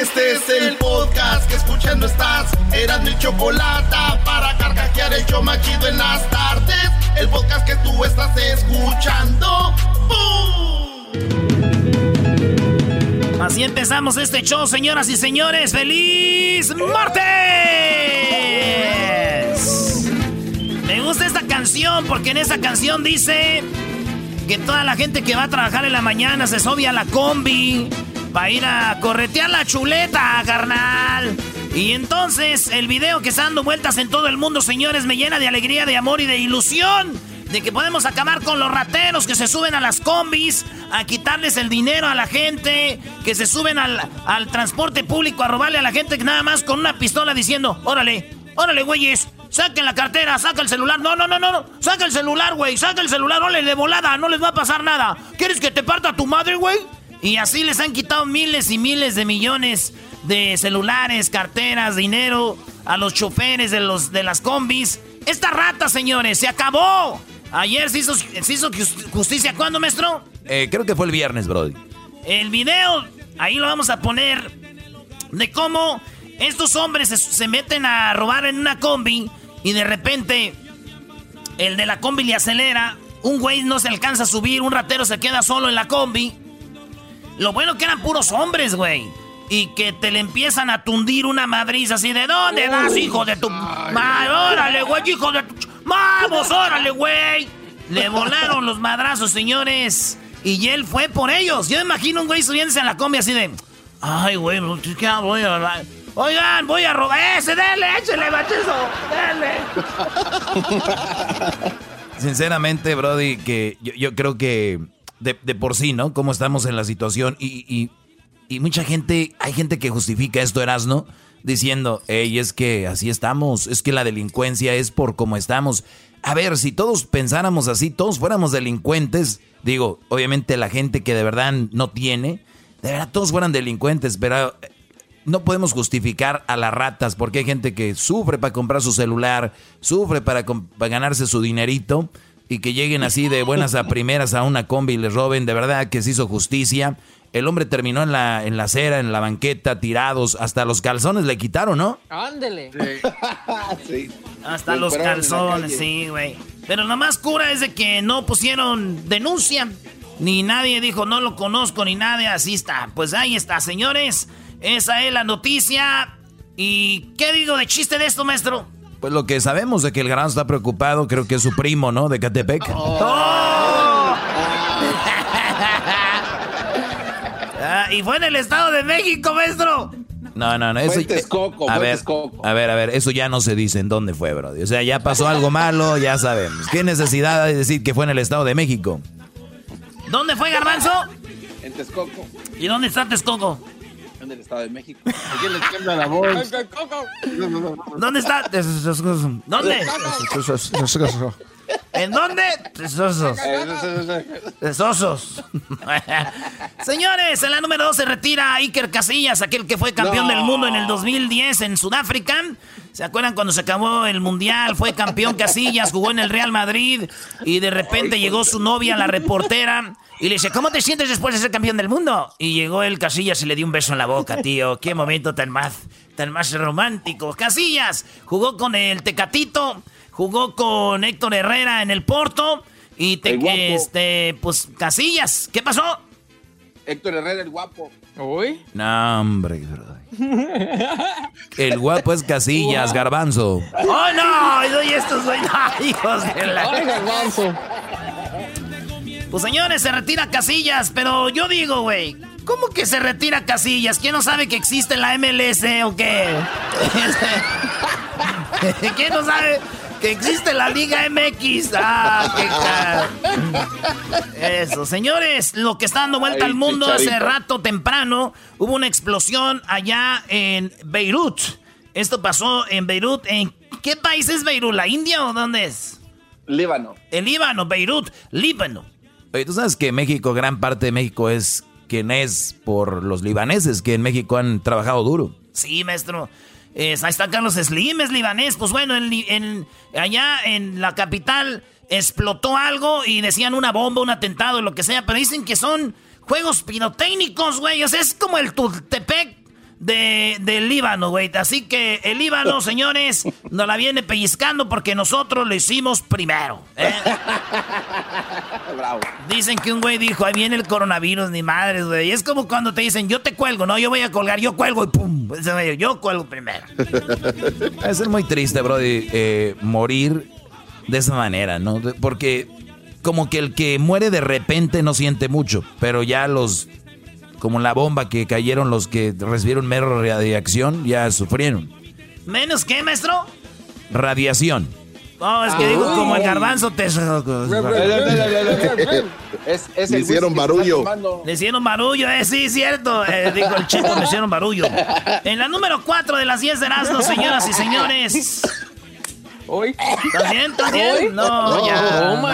Este es el podcast que escuchando estás. Eran mi chocolate para carcajear el yo machido en las tardes. El podcast que tú estás escuchando. Así empezamos este show, señoras y señores. ¡Feliz martes! Me gusta esta canción porque en esta canción dice que toda la gente que va a trabajar en la mañana se sube a la combi para ir a corretear la chuleta, carnal. Y entonces el video que está dando vueltas en todo el mundo, señores, me llena de alegría, de amor y de ilusión. De que podemos acabar con los rateros que se suben a las combis, a quitarles el dinero a la gente, que se suben al, al transporte público a robarle a la gente nada más con una pistola diciendo, órale, órale, güeyes, saquen la cartera, saca el celular. No, no, no, no, no, saca el celular, güey, saca el celular, órale, de volada, no les va a pasar nada. ¿Quieres que te parta tu madre, güey? Y así les han quitado miles y miles de millones de celulares, carteras, dinero a los choferes de, los, de las combis. Esta rata, señores, se acabó. Ayer se hizo, se hizo justicia. ¿Cuándo, maestro? Eh, creo que fue el viernes, Brody. El video, ahí lo vamos a poner, de cómo estos hombres se, se meten a robar en una combi y de repente el de la combi le acelera. Un güey no se alcanza a subir, un ratero se queda solo en la combi. Lo bueno que eran puros hombres, güey. Y que te le empiezan a tundir una madriz así de ¿dónde vas, hijo de tu madre? Órale, güey, hijo de tu. Vamos, órale, güey. Le volaron los madrazos, señores. Y él fue por ellos. Yo me imagino un güey subiéndose a la combi así de. Ay, güey, ¿qué voy a Oigan, voy a robar ese, dale, échale, machizo, dale. Sinceramente, Brody, que yo creo que de, por sí, ¿no? Cómo estamos en la situación y, y, mucha gente, hay gente que justifica esto, Erasno, diciendo, hey, es que así estamos, es que la delincuencia es por cómo estamos. A ver, si todos pensáramos así, todos fuéramos delincuentes, digo, obviamente la gente que de verdad no tiene, de verdad todos fueran delincuentes, pero no podemos justificar a las ratas porque hay gente que sufre para comprar su celular, sufre para, para ganarse su dinerito y que lleguen así de buenas a primeras a una combi y les roben, de verdad que se hizo justicia. El hombre terminó en la, en la acera, en la banqueta, tirados, hasta los calzones le quitaron, ¿no? Ándele. Sí. Hasta los calzones, sí, güey. Pero lo más cura es de que no pusieron denuncia. Ni nadie dijo, no lo conozco, ni nadie, así está. Pues ahí está, señores. Esa es la noticia. ¿Y qué digo de chiste de esto, maestro? Pues lo que sabemos de que el grano está preocupado, creo que es su primo, ¿no? De Catepec. Oh. Ah, y fue en el Estado de México, maestro. No, no, no. Eso, a ver, a ver, a ver, eso ya no se dice en dónde fue, bro. O sea, ya pasó algo malo, ya sabemos. ¿Qué necesidad de decir que fue en el Estado de México? ¿Dónde fue, Garbanzo? En Texcoco. ¿Y dónde está Texcoco? En el Estado de México. ¿A quién le tiembla la voz? ¿Dónde está? ¿Dónde? ¿En dónde? Tesosos. Tesosos. Señores, en la número 2 se retira Iker Casillas, aquel que fue campeón del mundo en el 2010 en Sudáfrica. ¿Se acuerdan cuando se acabó el mundial? Fue campeón Casillas, jugó en el Real Madrid y de repente llegó su novia, la reportera, y le dice, ¿cómo te sientes después de ser campeón del mundo? Y llegó el Casillas y le dio un beso en la boca, tío. Qué momento tan más, tan más romántico. Casillas jugó con el Tecatito, jugó con Héctor Herrera en el Porto y te, este, pues Casillas, ¿qué pasó? Héctor Herrera el guapo. ¿Uy? No, hombre, El guapo es Casillas, Garbanzo. ¡Oh, no! Y estos soy hijos de la... ¡Ay, Garbanzo! Pues señores, se retira Casillas, pero yo digo, güey, ¿cómo que se retira Casillas? ¿Quién no sabe que existe la MLS o qué? ¿Quién no sabe que existe la Liga MX? Ah, qué Eso, señores, lo que está dando vuelta al mundo hace rato temprano, hubo una explosión allá en Beirut. Esto pasó en Beirut. ¿En qué país es Beirut? ¿La India o dónde es? Líbano. El Líbano, Beirut, Líbano. Oye, tú sabes que México, gran parte de México es quien es por los libaneses que en México han trabajado duro. Sí, maestro. Ahí está Carlos Slim, es libanés. Pues bueno, en, allá en la capital explotó algo y decían una bomba, un atentado, lo que sea, pero dicen que son juegos pirotécnicos, güey. Es como el Tultepec de, del Líbano, güey. Así que el Líbano, señores, nos la viene pellizcando porque nosotros lo hicimos primero. ¿eh? Bravo. Dicen que un güey dijo, ahí viene el coronavirus, ni madres, güey. Es como cuando te dicen, yo te cuelgo, no, yo voy a colgar, yo cuelgo y pum. Yo cuelgo primero. Es muy triste, Brody, eh, morir de esa manera, ¿no? Porque como que el que muere de repente no siente mucho, pero ya los como la bomba que cayeron los que recibieron menos radiación, ya sufrieron. ¿Menos qué, maestro? Radiación. Oh, es que digo, como el garbanzo te... Le hicieron barullo. Le hicieron barullo, eh, sí, cierto. Eh, dijo el chico, le hicieron barullo. En la número 4 de las 10 de Erasmus, señoras y señores. ¿Hoy? ¿Estás bien? ¿Estás bien? No, ya. Oh, my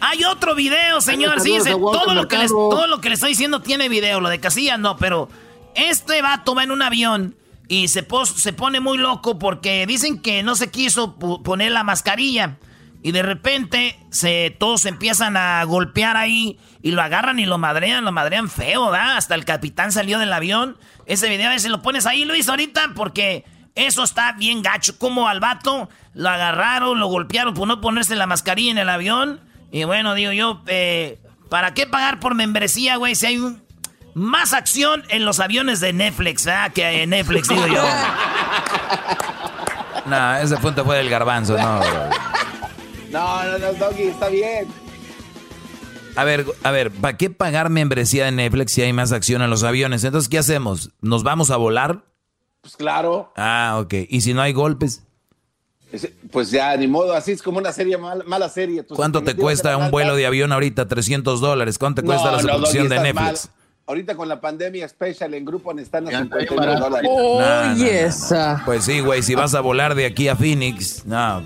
hay otro video, señor. Sí, todo, lo que les, todo lo que le estoy diciendo tiene video. Lo de Casillas no, pero este vato va en un avión y se, se pone muy loco porque dicen que no se quiso poner la mascarilla. Y de repente se, todos empiezan a golpear ahí y lo agarran y lo madrean, lo madrean feo, ¿da? Hasta el capitán salió del avión. Ese video, a veces lo pones ahí, Luis, ahorita, porque eso está bien gacho. Como al vato lo agarraron, lo golpearon por no ponerse la mascarilla en el avión. Y bueno, digo yo, eh, ¿para qué pagar por membresía, güey? Si hay más acción en los aviones de Netflix, ¿ah? Que en Netflix, digo yo. no, ese punto fue del garbanzo, no, No, no, no, Doggy, está bien. A ver, a ver, ¿para qué pagar membresía de Netflix si hay más acción en los aviones? Entonces, ¿qué hacemos? ¿Nos vamos a volar? Pues claro. Ah, ok. ¿Y si no hay golpes? Pues ya, ni modo, así es como una serie, mala, serie. ¿Cuánto te cuesta un vuelo de avión ahorita? 300 dólares. ¿Cuánto te cuesta la suscripción de Netflix? Ahorita con la pandemia special en grupo están a 59 dólares. Oye, Pues sí, güey, si vas a volar de aquí a Phoenix, no.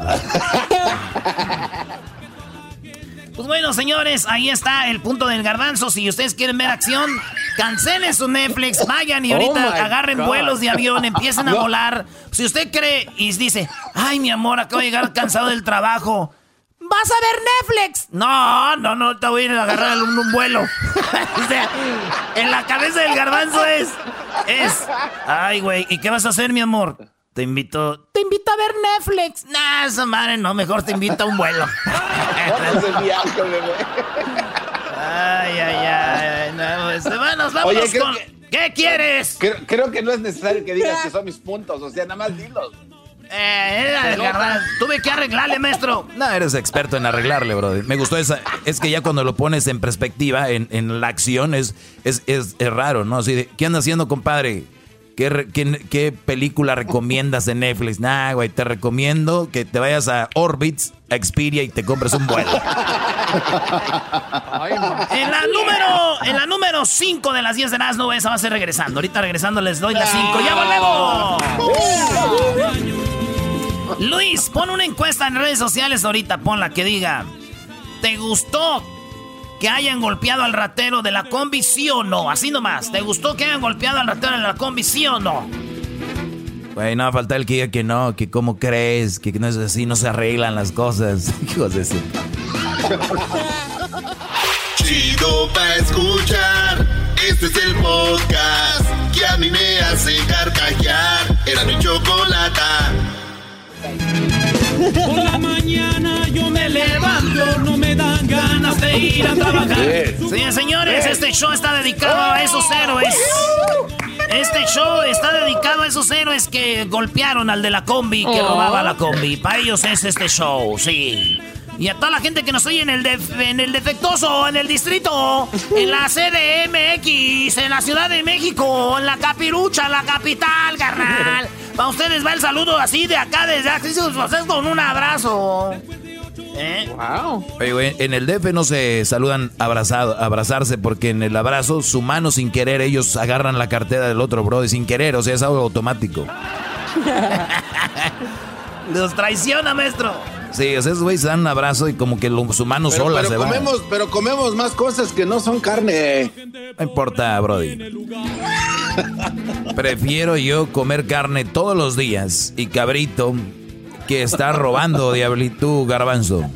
Pues bueno, señores, ahí está el punto del garbanzo. Si ustedes quieren ver acción, cancelen su Netflix, vayan y oh ahorita agarren vuelos de avión, empiecen a volar. Si usted cree y dice, ay, mi amor, acabo de llegar cansado del trabajo. ¿Vas a ver Netflix? No, no, no, te voy a ir a agarrar un, un vuelo. o sea, en la cabeza del garbanzo es, es, ay, güey, ¿y qué vas a hacer, mi amor? Te invito. Te invito a ver Netflix. Nah, esa madre no, mejor te invito a un vuelo. ay, ay, ay. No, pues, nos vamos Oye, con. ¿Qué quieres? Creo, que no es necesario que digas que son mis puntos. O sea, nada más dilos. Eh, era Tuve que arreglarle, maestro. No, eres experto en arreglarle, bro. Me gustó esa. Es que ya cuando lo pones en perspectiva, en, en la acción, es, es, es, raro, ¿no? Así de, ¿qué anda haciendo, compadre? ¿Qué, película recomiendas de Netflix? Nah, güey, te recomiendo que te vayas a Orbitz, a Xperia y te compres un vuelo. en la número en la número 5 de las 10 de las esa va a ser regresando. Ahorita regresando les doy las 5. ¡Ya volvemos! Luis, pon una encuesta en redes sociales ahorita, ponla que diga, ¿te gustó que hayan golpeado al ratero de la combi, sí o no? Así nomás. ¿Te gustó que hayan golpeado al ratero de la combi, sí o no? Güey, no, falta el que diga que no, que cómo crees, que no es así, no se arreglan las cosas. Hijos de eso. Chido pa' escuchar. Este es el podcast que a mí me hace carcajear. Era mi chocolate. Por la mañana yo me levanto, no me dan ganas de ir a trabajar. Sí, señores, este show está dedicado a esos héroes. Este show está dedicado a esos héroes que golpearon al de la combi, que robaba la combi. Para ellos es este show, sí. Y a toda la gente que nos oye en el, en el defectuoso, en el distrito, en la CDMX, en la Ciudad de México, en la Capirucha, la capital, carnal. Para ustedes va el saludo así de acá, desde aquí, con un abrazo. ¿Eh? Wow. en el DF no se saludan abrazado, abrazarse porque en el abrazo su mano sin querer ellos agarran la cartera del otro bro sin querer, o sea, es algo automático. Los traiciona, maestro. Sí, esos güeyes se dan un abrazo y como que su mano sola pero se comemos, va. Pero comemos más cosas que no son carne. No importa, Brody. Prefiero yo comer carne todos los días y cabrito que está robando, diablito garbanzo.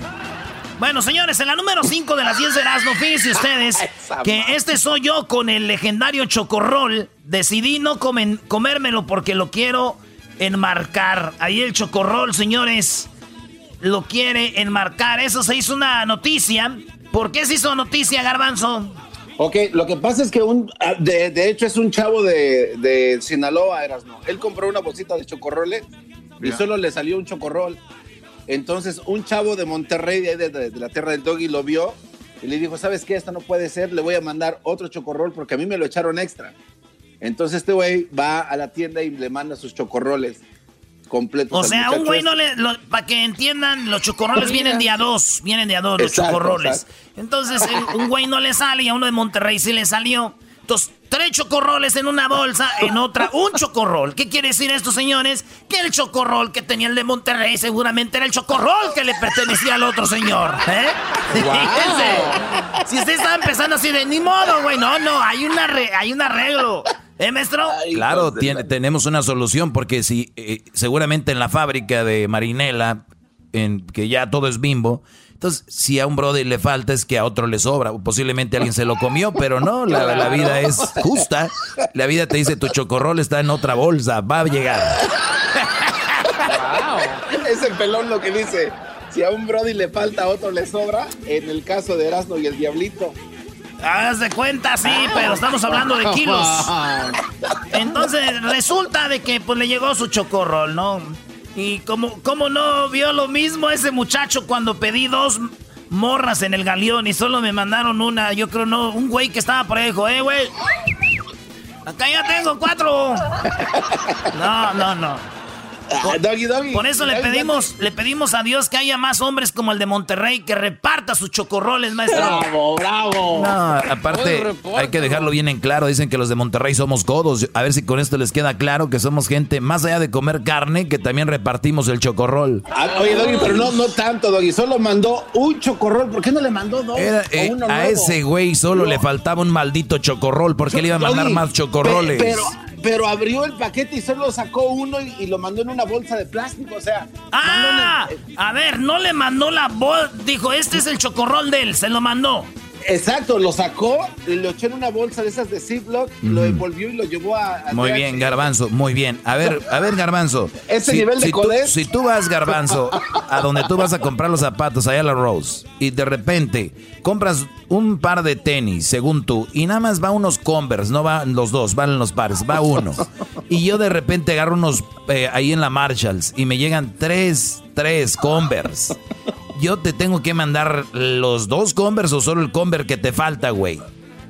Bueno, señores, en la número 5 de las 10 de Erasmo, fíjense ustedes que este soy yo con el legendario chocorrol. Decidí no comérmelo porque lo quiero enmarcar. Ahí el chocorrol, señores lo quiere enmarcar. Eso se hizo una noticia. ¿Por qué se hizo noticia, Garbanzo? Ok, lo que pasa es que un, ah, de, hecho es un chavo de, de Sinaloa, Erasmo. Él compró una bolsita de chocorroles y solo le salió un chocorrol. Entonces un chavo de Monterrey, de, la tierra del doggy, lo vio y le dijo, ¿sabes qué? Esto no puede ser, le voy a mandar otro chocorrol porque a mí me lo echaron extra. Entonces este güey va a la tienda y le manda sus chocorroles completo. O sea, un güey no le. Para que entiendan, los chocorroles vienen de a dos. Vienen de a dos los chocorroles. Entonces, un güey no le sale y a uno de Monterrey sí le salió. Entonces, tres chocorroles en una bolsa, en otra un chocorrol. ¿Qué quiere decir esto, señores? Que el chocorrol que tenía el de Monterrey seguramente era el chocorrol que le pertenecía al otro señor. ¿eh? si usted está empezando así de ni modo, güey, no, no, hay, una hay un arreglo. ¿Eh, maestro? Claro, tenemos una solución porque si eh, seguramente en la fábrica de Marinela, en que ya todo es bimbo, entonces si a un brother le falta es que a otro le sobra. Posiblemente alguien se lo comió, pero no, la, vida es justa. La vida te dice tu chocorrol está en otra bolsa, va a llegar. Wow. Es el pelón lo que dice. Si a un Brody le falta, a otro le sobra. En el caso de Erasmo y el Diablito, Haz de cuenta, sí, pero estamos hablando de kilos. Entonces, resulta de que pues le llegó su chocorrol, ¿no? Y como, como no vio lo mismo ese muchacho cuando pedí dos morras en el galeón y solo me mandaron una, yo creo no, un güey que estaba por ahí dijo, eh, güey, acá ya tengo cuatro. No, no, no. Ah, por eso le pedimos, le pedimos a Dios que haya más hombres como el de Monterrey que reparta sus chocorroles, maestro. Bravo, bravo. No, aparte, hay que dejarlo bien en claro. Dicen que los de Monterrey somos codos. A ver si con esto les queda claro que somos gente, más allá de comer carne, que también repartimos el chocorrol. Ah, oye, Doggy, pero no, no tanto, Doggy. Solo mandó un chocorrol. ¿Por qué no le mandó dos? Eh, a ese güey solo le faltaba un maldito chocorrol. ¿Por qué le iba a mandar más chocorroles? pero pero abrió el paquete y solo sacó uno y, lo mandó en una bolsa de plástico, o sea. ¡Ah! A ver, no le mandó la bolsa. Dijo, este es el chocorrol de él, se lo mandó. Exacto, lo sacó, lo echó en una bolsa de esas de Ziploc, lo envolvió y lo llevó a. muy bien, Garbanzo, muy bien. A ver, a ver, Garbanzo. Ese nivel de si tú, si tú vas, Garbanzo, a donde tú vas a comprar los zapatos, allá a la Rose, y de repente compras un par de tenis, según tú, y nada más va unos Converse, no van los dos, van los pares, va uno. Y yo de repente agarro unos eh, ahí en la Marshalls y me llegan tres, tres Converse yo te tengo que mandar los dos Converse o solo el Converse que te falta, güey.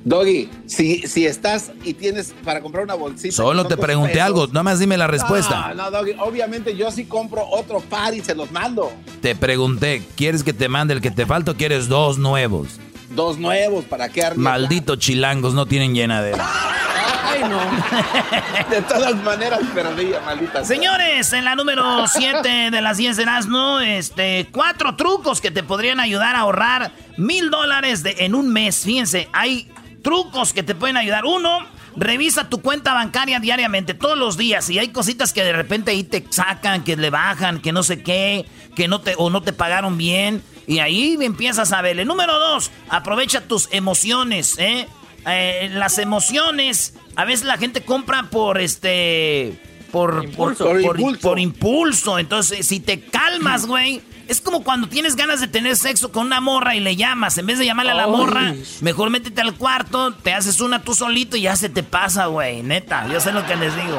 Doggy, si, si estás y tienes para comprar una bolsita. Solo te pregunté algo, nada más dime la respuesta. No, no, Doggy, obviamente yo sí compro otro par y se los mando. Te pregunté, ¿quieres que te mande el que te falta o quieres dos nuevos? Dos nuevos, ¿para qué armar? Maldito chilangos, no tienen llenadera. Ay, no. De todas maneras, perdía, maldita. Señores, en la número 7 de las 10 de Asno, este, cuatro trucos que te podrían ayudar a ahorrar mil dólares en un mes. Fíjense, hay trucos que te pueden ayudar. Uno, revisa tu cuenta bancaria diariamente, todos los días. Y hay cositas que de repente ahí te sacan, que le bajan, que no sé qué, que no te, o no te pagaron bien. Y ahí empiezas a verle. Número dos, aprovecha tus emociones, ¿eh? Eh, las emociones. A veces la gente compra por este. por Impulso. por, Por por- impulso. por impulso. Entonces, si te calmas, güey, es como cuando tienes ganas de tener sexo con una morra y le llamas. En vez de llamarle a la morra, mejor métete al cuarto, te haces una tú solito y ya se te pasa, güey. Neta, yo sé lo que les digo.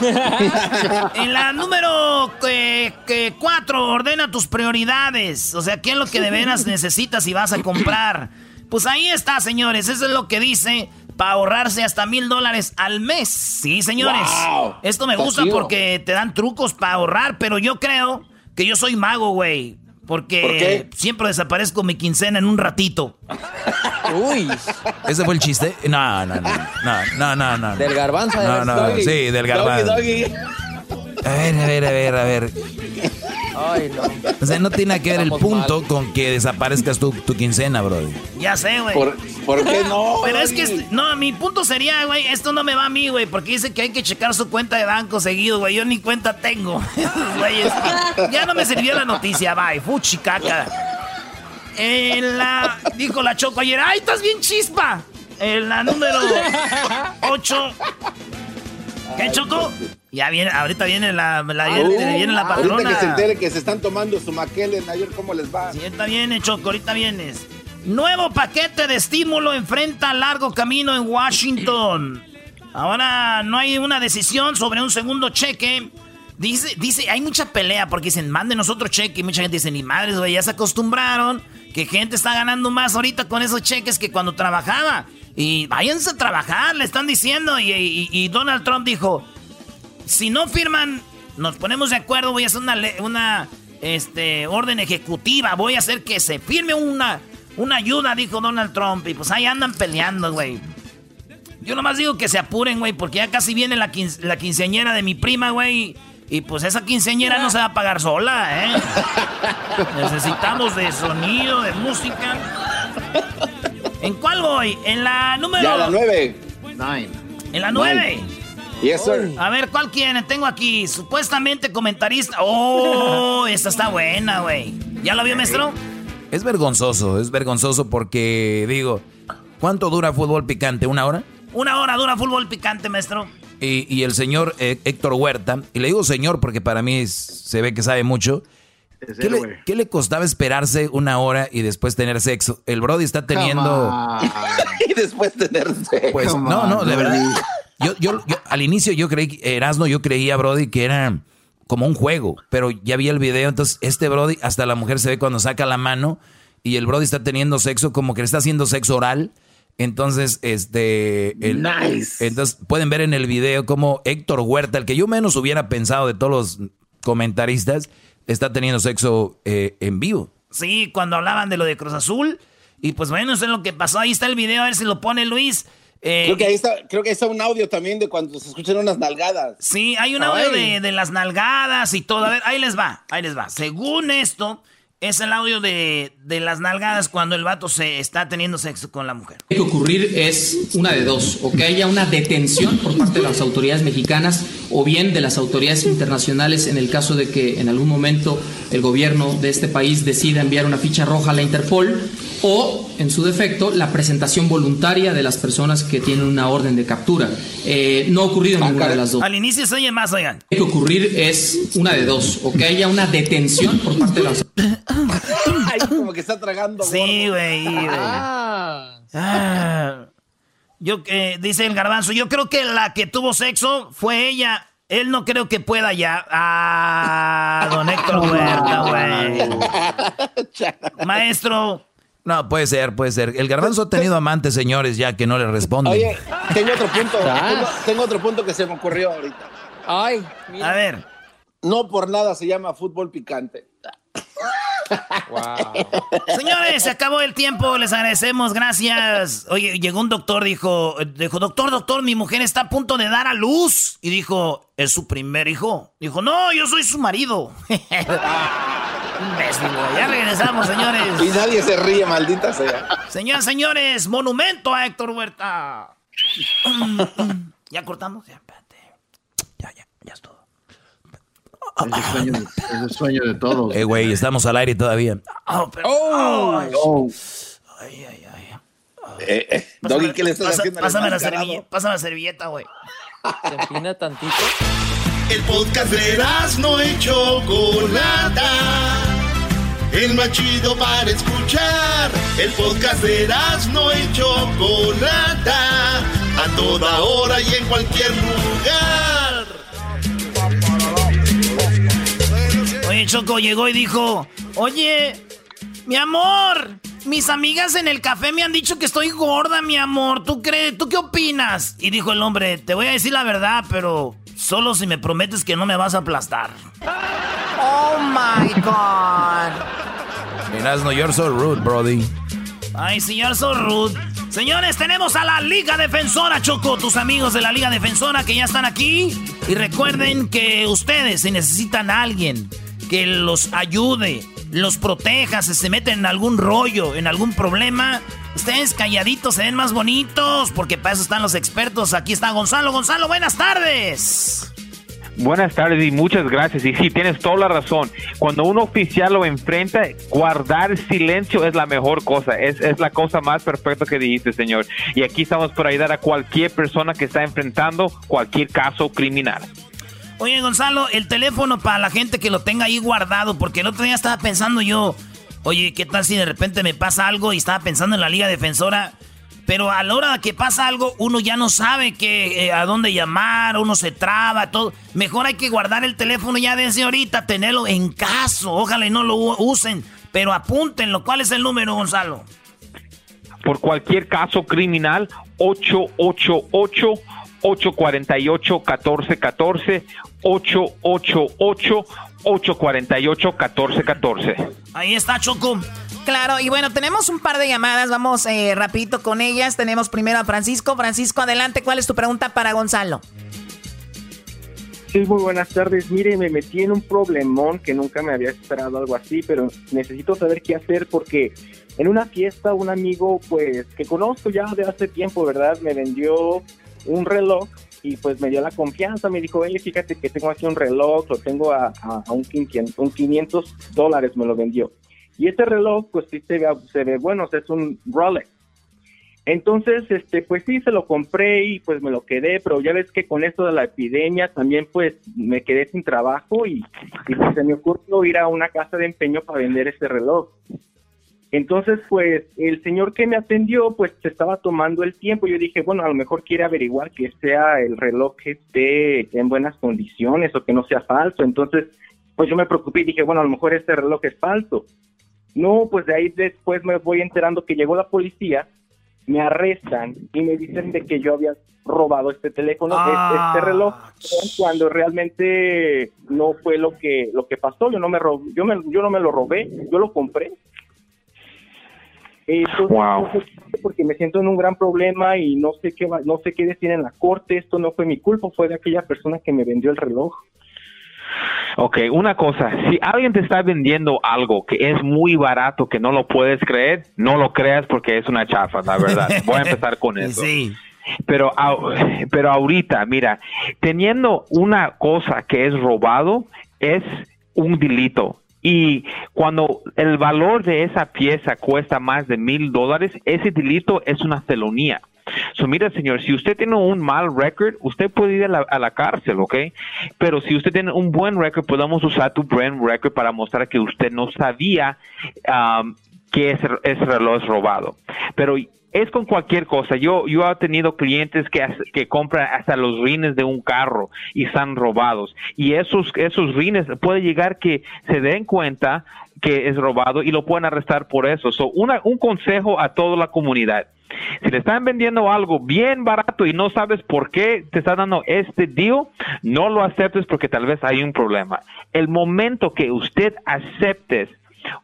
en la número eh, cuatro, ordena tus prioridades. O sea, ¿qué es lo que de veras necesitas y vas a comprar? Pues ahí está, señores. Eso es lo que dice para ahorrarse hasta mil dólares al mes. Sí, señores. Wow. Esto me gusta porque te dan trucos para ahorrar, pero yo creo que yo soy mago, güey. Porque siempre desaparezco mi quincena en un ratito. Uy, ¿Ese fue el chiste? No, no, no. No, no, no, no. del garbanzo. No, no, Doggy. sí, del Doggy, garbanzo. doggy. A ver, a ver, a ver, a ver. Ay, no. O sea, no tiene que ver el punto mal. con que desaparezcas tu, tu quincena, bro. Ya sé, güey. ¿Por, por qué no? Pero es que, no, mi punto sería, güey, esto no me va a mí, güey, porque dice que hay que checar su cuenta de banco seguido, güey. Yo ni cuenta tengo. Esos güeyes. ya no me sirvió la noticia, bye. Fuchi caca. En la. Dijo la Choco ayer, ¡ay, estás bien chispa! En la número 8. ¿Qué, Choco? Ya viene, ahorita viene la, la- viene la patrona. Ahorita que se entere que se están tomando su McKellen, ayer cómo les va. Sí, ahorita viene, Choco, ahorita vienes. Nuevo paquete de estímulo enfrenta largo camino en Washington. Ahora no hay una decisión sobre un segundo cheque. Dice, dice, hay mucha pelea porque dicen, mándenos otro cheque. Y mucha gente dice, ni madres, güey, ya se acostumbraron. Que gente está ganando más ahorita con esos cheques que cuando trabajaba. Y váyanse a trabajar, le están diciendo. Y, y- y Donald Trump dijo, si no firman, nos ponemos de acuerdo, voy a hacer una, le- una este, orden ejecutiva, voy a hacer que se firme una, una ayuda, dijo Donald Trump. Y pues ahí andan peleando, güey. Yo nomás digo que se apuren, güey, porque ya casi viene la, quin- la quinceañera de mi prima, güey. Y pues esa quinceañera no se va a pagar sola, ¿eh? Necesitamos de sonido, de música. ¿En cuál voy? En la número... Ya, la nueve. Nine. En la nueve. Yes, sir. A ver, ¿cuál quieren? Tengo aquí, supuestamente comentarista. ¡Oh! Esta está buena, güey. ¿Ya lo vio, maestro? Es vergonzoso, es vergonzoso porque, digo, ¿cuánto dura fútbol picante? ¿Una hora? Una hora dura fútbol picante, maestro. Y, y el señor eh, Héctor Huerta, y le digo señor porque para mí es- se ve que sabe mucho, ¿qué le, qué le costaba esperarse una hora y después tener sexo? El Brody está teniendo... Y después tenerse. Pues Come no, no, on, de verdad. Yo, yo, yo- al inicio yo creí, Erasno, yo creía, Brody, que era como un juego, pero ya vi el video, entonces este Brody, hasta la mujer se ve cuando saca la mano y el Brody está teniendo sexo, como que le está haciendo sexo oral. Entonces, este. el- Nice. Entonces, pueden ver en el video como Héctor Huerta, el que yo menos hubiera pensado de todos los comentaristas, está teniendo sexo eh, en vivo. Sí, cuando hablaban de lo de Cruz Azul. Y pues bueno, eso es lo que pasó. Ahí está el video, a ver si lo pone Luis. Eh, Creo que ahí está, creo que ahí está un audio también de cuando se escuchan unas nalgadas. Sí, hay un audio de, de las nalgadas y todo. A ver, ahí les va, ahí les va. Según esto, es el audio de, de las nalgadas cuando el vato se está teniendo sexo con la mujer. que ocurrir es una de dos, o que haya una detención por parte de las autoridades mexicanas o bien de las autoridades internacionales en el caso de que en algún momento el gobierno de este país decida enviar una ficha roja a la Interpol o, en su defecto, la presentación voluntaria de las personas que tienen una orden de captura. Eh, no ha ocurrido ninguna de las dos. Al inicio se oye más, oigan. que ocurrir es una de dos, o que haya una detención por parte de las Ay, como que está tragando. Sí, güey. Ah, Ah. Yo que dice el garbanzo, yo creo que la que tuvo sexo fue ella. Él no creo que pueda ya. Ah, don Héctor Huerta, güey. Maestro, No, puede ser, puede ser. El garbanzo ha tenido amantes, señores, ya que no le responden. Oye, tengo otro punto. Ah. Tengo, tengo otro punto que se me ocurrió ahorita. Ay, mira. a ver. No por nada se llama fútbol picante. Wow. Señores, se acabó el tiempo, les agradecemos, gracias. Oye, llegó un doctor, dijo, dijo, doctor, doctor, mi mujer está a punto de dar a luz. Y dijo, ¿es su primer hijo? Dijo, no, yo soy su marido. Ya regresamos, Y señores. nadie se ríe, maldita sea. Señoras, señores, monumento a Héctor Huerta. ¿Ya cortamos? Ya, espérate. Ya, ya, ya es todo. Es el sueño de, es el sueño de todos. Eh, güey, estamos al aire todavía. Oh, pero- ay, Oh, ay, ay, ay. Eh, eh, Doggy, ¿qué le estás Pasa- haciendo? Pásame la servilleta, pásame la servilleta, güey. Se empina tantito. El podcast de no y Chocolata. El más chido para escuchar. El podcast de no y Chocolata. A toda hora y en cualquier lugar. Oye, Choco llegó y dijo, oye, mi amor, mis amigas en el café me han dicho que estoy gorda, mi amor. ¿Tú crees? ¿Tú qué opinas? Y dijo el hombre, te voy a decir la verdad, pero solo si me prometes que no me vas a aplastar. Oh my God. no, you're so rude, Brody. Ay, señor, so rude. Señores, tenemos a la Liga Defensora, Choco, tus amigos de la Liga Defensora que ya están aquí. Y recuerden que ustedes, si necesitan a alguien que los ayude, los proteja, si se meten en algún rollo, en algún problema, ustedes calladitos se ven más bonitos, porque para eso están los expertos. Aquí está Gonzalo. Gonzalo, buenas tardes. Buenas tardes y muchas gracias. Y sí, tienes toda la razón. Cuando un oficial lo enfrenta, guardar silencio es la mejor cosa. Es, es la cosa más perfecta que dijiste, señor. Y aquí estamos para ayudar a cualquier persona que está enfrentando cualquier caso criminal. Oye, Gonzalo, el teléfono para la gente que lo tenga ahí guardado, porque el otro día estaba pensando yo, oye, ¿qué tal si de repente me pasa algo y estaba pensando en la Liga Defensora? Pero a la hora que pasa algo, uno ya no sabe que, eh, a dónde llamar, uno se traba, todo. Mejor hay que guardar el teléfono ya desde ahorita, tenerlo en caso. Ojalá y no lo usen, pero apúntenlo. ¿Cuál es el número, Gonzalo? Por cualquier caso criminal, 888 848-1414, 888-848-1414. Ahí está, Choco. Claro, y bueno, tenemos un par de llamadas, vamos eh, rapidito con ellas. Tenemos primero a Francisco. Francisco, adelante, ¿cuál es tu pregunta para Gonzalo? Sí, muy buenas tardes. Mire, me metí en un problemón que nunca me había esperado algo así, pero necesito saber qué hacer porque en una fiesta un amigo, pues, que conozco ya de hace tiempo, ¿verdad? Me vendió un reloj y pues me dio la confianza, me dijo, oye, fíjate que tengo aquí un reloj, lo tengo a, un, 500, dólares, me lo vendió. Y este reloj, pues sí se ve, se ve bueno, es un Rolex. Entonces, este, pues sí, se lo compré y pues me lo quedé, pero ya ves que con esto de la epidemia también pues me quedé sin trabajo y, y pues se me ocurrió ir a una casa de empeño para vender ese reloj. Entonces, pues el señor que me atendió, pues se estaba tomando el tiempo. Yo dije, bueno, a lo mejor quiere averiguar que sea el reloj que esté en buenas condiciones o que no sea falso. Entonces, pues yo me preocupé y dije, bueno, a lo mejor este reloj es falso. No, pues de ahí después me voy enterando que llegó la policía, me arrestan y me dicen de que yo había robado este teléfono, este, este reloj, cuando realmente no fue lo que lo que pasó. Yo no me yo me, yo no me lo robé, yo lo compré wow. porque me siento en un gran problema y no sé qué no sé qué decir en la corte. Esto no fue mi culpa, fue de aquella persona que me vendió el reloj. Ok, una cosa, si alguien te está vendiendo algo que es muy barato, que no lo puedes creer, no lo creas porque es una chafa, la verdad. Voy a empezar con eso. Sí. Pero, pero ahorita, mira, teniendo una cosa que es robado, es un delito y cuando el valor de esa pieza cuesta más de mil dólares, ese delito es una felonía. So, mira, señor, si usted tiene un mal record, usted puede ir a la, cárcel, ¿ok? Pero si usted tiene un buen record, podemos usar tu buen record para mostrar que usted no sabía um, que ese, ese reloj es robado. Pero es con cualquier cosa. Yo, yo he tenido clientes que, que compran hasta los rines de un carro y están robados. Y esos, esos rines puede llegar que se den cuenta que es robado y lo pueden arrestar por eso. So, una, un consejo a toda la comunidad. Si le están vendiendo algo bien barato y no sabes por qué te está dando este deal, no lo aceptes porque tal vez hay un problema. El momento que usted aceptes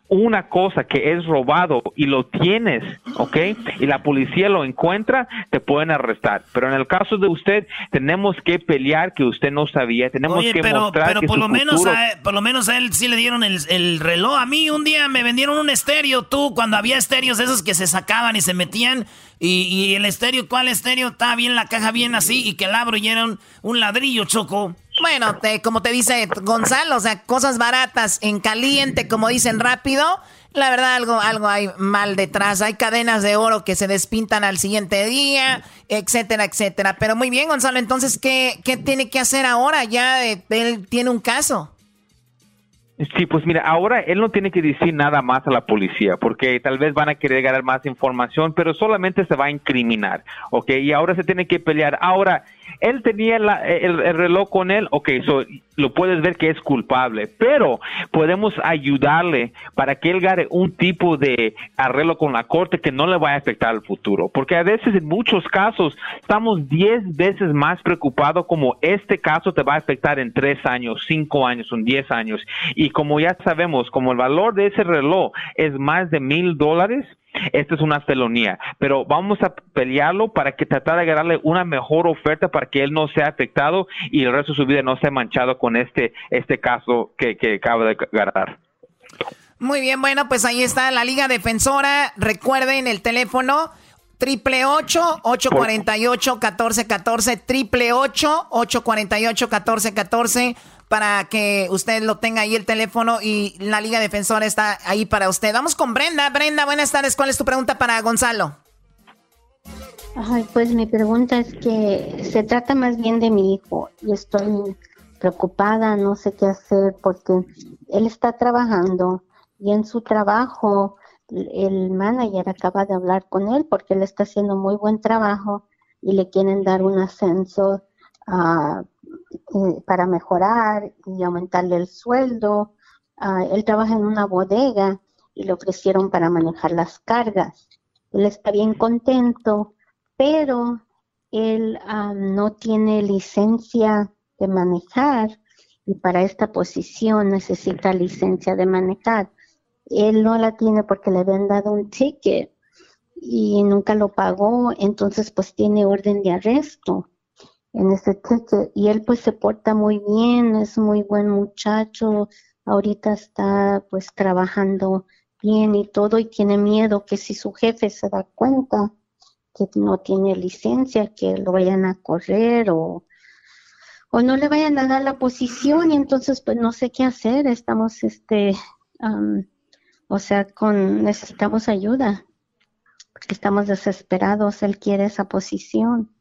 una cosa que es robado y lo tienes, ¿ok? Y la policía lo encuentra, te pueden arrestar. Pero en el caso de usted, tenemos que pelear que usted no sabía, tenemos que pero, mostrar pero que por su lo menos futuro... a, por lo menos a él sí le dieron el, el, reloj. A mí un día me vendieron un estéreo, tú, cuando había estéreos esos que se sacaban y se metían y, y el estéreo, ¿cuál estéreo? Estaba bien la caja bien así y que el abro y era un, un ladrillo, choco. Bueno, te, como te dice Gonzalo, o sea, cosas baratas en caliente, como dicen rápido, La verdad, algo, algo hay mal detrás. Hay cadenas de oro que se despintan al siguiente día, etcétera, etcétera. Pero muy bien, Gonzalo, entonces, ¿qué, qué tiene que hacer ahora? Ya eh, él tiene un caso. Sí, pues mira, ahora él no tiene que decir nada más a la policía, porque tal vez van a querer ganar más información, pero solamente se va a incriminar, ¿ok? Y ahora se tiene que pelear. Ahora, él tenía el, reloj con él, ok, so, lo puedes ver que es culpable, pero podemos ayudarle para que él gane un tipo de arreglo con la corte que no le vaya a afectar al futuro, porque a veces en muchos casos estamos 10 veces más preocupados como este caso te va a afectar en 3 años, 5 años, en 10 años, y como ya sabemos, como el valor de ese reloj es más de mil dólares, esta es una felonía, pero vamos a pelearlo para que tratar de darle una mejor oferta para que él no sea afectado y el resto de su vida no sea manchado con este, este caso que, que acaba de agarrar. Muy bien, bueno, pues ahí está la Liga Defensora. Recuerden el teléfono triple 848 1414 triple 848 1414 para que usted lo tenga ahí el teléfono y la Liga Defensora está ahí para usted. Vamos con Brenda. Brenda, buenas tardes. ¿Cuál es tu pregunta para Gonzalo? Ay, pues mi pregunta es que se trata más bien de mi hijo y estoy preocupada, no sé qué hacer porque él está trabajando y en su trabajo el manager acaba de hablar con él porque él está haciendo muy buen trabajo y le quieren dar un ascenso a para mejorar y aumentarle el sueldo. Ah, él trabaja en una bodega y le ofrecieron para manejar las cargas. Él está bien contento, pero él ah, no tiene licencia de manejar y para esta posición necesita licencia de manejar. Él no la tiene porque le habían dado un ticket y nunca lo pagó, entonces pues tiene orden de arresto en ese texto y él pues se porta muy bien, es muy buen muchacho, ahorita está pues trabajando bien y todo y tiene miedo que si su jefe se da cuenta que no tiene licencia, que lo vayan a correr o, o no le vayan a dar la posición y entonces pues no sé qué hacer, estamos este, o sea, con necesitamos ayuda, porque estamos desesperados, él quiere esa posición.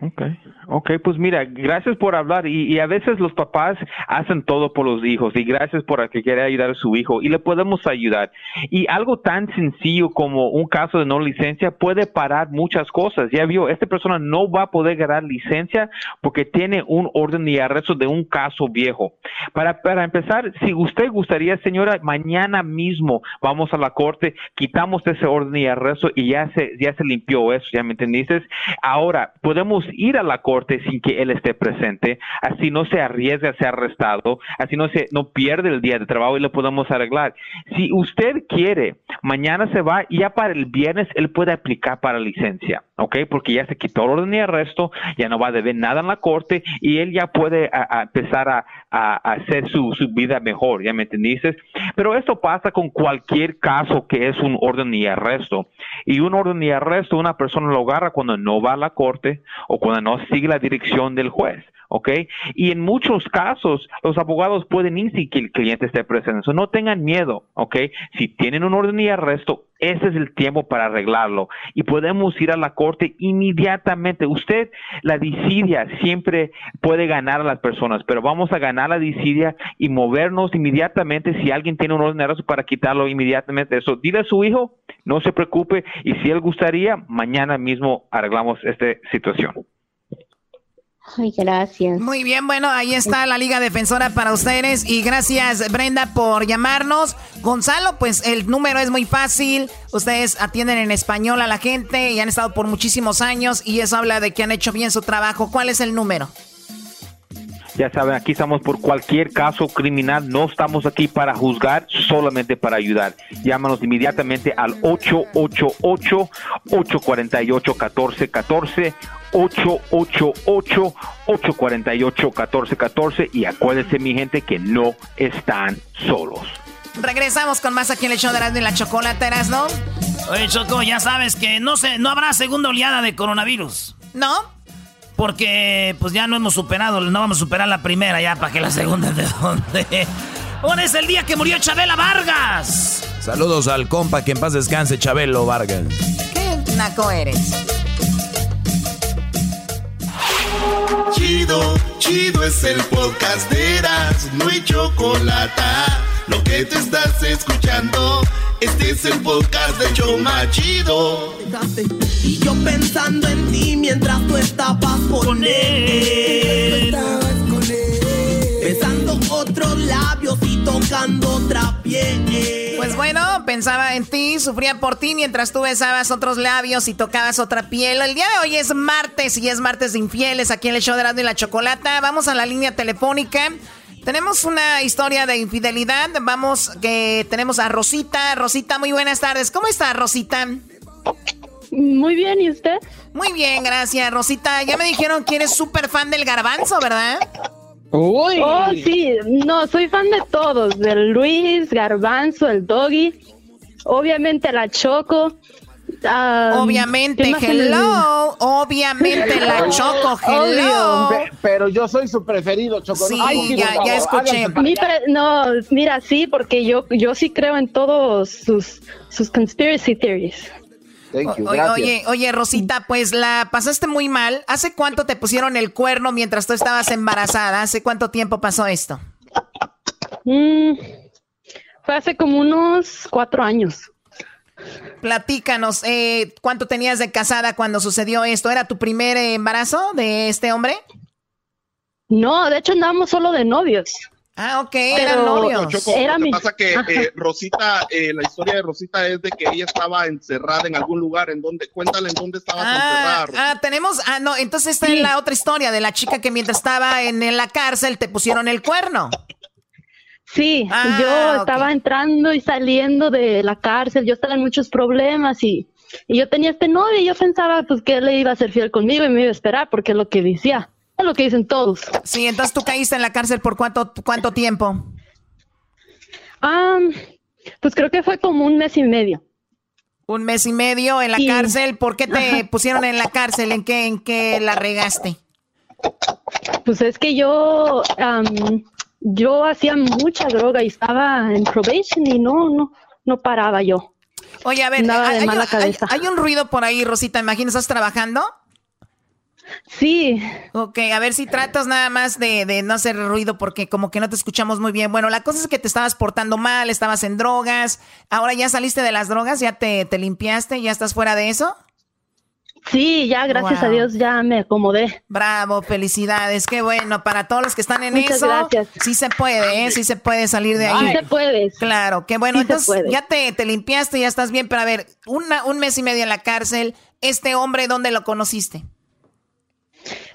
Okay, okay, pues mira, gracias por hablar y, a veces los papás hacen todo por los hijos y gracias por que quiere ayudar a su hijo y le podemos ayudar. Y algo tan sencillo como un caso de no licencia puede parar muchas cosas. Ya vio, esta persona no va a poder ganar licencia porque tiene un orden de arresto de un caso viejo. Para, para empezar, si usted gustaría, señora, mañana mismo vamos a la corte, quitamos ese orden de arresto y ya se, ya se limpió eso, ¿ya me entendiste? Ahora, podemos ir a la corte sin que él esté presente, así no se arriesga a ser arrestado, así no se no pierde el día de trabajo y lo podemos arreglar. Si usted quiere, mañana se va y ya para el viernes él puede aplicar para licencia, ¿ok? Porque ya se quitó el orden de arresto, ya no va a deber nada en la corte y él ya puede empezar a, hacer su, su, vida mejor, ¿ya me entendiste? Pero esto pasa con cualquier caso que es un orden de arresto. Y un orden de arresto, una persona lo agarra cuando no va a la corte o cuando no sigue la dirección del juez. ¿ok? Y en muchos casos los abogados pueden ir sin que el cliente esté presente. no tengan miedo, ¿ok? Si tienen un orden de arresto, ese es el tiempo para arreglarlo y podemos ir a la corte inmediatamente. Usted, la disidia siempre puede ganar a las personas, pero vamos a ganar la disidia y movernos inmediatamente si alguien tiene un orden de para quitarlo inmediatamente. Eso, dile a su hijo, no se preocupe y si él gustaría, mañana mismo arreglamos esta situación. Ay, gracias. Muy bien, bueno, ahí está la Liga Defensora para ustedes y gracias Brenda por llamarnos. Gonzalo, pues el número es muy fácil. Ustedes atienden en español a la gente y han estado por muchísimos años y eso habla de que han hecho bien su trabajo. ¿Cuál es el número? Ya saben, aquí estamos por cualquier caso criminal. No estamos aquí para juzgar, solamente para ayudar. Llámanos inmediatamente al 888-848-1414. 888-848-1414 y acuérdense mi gente que no están solos. Regresamos con más aquí en el show de Erasmo y la Chocolata, ¿no? Oye, Choco, ya sabes que no, se, no habrá segunda oleada de coronavirus. ¿No? Porque pues ya no hemos superado, no vamos a superar la primera ya para que la segunda de dónde. Hoy es el día que murió Chabela Vargas. Saludos al compa que en paz descanse, Chabelo Vargas. ¿Qué naco eres? Chido, chido es el podcast de Eras, no hay chocolate. Lo que te estás escuchando, este es el podcast de Choma Chido. Y yo pensando en ti mientras tú estabas con él. Besando otros labios y tocando otra piel. Pues bueno, pensaba en ti, sufría por ti mientras tú besabas otros labios y tocabas otra piel. El día de hoy es martes y es martes de infieles aquí en el show de Erasmo y la Chocolata. Vamos a la línea telefónica. Tenemos una historia de infidelidad. Vamos, que tenemos a Rosita. Rosita, muy buenas tardes. ¿Cómo está, Rosita? Muy bien, ¿y usted? Muy bien, gracias, Rosita. Ya me dijeron que eres súper fan del garbanzo, ¿verdad? Uy. Oh, sí, no, soy fan de todos, del Luis, Garbanzo, el Doggy, obviamente la Choco. Um, obviamente, hello, obviamente la Choco, hello. pero yo soy su preferido, Choco. Sí, ya, ya escuché. no, mira, sí, porque yo, yo sí creo en todos sus, sus conspiracy theories. Oye, oye, Rosita, pues la pasaste muy mal. ¿Hace cuánto te pusieron el cuerno mientras tú estabas embarazada? ¿Hace cuánto tiempo pasó esto? Mm, fue hace como unos cuatro años. Platícanos, eh, ¿cuánto tenías de casada cuando sucedió esto? ¿Era tu primer embarazo de este hombre? No, de hecho andábamos solo de novios. Ah, ok, eran novios. Era lo que pasa que eh, Rosita, eh, la historia de Rosita es de que ella estaba encerrada en algún lugar, en donde, cuéntale en dónde estaba ah, encerrada. Ah, tenemos, ah, no, entonces está en la otra historia de la chica que mientras estaba en, en la cárcel te pusieron el cuerno. Sí, Ah, yo estaba entrando y saliendo de la cárcel, yo estaba en muchos problemas y, y yo tenía este novio y yo pensaba pues que él le iba a ser fiel conmigo y me iba a esperar porque es lo que decía, es lo que dicen todos. Sí, entonces tú caíste en la cárcel por cuánto, cuánto tiempo? Ah, pues creo que fue como un mes y medio. Un mes y medio en la Sí. cárcel. ¿Por qué te pusieron en la cárcel? ¿En qué, en qué la regaste? Pues es que yo, yo hacía mucha droga y estaba en probation y no, no, no paraba yo. Oye, a ver, de hay, mala hay- cabeza. hay un ruido por ahí, Rosita. Imagino, ¿estás trabajando? Sí. Ok, a ver si tratas nada más de, de no hacer ruido porque como que no te escuchamos muy bien. Bueno, la cosa es que te estabas portando mal, estabas en drogas. Ahora ya saliste de las drogas, ya te, te limpiaste, ya estás fuera de eso. Sí, ya gracias a. Dios ya me acomodé. Bravo, felicidades, qué bueno. Para todos los que están en Muchas eso, gracias. sí se puede, ¿eh? sí se puede salir de ahí. Sí se puede. Claro, qué bueno. Sí Entonces ya te, te limpiaste, ya estás bien, pero a ver, una, un mes y medio en la cárcel, ¿este hombre dónde lo conociste?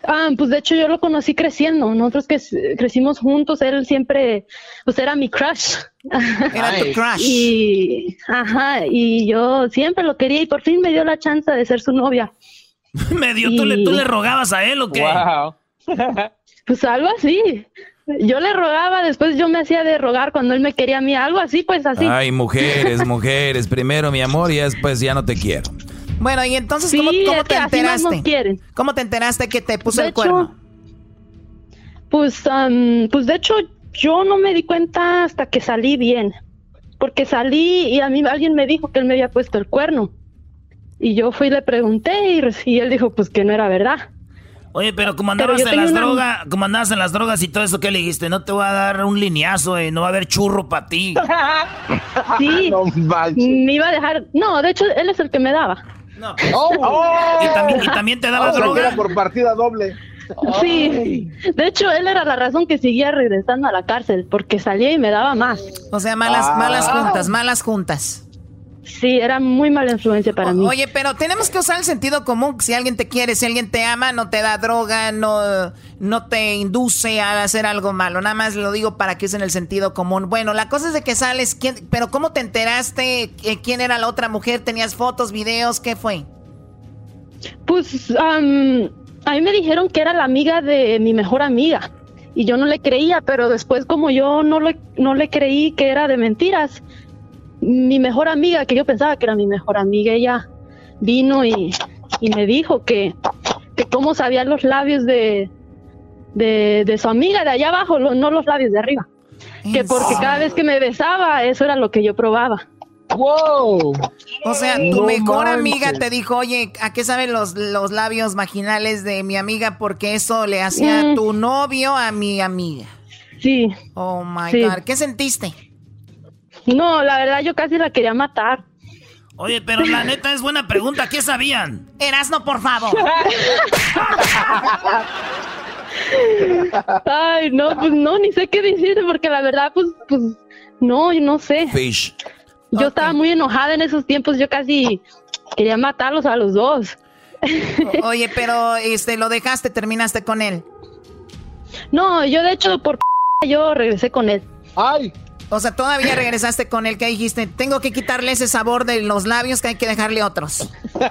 Ah, pues de hecho yo lo conocí creciendo. Nosotros que crecimos juntos, él siempre, pues era mi crush. Era tu crush. Y, ajá, y yo siempre lo quería y por fin me dio la chance de ser su novia. Me dio, ¿tú, le, ¿tú le rogabas a él o qué? Pues algo así. Yo le rogaba, después yo me hacía de rogar cuando él me quería a mí, algo así, pues así. Ay, mujeres, mujeres. Primero mi amor y después ya no te quiero. Bueno, y entonces, Sí, ¿cómo, te enteraste? ¿Cómo te enteraste que te puso De el cuerno? Pues, am, pues de hecho yo no me di cuenta hasta que salí bien, porque salí y a mí alguien me dijo que él me había puesto el cuerno. Y yo fui y le pregunté y, él dijo pues que no era verdad. Oye, pero como Pero andabas yo en las una- drogas, como andabas en las drogas y todo eso, ¿qué le dijiste? No te voy a dar un lineazo, eh, no va a haber churro para ti. Sí, me iba a dejar, no, de hecho él es el que me daba. No, ¿Y, también, y también te daba O sea, que droga. era por partida doble. Sí, de hecho él era la razón que seguía regresando a la cárcel, porque salía y me daba más. O sea, malas, Ah. malas juntas, malas juntas. Sí, era muy mala influencia para mí. Oye, pero tenemos que usar el sentido común. Si alguien te quiere, si alguien te ama, no te da droga, no, no te induce a hacer algo malo. Nada más lo digo para que usen el sentido común. Bueno, la cosa es de que sales, ¿quién- pero ¿cómo te enteraste? ¿Quién era la otra mujer? ¿Tenías fotos, videos? ¿Qué fue? Pues am, a mí me dijeron que era la amiga de mi mejor amiga y yo no le creía, pero después como yo no le, no le creí que era de mentiras, mi mejor amiga, que yo pensaba que era mi mejor amiga, ella vino y, y me dijo que, que cómo sabía los labios de, de, de su amiga de allá abajo, lo- no los labios de arriba. Que porque cada vez que me besaba, eso era lo que yo probaba. ¡Wow! O sea, tu No mejor manches. amiga te dijo, oye, ¿a qué saben los, los labios vaginales de mi amiga? Porque eso le hacía Mm. tu novio a mi amiga. Sí. Oh my Sí. God. ¿Qué sentiste? No, la verdad yo casi la quería matar. Oye, pero la neta es buena pregunta. ¿Qué sabían? Erasno, por favor. Ay, no, pues no, ni sé qué decirte porque la verdad, pues, pues, no, yo no sé. Fish. Yo estaba muy enojada en esos tiempos, yo casi quería matarlos a los dos. O- Oye, pero este, lo dejaste, terminaste con él. No, yo de hecho por yo regresé con él. ¡Ay! O sea, todavía regresaste con él, que dijiste, tengo que quitarle ese sabor de los labios que hay que dejarle otros.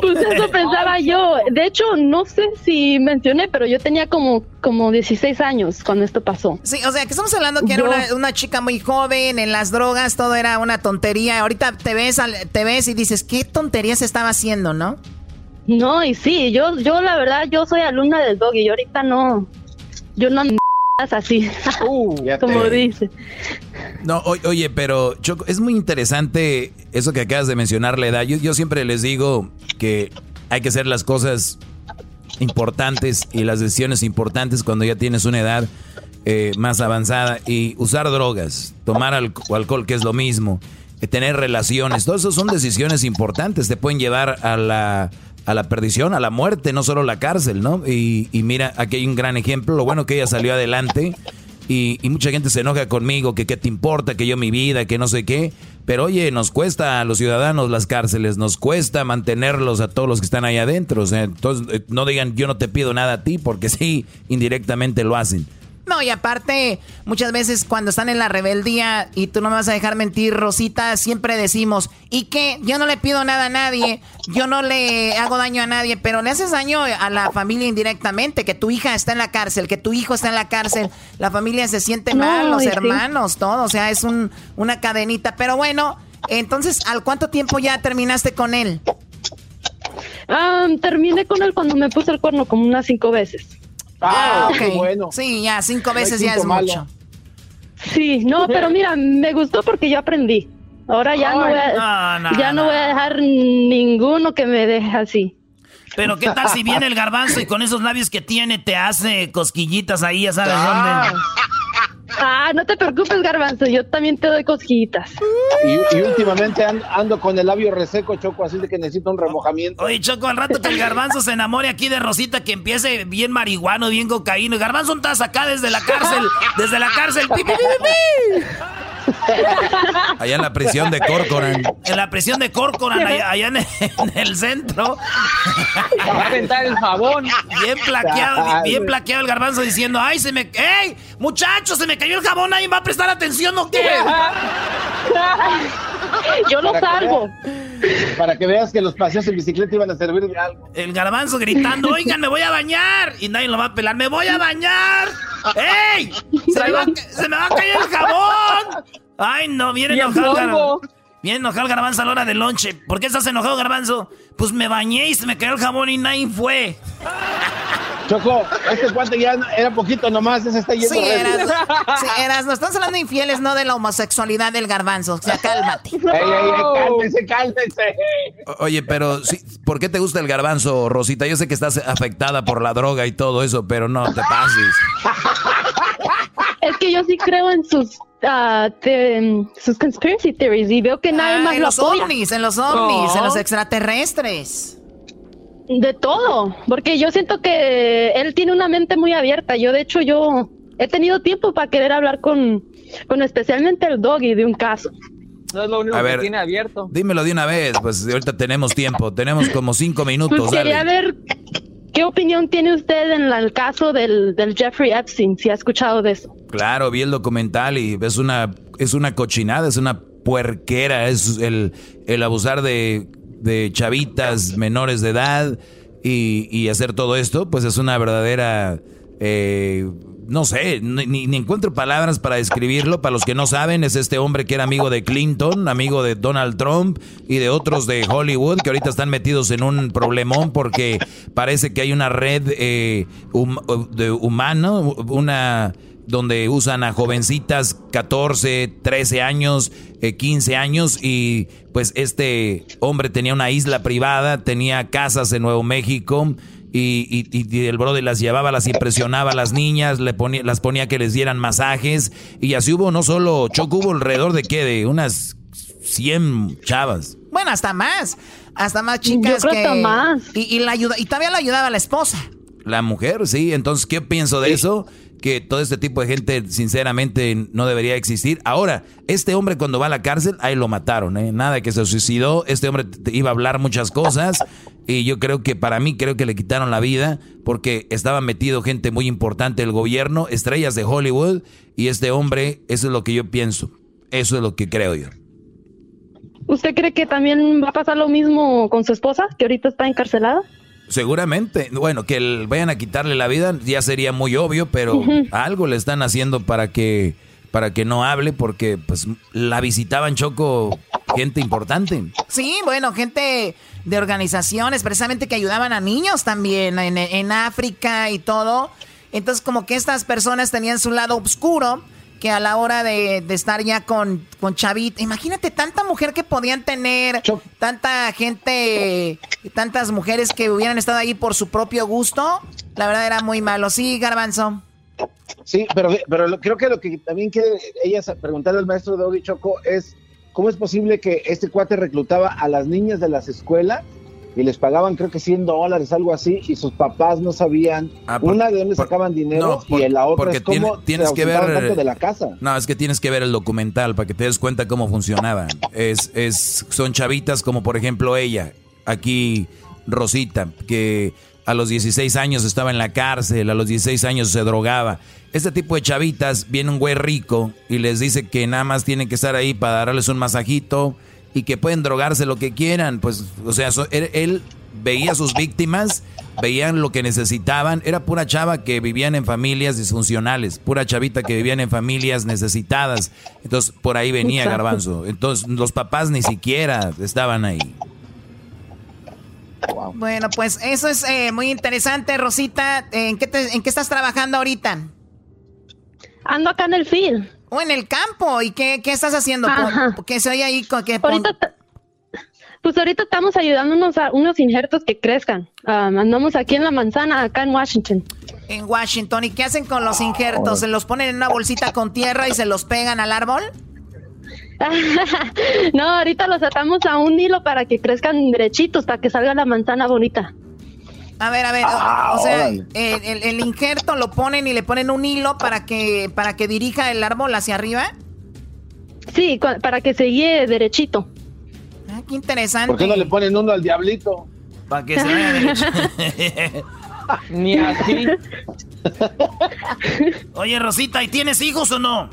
Pues eso pensaba yo. De hecho, no sé si mencioné, pero yo tenía como, como 16 años cuando esto pasó. Sí, o sea, que estamos hablando que era una, una chica muy joven, en las drogas todo era una tontería. Ahorita te ves, al- te ves y dices, ¿qué tontería se estaba haciendo, no? No, y sí, yo, yo la verdad, yo soy alumna del dog y yo ahorita no, yo no así, como dice. No, o- oye, pero Choco, es muy interesante eso que acabas de mencionar, la edad. Yo, yo siempre les digo que hay que hacer las cosas importantes y las decisiones importantes cuando ya tienes una edad eh, más avanzada y usar drogas, tomar alco- alcohol, que es lo mismo, eh, tener relaciones, todo eso son decisiones importantes, te pueden llevar a la, a la perdición, a la muerte, no solo la cárcel, ¿no? Y, y mira, aquí hay un gran ejemplo, lo bueno que ella salió adelante. Y, y mucha gente se enoja conmigo, que qué te importa, que yo mi vida, que no sé qué. Pero oye, nos cuesta a los ciudadanos las cárceles, nos cuesta mantenerlos a todos los que están ahí adentro. O sea, entonces eh, no digan yo no te pido nada a ti, porque sí, indirectamente lo hacen. No, y aparte, muchas veces cuando están en la rebeldía y tú no me vas a dejar mentir, Rosita, siempre decimos, ¿y qué? Yo no le pido nada a nadie, yo no le hago daño a nadie, pero le haces daño a la familia indirectamente, que tu hija está en la cárcel, que tu hijo está en la cárcel, la familia se siente No, mal, los sí. hermanos, todo, o sea, es un, una cadenita. Pero bueno, entonces, ¿al cuánto tiempo ya terminaste con él? Ah, terminé con él cuando me puse el cuerno como unas cinco veces. Ah, qué ok. bueno. Sí, ya, cinco No veces ya es malo. mucho. Sí, no, pero mira, me gustó porque yo aprendí. Ahora ya no voy a, no, no, ya no no. voy a dejar ninguno que me deje así. Pero ¿qué tal si viene el garbanzo y con esos labios que tiene te hace cosquillitas ahí, ya sabes Ah. dónde? Ah, no te preocupes, Garbanzo, yo también te doy cosquillitas. Y, y últimamente an- ando con el labio reseco, Choco, así de que necesito un remojamiento. Oye, Choco, al rato que el garbanzo se enamore aquí de Rosita, que empiece bien marihuano, bien cocaína. Garbanzo, estás acá desde la cárcel, desde la cárcel. pi, pi, pi. Allá en la prisión de Corcoran. En la prisión de Corcoran, allá, allá en, en el centro. Va a aventar el jabón. Bien plaqueado, bien plaqueado el garbanzo diciendo, ay, se me... ¡Ey! Muchachos, se me cayó el jabón, ¿alguien va a prestar atención o qué? Yo lo Para que salvo. veas- Para que veas que los paseos en bicicleta iban a servir de algo. El garbanzo gritando, oigan, me voy a bañar. Y nadie lo va a pelar, me voy a bañar. ¡Ey! Se me va, se me va a caer el jabón. Ay, no, viene enojado. Viene enojado el garbanzo a la hora del lonche. ¿Por qué estás enojado, garbanzo? Pues me bañé y se me cayó el jabón y nadie fue. Choco, este guante ya era poquito nomás, ese está yendo Sí, eras, sí, eras, no estamos hablando de infieles, no de la homosexualidad del garbanzo. O sea, cálmate. Ey, ey, cálmense. O- Oye, pero sí, ¿por qué te gusta el garbanzo, Rosita? Yo sé que estás afectada por la droga y todo eso, pero no te pases. Es que yo sí creo en sus ah, te- sus conspiracy theories y veo que nadie Ah, más en lo los apoya. ovnis, en los ovnis, No. en los extraterrestres. De todo, porque yo siento que él tiene una mente muy abierta. Yo, de hecho, yo he tenido tiempo para querer hablar con, con especialmente el doggy de un caso. No es lo único A que ver, tiene abierto. Dímelo de una vez, pues ahorita tenemos tiempo, tenemos como cinco Pues minutos, quería dale. ver qué opinión tiene usted en la- el caso del, del Jeffrey Epstein, si ha escuchado de eso. Claro, vi el documental y es una, es una cochinada, es una puerquera, es el, el abusar de, de chavitas menores de edad y, y hacer todo esto, pues es una verdadera, eh, no sé, ni, encuentro palabras para describirlo. Para los que no saben, es este hombre que era amigo de Clinton, amigo de Donald Trump y de otros de Hollywood que ahorita están metidos en un problemón porque parece que hay una red eh, de humano, una donde usan a jovencitas 14, 13 años, 15 eh, años y pues este hombre tenía una isla privada, tenía casas en Nuevo México y, y, el brother las llevaba, las impresionaba a las niñas, le ponía, las ponía que les dieran masajes y así hubo no solo Choco, hubo alrededor de qué, de unas 100 chavas. Bueno, hasta más, hasta más chicas que... más. Y, la ayuda, y todavía la ayudaba la esposa. La mujer, sí, entonces, ¿qué pienso de eso? Que todo este tipo de gente sinceramente no debería existir. Ahora, este hombre cuando va a la cárcel, ahí lo mataron, ¿eh? Nada que se suicidó, este hombre iba a hablar muchas cosas y yo creo que para mí creo que le quitaron la vida porque estaba metido gente muy importante del gobierno, estrellas de Hollywood y este hombre, eso es lo que yo pienso, eso es lo que creo yo. ¿Usted cree que también va a pasar lo mismo con su esposa, que ahorita está encarcelada? Seguramente. Bueno, que vayan a quitarle la vida ya sería muy obvio, pero algo le están haciendo para que para que no hable porque pues la visitaban Choco gente importante. Sí, bueno, gente de organizaciones precisamente que ayudaban a niños también en, en África y todo. Entonces como que estas personas tenían su lado oscuro que a la hora de, estar ya con, con Chavita, imagínate tanta mujer que podían tener, tanta gente, tantas mujeres que hubieran estado ahí por su propio gusto, la verdad era muy malo. Sí, Garbanzo. Sí, pero, pero creo que lo que también quiere ella preguntarle al maestro de Odi Choco es, ¿cómo es posible que este cuate reclutaba a las niñas de las escuelas y les pagaban creo que 100 dólares, algo así, y sus papás no sabían ah, una de dónde sacaban dinero y la otra es cómo tienes que ver de la casa. No, es que tienes que ver el documental para que te des cuenta cómo funcionaba. Es, es, son chavitas como por ejemplo ella, aquí Rosita, que a los 16 años estaba en la cárcel, a los 16 años se drogaba. Este tipo de chavitas, viene un güey rico y les dice que nada más tienen que estar ahí para darles un masajito, y que pueden drogarse lo que quieran. Pues, o sea, él, veía a sus víctimas, veían lo que necesitaban. Era pura chava que vivían en familias disfuncionales, pura chavita que vivían en familias necesitadas. Entonces, por ahí venía Garbanzo. Entonces, los papás ni siquiera estaban ahí. Bueno, pues eso es eh, muy interesante, Rosita. ¿En qué, ¿En qué estás trabajando ahorita? Ando acá en el field. O en el campo. ¿Y qué, estás haciendo? ¿Qué soy ahí? Que pues ahorita estamos ayudándonos a unos injertos que crezcan. andamos aquí en la manzana, acá en Washington. En Washington. ¿Y qué hacen con los injertos? ¿Se los ponen en una bolsita con tierra y se los pegan al árbol? no, ahorita los atamos a un hilo para que crezcan derechitos, para que salga la manzana bonita. A ver, a ver, o, ah, sea, el, injerto lo ponen y le ponen un hilo para que, para que dirija el árbol hacia arriba. Sí, para que se guíe derechito. Ah, qué interesante. ¿Por qué no le ponen uno al diablito? Para que se vea derecho. Ni así. Oye, Rosita, ¿y tienes hijos o no?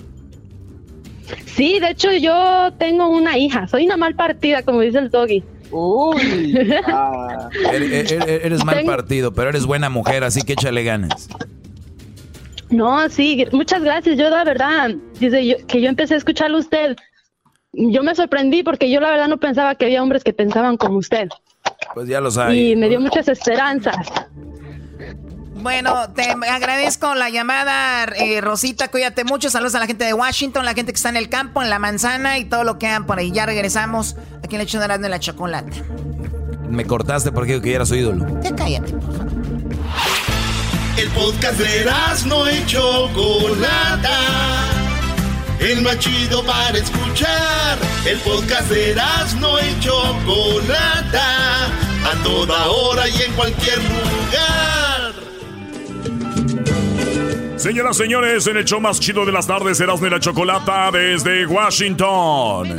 Sí, de hecho yo tengo una hija. Soy una mal partida, como dice el doggy. Uy. Ah. Eres, mal partido, pero eres buena mujer, así que échale ganas. No, sí, muchas gracias. Yo la verdad, desde que yo empecé a escucharlo a usted, yo me sorprendí porque yo la verdad no pensaba que había hombres que pensaban como usted. Pues ya lo sabes. Y me dio muchas esperanzas. Bueno, te agradezco la llamada, eh, Rosita. Cuídate mucho. Saludos a la gente de Washington, la gente que está en el campo, en la manzana y todo lo que hagan por ahí. Ya regresamos aquí en el hecho de la chocolate. Me cortaste porque que era su ídolo. Ya cállate, por favor. El podcast de no y Chocolata. El más chido para escuchar. El podcast de no y Chocolata. A toda hora y en cualquier lugar. Señoras, señores, en el show más chido de las tardes, Erasmo de la Chocolata desde Washington.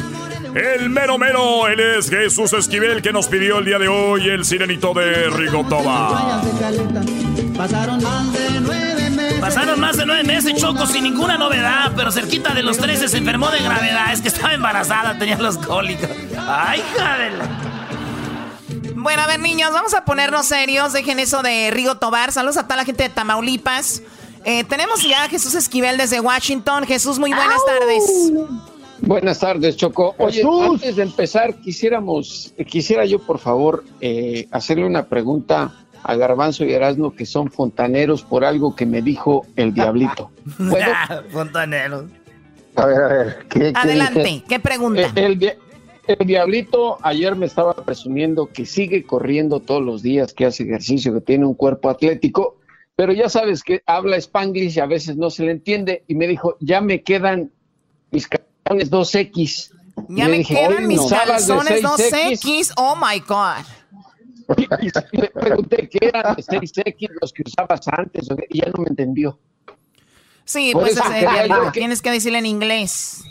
El mero mero, él es Jesús Esquivel que nos pidió el día de hoy el sirenito de Rigotoba. Pasaron más de nueve meses. Pasaron más de nueve meses, Choco, sin ninguna novedad, pero cerquita de los 13 se enfermó de gravedad. Es que estaba embarazada, tenía los cólicos. ¡Ay, jadela! Bueno, a ver, niños, vamos a ponernos serios. Dejen eso de Rigo Tobar. Saludos a toda la gente de Tamaulipas. Eh, tenemos ya a Jesús Esquivel desde Washington. Jesús, muy buenas tardes. Buenas tardes, Choco. Oye, antes de empezar, quisiéramos, quisiera yo, por favor, eh, hacerle una pregunta a Garbanzo y Erasmo que son fontaneros por algo que me dijo el diablito. fontaneros. A ver, a ver. ¿qué, Adelante, ¿qué, pregunta? El, el, diablito ayer me estaba presumiendo que sigue corriendo todos los días, que hace ejercicio, que tiene un cuerpo atlético, pero ya sabes que habla spanglish y a veces no se le entiende y me dijo, ya me quedan mis calzones 2X. Ya me, quedan mis calzones 2X, oh my God. Le pregunté qué eran 6X los que usabas antes y ya no me entendió. Sí, pues tienes que decirle en inglés.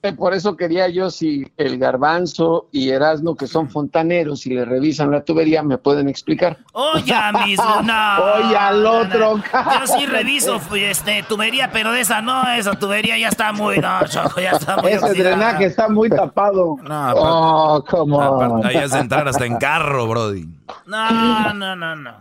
Eh, por eso quería yo si el garbanzo y Erasmo, que son fontaneros, y le revisan la tubería, me pueden explicar. Oye, mismo, no. Oye, al otro. Yo sí reviso este, tubería, pero de esa no, esa tubería ya está muy, no, ya está muy Ese drenaje está muy tapado. No, oh, como. Ahí es entrar hasta en carro, Brody. No, no, no, no.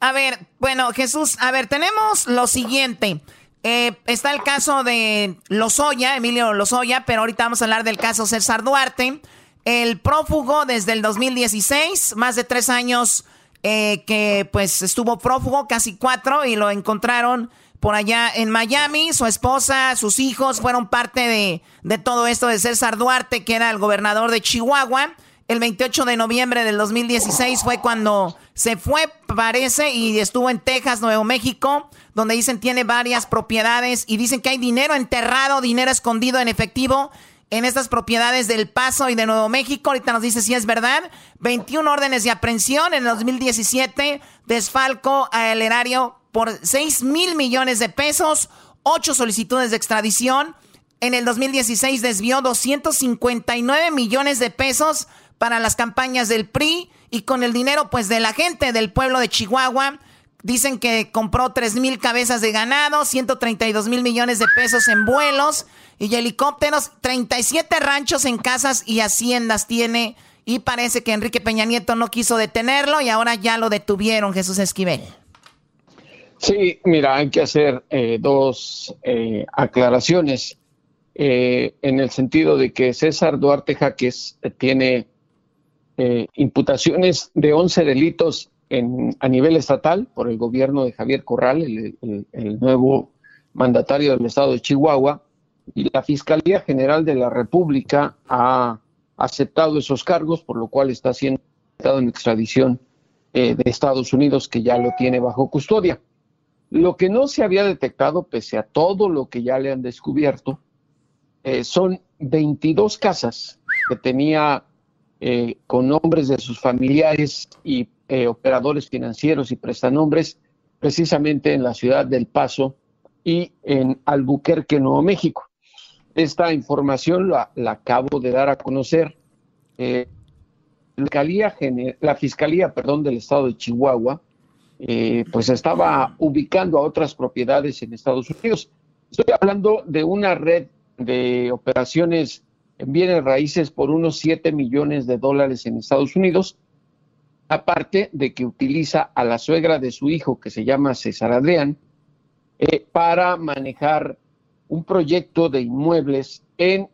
A ver, bueno, Jesús, a ver, tenemos lo siguiente. Eh, está el caso de Lozoya, Emilio Lozoya, pero ahorita vamos a hablar del caso César Duarte. El prófugo desde el 2016, más de tres años eh, que pues estuvo prófugo, casi cuatro, y lo encontraron por allá en Miami. Su esposa, sus hijos fueron parte de, de todo esto de César Duarte, que era el gobernador de Chihuahua. El 28 de noviembre del 2016 fue cuando se fue, parece, y estuvo en Texas, Nuevo México, donde dicen tiene varias propiedades y dicen que hay dinero enterrado, dinero escondido en efectivo en estas propiedades del Paso y de Nuevo México. Ahorita nos dice si es verdad. 21 órdenes de aprehensión en el 2017, desfalco al erario por 6 mil millones de pesos, 8 solicitudes de extradición. En el 2016 desvió 259 millones de pesos para las campañas del PRI y con el dinero pues de la gente del pueblo de Chihuahua. Dicen que compró 3 mil cabezas de ganado, 132 mil millones de pesos en vuelos y helicópteros, 37 ranchos en casas y haciendas tiene. Y parece que Enrique Peña Nieto no quiso detenerlo y ahora ya lo detuvieron, Jesús Esquivel. Sí, mira, hay que hacer eh, dos eh, aclaraciones eh, en el sentido de que César Duarte Jaques tiene eh, imputaciones de 11 delitos en, a nivel estatal por el gobierno de Javier Corral, el, nuevo mandatario del estado de Chihuahua, y la Fiscalía General de la República ha aceptado esos cargos, por lo cual está siendo en extradición eh, de Estados Unidos, que ya lo tiene bajo custodia. Lo que no se había detectado, pese a todo lo que ya le han descubierto, eh, son 22 casas que tenía eh, con nombres de sus familiares y eh, operadores financieros y prestanombres, precisamente en la ciudad del Paso y en Albuquerque, Nuevo México. Esta información la, acabo de dar a conocer. Eh, la, Fiscalía, la Fiscalía perdón, del Estado de Chihuahua, pues estaba ubicando a otras propiedades en Estados Unidos. Estoy hablando de una red de operaciones en bienes raíces por unos 7 millones de dólares en Estados Unidos, aparte de que utiliza a la suegra de su hijo, que se llama César Adrián, eh, para manejar un proyecto de inmuebles en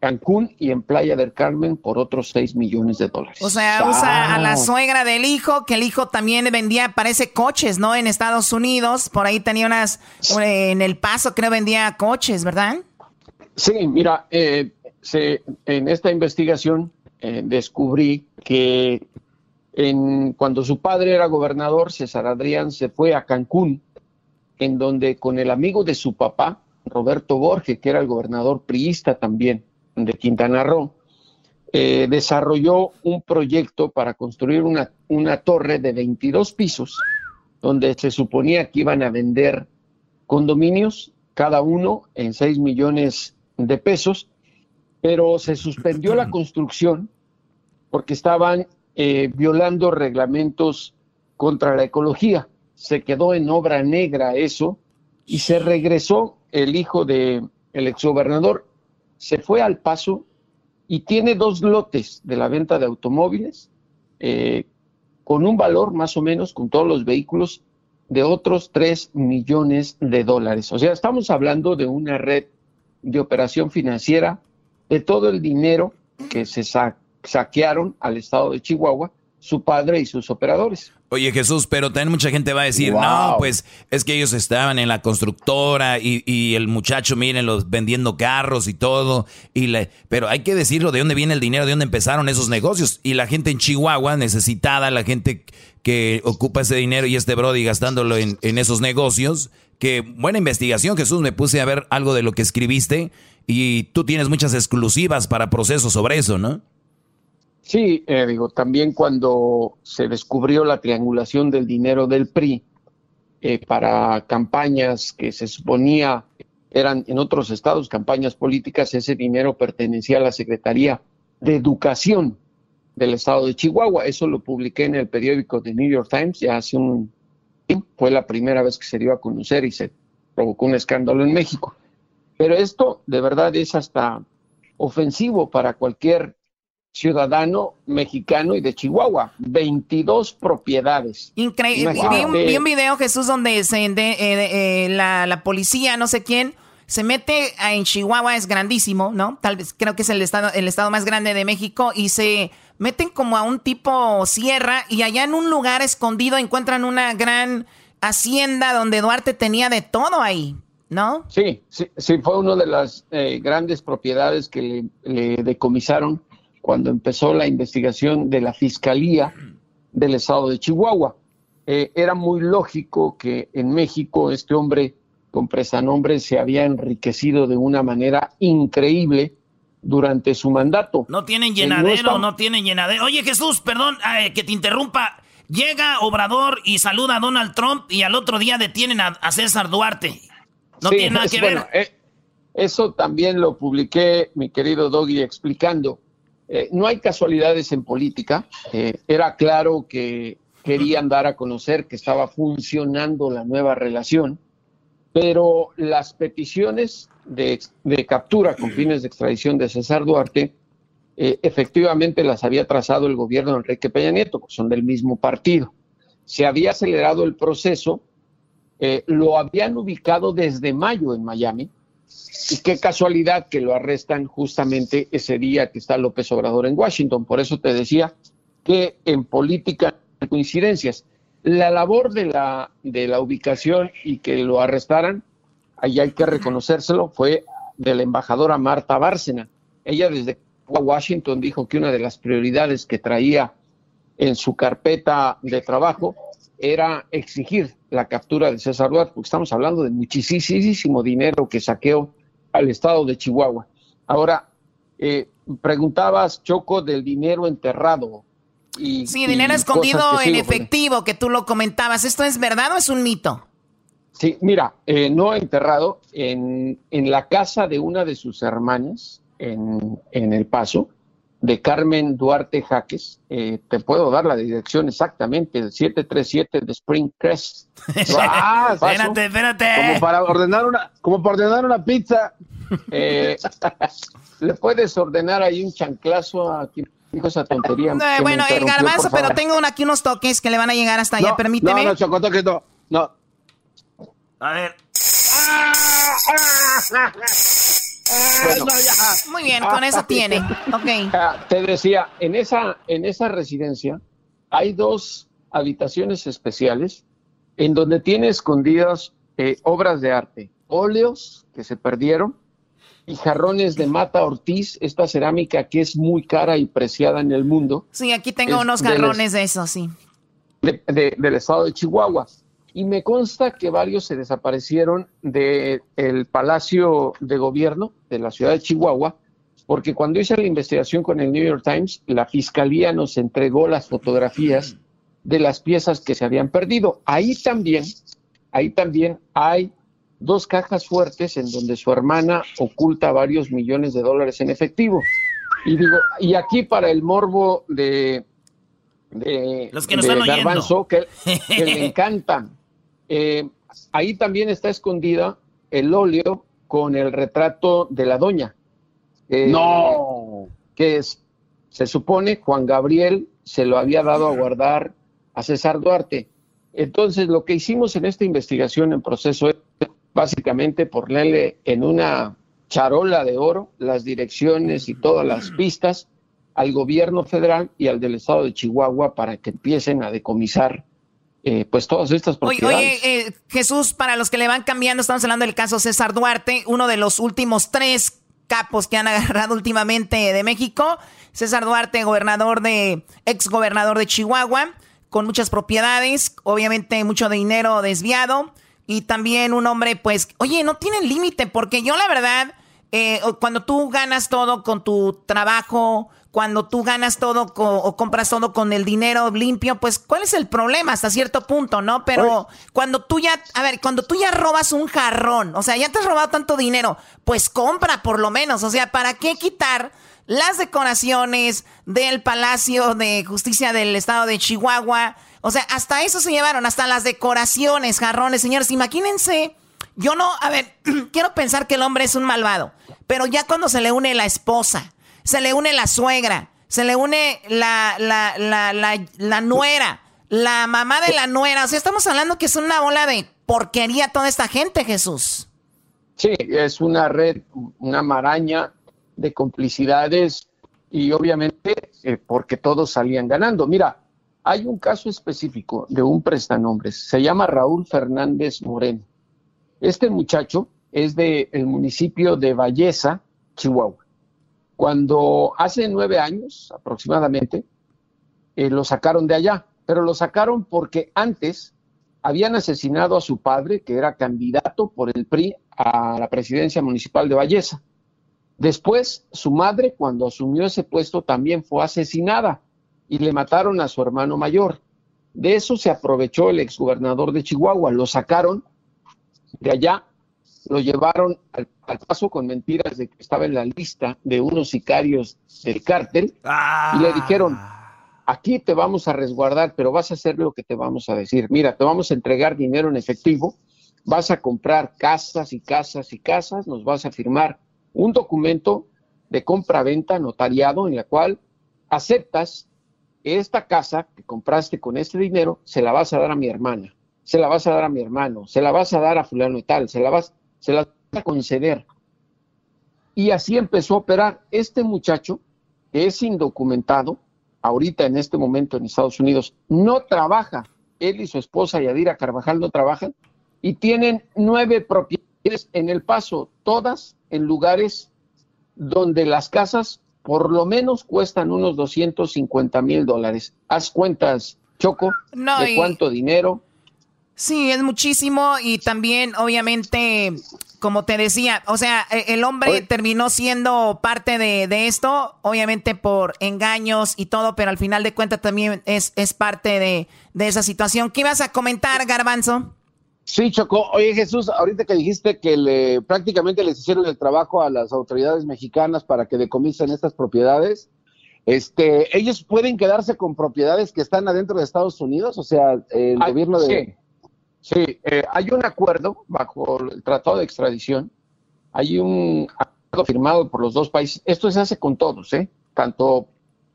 Cancún y en Playa del Carmen por otros 6 millones de dólares. O sea, usa a la suegra del hijo, que el hijo también vendía, parece coches, ¿no? En Estados Unidos, por ahí tenía unas, en El Paso creo vendía coches, ¿verdad? Sí, mira, eh, en esta investigación eh, descubrí que en, cuando su padre era gobernador, César Adrián se fue a Cancún, en donde con el amigo de su papá, Roberto Borges, que era el gobernador priista también de Quintana Roo, eh, desarrolló un proyecto para construir una, una torre de 22 pisos, donde se suponía que iban a vender condominios, cada uno en 6 millones de pesos, pero se suspendió la construcción porque estaban eh, violando reglamentos contra la ecología. Se quedó en obra negra eso y se regresó el hijo del el exgobernador, se fue al paso y tiene dos lotes de la venta de automóviles eh, con un valor más o menos, con todos los vehículos, de otros 3 millones de dólares. O sea, estamos hablando de una red de operación financiera de todo el dinero que se saquearon al estado de Chihuahua, su padre y sus operadores. Oye Jesús, pero también mucha gente va a decir, no, pues es que ellos estaban en la constructora y, y el muchacho, miren, los vendiendo carros y todo. Y le, pero hay que decirlo de dónde viene el dinero, de dónde empezaron esos negocios. Y la gente en Chihuahua, necesitada, la gente que ocupa ese dinero y este Brody gastándolo en, en esos negocios. Que buena investigación, Jesús, me puse a ver algo de lo que escribiste y tú tienes muchas exclusivas para procesos sobre eso, ¿no? Sí, eh, digo, también cuando se descubrió la triangulación del dinero del PRI eh, para campañas que se suponía eran en otros estados campañas políticas, ese dinero pertenecía a la Secretaría de Educación del estado de Chihuahua. Eso lo publiqué en el periódico The New York Times ya hace un fue la primera vez que se dio a conocer y se provocó un escándalo en México. Pero esto de verdad es hasta ofensivo para cualquier ciudadano mexicano y de Chihuahua. 22 propiedades. Increíble. Vi, un video, Jesús, donde se, eh, eh, la, la, policía, no sé quién, se mete en Chihuahua, es grandísimo, ¿no? Tal vez creo que es el estado, el estado más grande de México, y se meten como a un tipo sierra, y allá en un lugar escondido encuentran una gran hacienda donde Duarte tenía de todo ahí. ¿No? Sí, sí, sí fue una de las eh, grandes propiedades que le decomisaron cuando empezó la investigación de la Fiscalía del Estado de Chihuahua. Eh, era muy lógico que en México este hombre con prestanombre se había enriquecido de una manera increíble durante su mandato. No tienen llenadero, no, tienen llenadero. Oye Jesús, perdón que te interrumpa. Llega Obrador y saluda a Donald Trump y al otro día detienen a, César Duarte. No tiene nada que ver. Eh, eso también lo publiqué, mi querido Doggy, explicando eh, no hay casualidades en política. Eh, era claro que querían dar a conocer que estaba funcionando la nueva relación, pero las peticiones de, captura con fines de extradición de César Duarte eh, efectivamente las había trazado el gobierno de Enrique Peña Nieto, que son del mismo partido. Se había acelerado el proceso, lo habían ubicado desde mayo en Miami, y qué casualidad que lo arrestan justamente ese día que está López Obrador en Washington. Por eso te decía que en política hay coincidencias. La labor de la, de la ubicación y que lo arrestaran, ahí hay que reconocérselo, fue de la embajadora Marta Bárcena. Ella desde Washington dijo que una de las prioridades que traía en su carpeta de trabajo era exigir la captura de César Duarte, porque estamos hablando de muchísimo dinero que saqueó al estado de Chihuahua. Ahora, eh, preguntabas, Choco, del dinero enterrado. Y, sí, dinero escondido en efectivo, que tú lo comentabas. ¿Esto es verdad o es un mito? Sí, mira, eh, no enterrado, en, en, la casa de una de sus hermanas, en, en El Paso, de Carmen Duarte Jaques. Eh, te puedo dar la dirección exactamente, el 737 de Spring Crest. ah, espérate, espérate. Como para ordenar una, como para ordenar una pizza. Eh, le puedes ordenar ahí un chanclazo a quien dijo esa tontería. bueno, el garbanzo, pero tengo aquí unos toques que le van a llegar hasta allá, permíteme. No, no, no. No. A ver. Muy bien, con eso tiene. Okay. Ah, te decía, en esa, en esa residencia hay dos habitaciones especiales en donde tiene escondidas eh, obras de arte, óleos que se perdieron jarrones de mata ortiz, esta cerámica que es muy cara y preciada en el mundo. Sí, aquí tengo unos jarrones de, eso, sí. del estado de Chihuahua y me consta que varios se desaparecieron del Palacio de Gobierno de la ciudad de Chihuahua, porque cuando hice la investigación con el New York Times, la fiscalía nos entregó las fotografías de las piezas que se habían perdido. Ahí también, ahí también hay dos cajas fuertes en donde su hermana oculta varios millones de dólares en efectivo. Y digo, y aquí para el morbo de, de, Los que nos están Garbanzo, que, que le encantan eh, ahí también está escondida el óleo con el retrato de la doña. Eh, no. Que es, se supone Juan Gabriel se lo había dado a guardar a César Duarte. Entonces, lo que hicimos en esta investigación en proceso es básicamente ponerle en una charola de oro las direcciones y todas las pistas al gobierno federal y al del estado de Chihuahua para que empiecen a decomisar eh, pues todas estas propiedades. Oye, eh, Jesús, para los que le van cambiando, estamos hablando del caso César Duarte, uno de los últimos tres capos que han agarrado últimamente de México. César Duarte, gobernador de, ex gobernador de Chihuahua, con muchas propiedades, obviamente mucho dinero desviado. Y también un hombre, pues, oye, no tiene límite, porque yo la verdad, eh, cuando tú ganas todo con tu trabajo, cuando tú ganas todo o compras todo con el dinero limpio, pues ¿cuál es el problema hasta cierto punto, no? Pero cuando tú ya, a ver, cuando tú ya robas un jarrón, o sea, ya te has robado tanto dinero, pues compra por lo menos, o sea, ¿para qué quitar las decoraciones del Palacio de Justicia del Estado de Chihuahua? O sea, hasta eso se llevaron, hasta las decoraciones, jarrones, señores, imagínense. Yo no, a ver, quiero pensar que el hombre es un malvado, pero ya cuando se le une la esposa, se le une la suegra, se le une la, la, la, la, nuera, la mamá de la nuera. O sea, estamos hablando que es una bola de porquería toda esta gente, Jesús. Sí, es una red, una maraña de complicidades y obviamente eh, porque todos salían ganando. Mira, hay un caso específico de un prestanombres, se llama Raúl Fernández Moreno. Este muchacho es del el municipio de Valleza, Chihuahua. Cuando hace nueve años aproximadamente, eh, lo sacaron de allá, pero lo sacaron porque antes habían asesinado a su padre, que era candidato por el PRI a la presidencia municipal de Valleza. Después, su madre, cuando asumió ese puesto, también fue asesinada y le mataron a su hermano mayor. De eso se aprovechó el exgobernador de Chihuahua, lo sacaron de allá lo llevaron al, paso con mentiras de que estaba en la lista de unos sicarios del cártel y le dijeron, aquí te vamos a resguardar, pero vas a hacer lo que te vamos a decir. Mira, te vamos a entregar dinero en efectivo, vas a comprar casas y casas y casas, nos vas a firmar un documento de compra-venta notariado en la cual aceptas esta casa que compraste con este dinero se la vas a dar a mi hermana, se la vas a dar a mi hermano, se la vas a dar a fulano y tal, se la vas se las va a conceder. Y así empezó a operar. Este muchacho, que es indocumentado, ahorita en este momento en Estados Unidos, no trabaja. Él y su esposa Yadira Carvajal no trabajan y tienen nueve propiedades en El Paso, todas en lugares donde las casas por lo menos cuestan unos 250 mil dólares. Haz cuentas, Choco, de cuánto dinero Sí, es muchísimo y también, obviamente, como te decía, o sea, e, el hombre terminó siendo parte de, esto, obviamente por engaños y todo, pero al final de cuentas también es, es parte de, esa situación. ¿Qué ibas a comentar, Garbanzo? Sí, Choco. Oye, Jesús, ahorita que dijiste que le, prácticamente les hicieron el trabajo a las autoridades mexicanas para que decomisen estas propiedades, este, ellos pueden quedarse con propiedades que están adentro de Estados Unidos, o sea, el gobierno de... Sí, eh, hay un acuerdo bajo el Tratado de Extradición, hay un acuerdo firmado por los dos países. Esto se hace con todos, ¿eh? tanto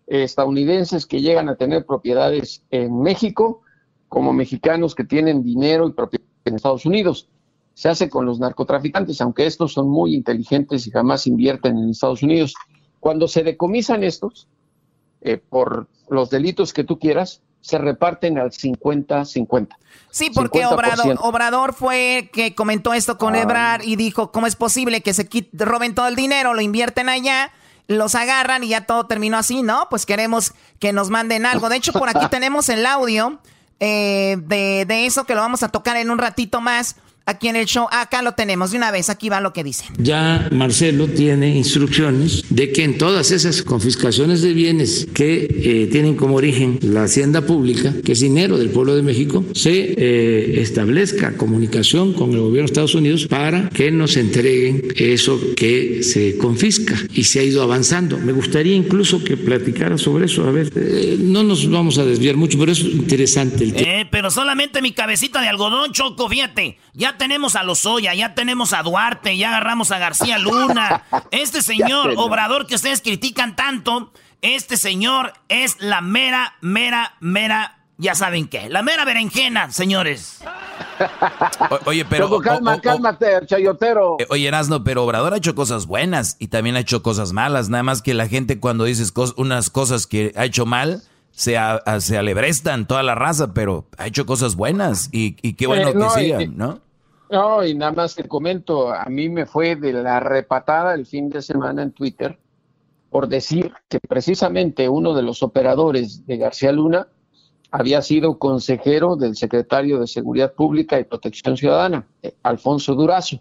estadounidenses que llegan a tener propiedades en México como mexicanos que tienen dinero y propiedades en Estados Unidos. Se hace con los narcotraficantes, aunque estos son muy inteligentes y jamás invierten en Estados Unidos. Cuando se decomisan estos, eh, por los delitos que tú quieras, se reparten al 50-50. Sí, porque Obrador, Obrador, fue que comentó esto con ah. y dijo, ¿cómo es posible que se roben todo el dinero, lo invierten allá, los agarran y ya todo terminó así? No, pues queremos que nos manden algo. De hecho, por aquí tenemos el audio eh, de, de eso que lo vamos a tocar en un ratito más aquí en el show. Acá lo tenemos de una vez, aquí va lo que dice. Ya Marcelo tiene instrucciones de que en todas esas confiscaciones de bienes que eh, tienen como origen la hacienda pública, que es dinero del pueblo de México, se eh, establezca comunicación con el gobierno de Estados Unidos para que nos entreguen eso que se confisca y se ha ido avanzando. Me gustaría incluso que platicara sobre eso. A ver, eh, no nos vamos a desviar mucho, pero es interesante el tema. Eh, pero solamente mi cabecita de algodón, Choco, fíjate. Ya tenemos a Lozoya, ya tenemos a Duarte, ya agarramos a García Luna. Este señor Obrador que ustedes critican tanto, este señor es la mera, mera, mera, ya saben qué, la mera berenjena, señores. oye, pero... calma, cálmate, chayotero. Eh, oye, Erasno, pero Obrador ha hecho cosas buenas y también ha hecho cosas malas. Nada más que la gente cuando dices unas cosas que ha hecho mal, se, se alebrestan toda la raza, pero ha hecho cosas buenas y, qué bueno eh, que sigan, ¿no? No, y nada más te comento, a mí me fue de la repatada el fin de semana en Twitter por decir que precisamente uno de los operadores de García Luna había sido consejero del secretario de Seguridad Pública y Protección Ciudadana, eh, Alfonso Durazo.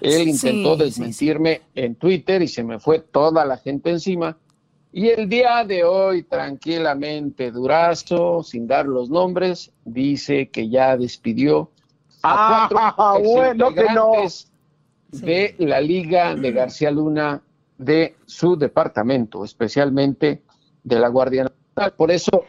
Él intentó desmentirme en Twitter y se me fue toda la gente encima. Y el día de hoy, tranquilamente, Durazo, sin dar los nombres, dice que ya despidió a cuatro ah, bueno, que no. de la Liga de García Luna de su departamento, especialmente de la Guardia Nacional. Por eso,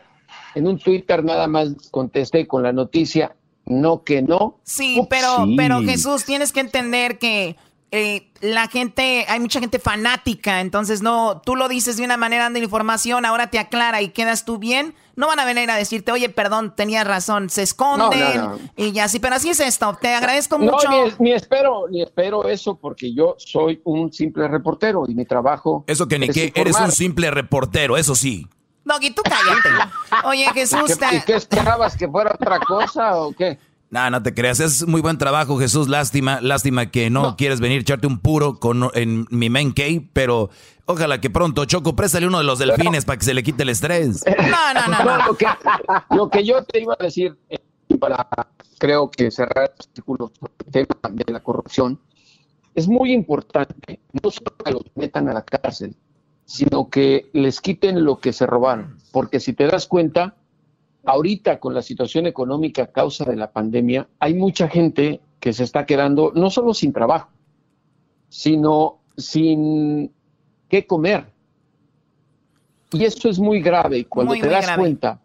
en un Twitter nada más contesté con la noticia, no que no. Sí, pero, pero Jesús, tienes que entender que eh, la gente, hay mucha gente fanática, entonces no, tú lo dices de una manera dando información, ahora te aclara y quedas tú bien, no van a venir a decirte, oye, perdón, tenía razón, se esconden y ya sí, pero así es esto, te agradezco mucho. Ni, ni, espero, ni espero eso porque yo soy un simple reportero y mi trabajo. Eso que ni que eres un simple reportero, eso sí. Doggy, tú cállate. Oye, Jesús. ¿Y qué esperabas que fuera otra cosa o qué? No, no te creas, es muy buen trabajo, Jesús. Lástima, lástima que no, quieres venir echarte un puro con, en mi main cave, pero ojalá que pronto, Choco, préstale uno de los delfines para que se le quite el estrés. No, no, no. Lo, que, lo, que, yo te iba a decir, eh, para creo que cerrar el artículo sobre el tema de la corrupción, es muy importante, no solo que los metan a la cárcel, sino que les quiten lo que se robaron. Porque si te das cuenta, ahorita con la situación económica a causa de la pandemia, hay mucha gente que se está quedando no solo sin trabajo, sino sin qué comer. Y esto es muy grave. Cuando te das cuenta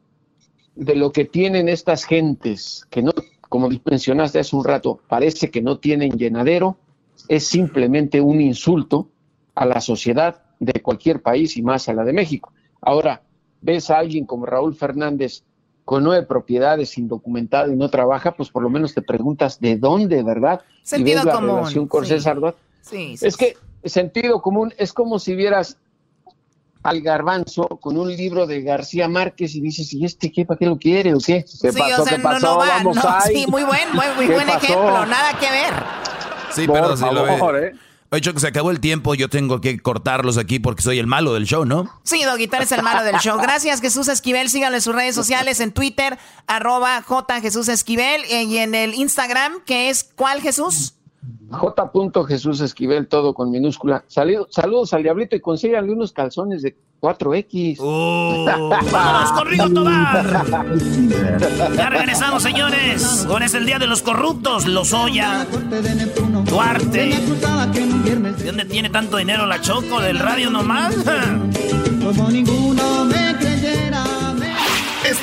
de lo que tienen estas gentes, que no, como mencionaste hace un rato, parece que no tienen llenadero, es simplemente un insulto a la sociedad de cualquier país y más a la de México. Ahora, ves a alguien como Raúl Fernández con nueve propiedades indocumentado y no trabaja, pues por lo menos te preguntas de dónde, ¿verdad? Sentido y ves común. La relación con César Sí, es que sentido común es como si vieras al garbanzo con un libro de García Márquez y dices, ¿y este qué? ¿Para qué lo quiere o qué? ¿Qué pasó? ¿Qué pasó? No, Vamos no, Sí, muy buen, muy, muy buen ejemplo, nada que ver. Sí, pero si lo ve. ¿eh? Oye, que se acabó el tiempo, yo tengo que cortarlos aquí porque soy el malo del show, ¿no? Sí, Doguitar es el malo del show. Gracias, Jesús Esquivel. Síganlo en sus redes sociales, en Twitter, arroba J Jesús Esquivel, eh, y en el Instagram, que es ¿cuál Jesús? J. Jesús Esquivel, todo con minúscula. saludos al diablito y consíganle unos calzones de 4X. Oh, ¡Vamos con Tobar! Ya regresamos, señores. Hoy es el día de los corruptos. Lozoya, Duarte. ¿De dónde tiene tanto dinero la Choco? ¿Del radio nomás? Como ninguno me.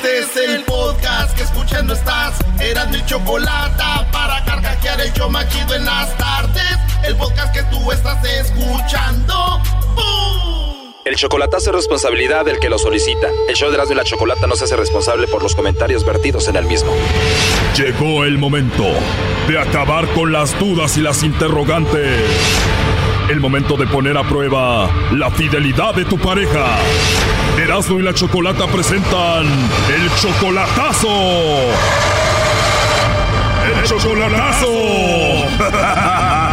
Este es el podcast que escuchando estás. Eran mi chocolate para carcajear el yo machido en las tardes. El podcast que tú estás escuchando. ¡Bum! El chocolatazo es responsabilidad del que lo solicita. El show de y la Chocolata no se hace responsable por los comentarios vertidos en el mismo. Llegó el momento de acabar con las dudas y las interrogantes. El momento de poner a prueba la fidelidad de tu pareja. Erasmo y la Chocolata presentan el chocolatazo. El chocolatazo.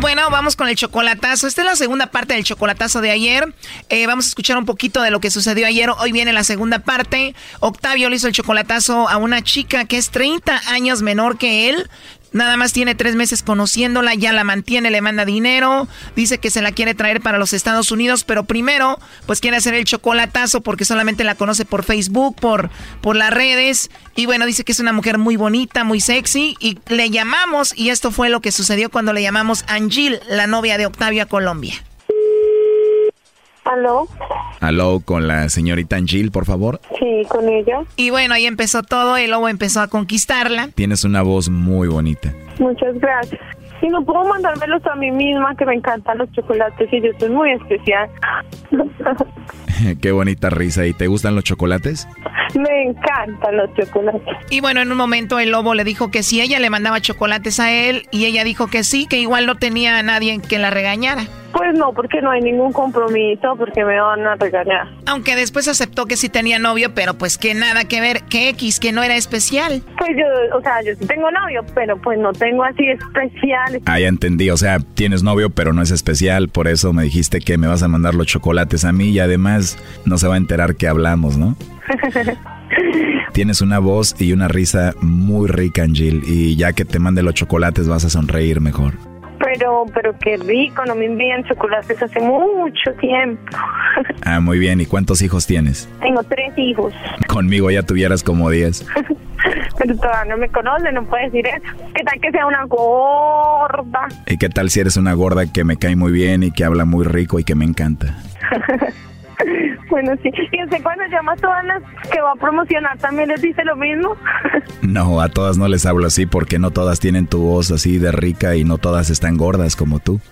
Bueno, vamos con el chocolatazo. Esta es la segunda parte del chocolatazo de ayer. Eh, vamos a escuchar un poquito de lo que sucedió ayer. Hoy viene la segunda parte. Octavio le hizo el chocolatazo a una chica que es 30 años menor que él. Nada más tiene tres meses conociéndola, ya la mantiene, le manda dinero, dice que se la quiere traer para los Estados Unidos, pero primero, pues quiere hacer el chocolatazo porque solamente la conoce por Facebook, por, por las redes. Y bueno, dice que es una mujer muy bonita, muy sexy. Y le llamamos, y esto fue lo que sucedió cuando le llamamos Angel, la novia de Octavio a Colombia. ¿Aló? Aló, con la señorita Angel, por favor. Sí, con ella. Y bueno, ahí empezó todo, el lobo empezó a conquistarla. Tienes una voz muy bonita. Muchas gracias. Y no puedo mandármelos a mí misma, que me encantan los chocolates y yo soy muy especial. Qué bonita risa. ¿Y te gustan los chocolates? Me encantan los chocolates. Y bueno, en un momento el lobo le dijo que sí, ella le mandaba chocolates a él y ella dijo que sí, que igual no tenía a nadie que la regañara. Pues no, porque no hay ningún compromiso, porque me van a regañar. Aunque después aceptó que sí tenía novio, pero pues que nada que ver, que X, que no era especial. Pues yo, o sea, yo sí tengo novio, pero pues no tengo así especial. Ah, ya entendí, o sea, tienes novio, pero no es especial, por eso me dijiste que me vas a mandar los chocolates a mí y además no se va a enterar que hablamos, ¿no? Tienes una voz y una risa muy rica, Angel, y ya que te mande los chocolates vas a sonreír mejor. Pero, pero qué rico, no me envían chocolates hace mucho tiempo. Ah, muy bien. ¿Y cuántos hijos tienes? Tengo tres hijos. Conmigo ya tuvieras como diez. Pero todavía no me conoce, no puede decir eso. ¿Qué tal que sea una gorda? ¿Y qué tal si eres una gorda que me cae muy bien y que habla muy rico y que me encanta? bueno, sí. ¿Y usted cuando llama a todas las que va a promocionar también les dice lo mismo? no, a todas no les hablo así porque no todas tienen tu voz así de rica y no todas están gordas como tú.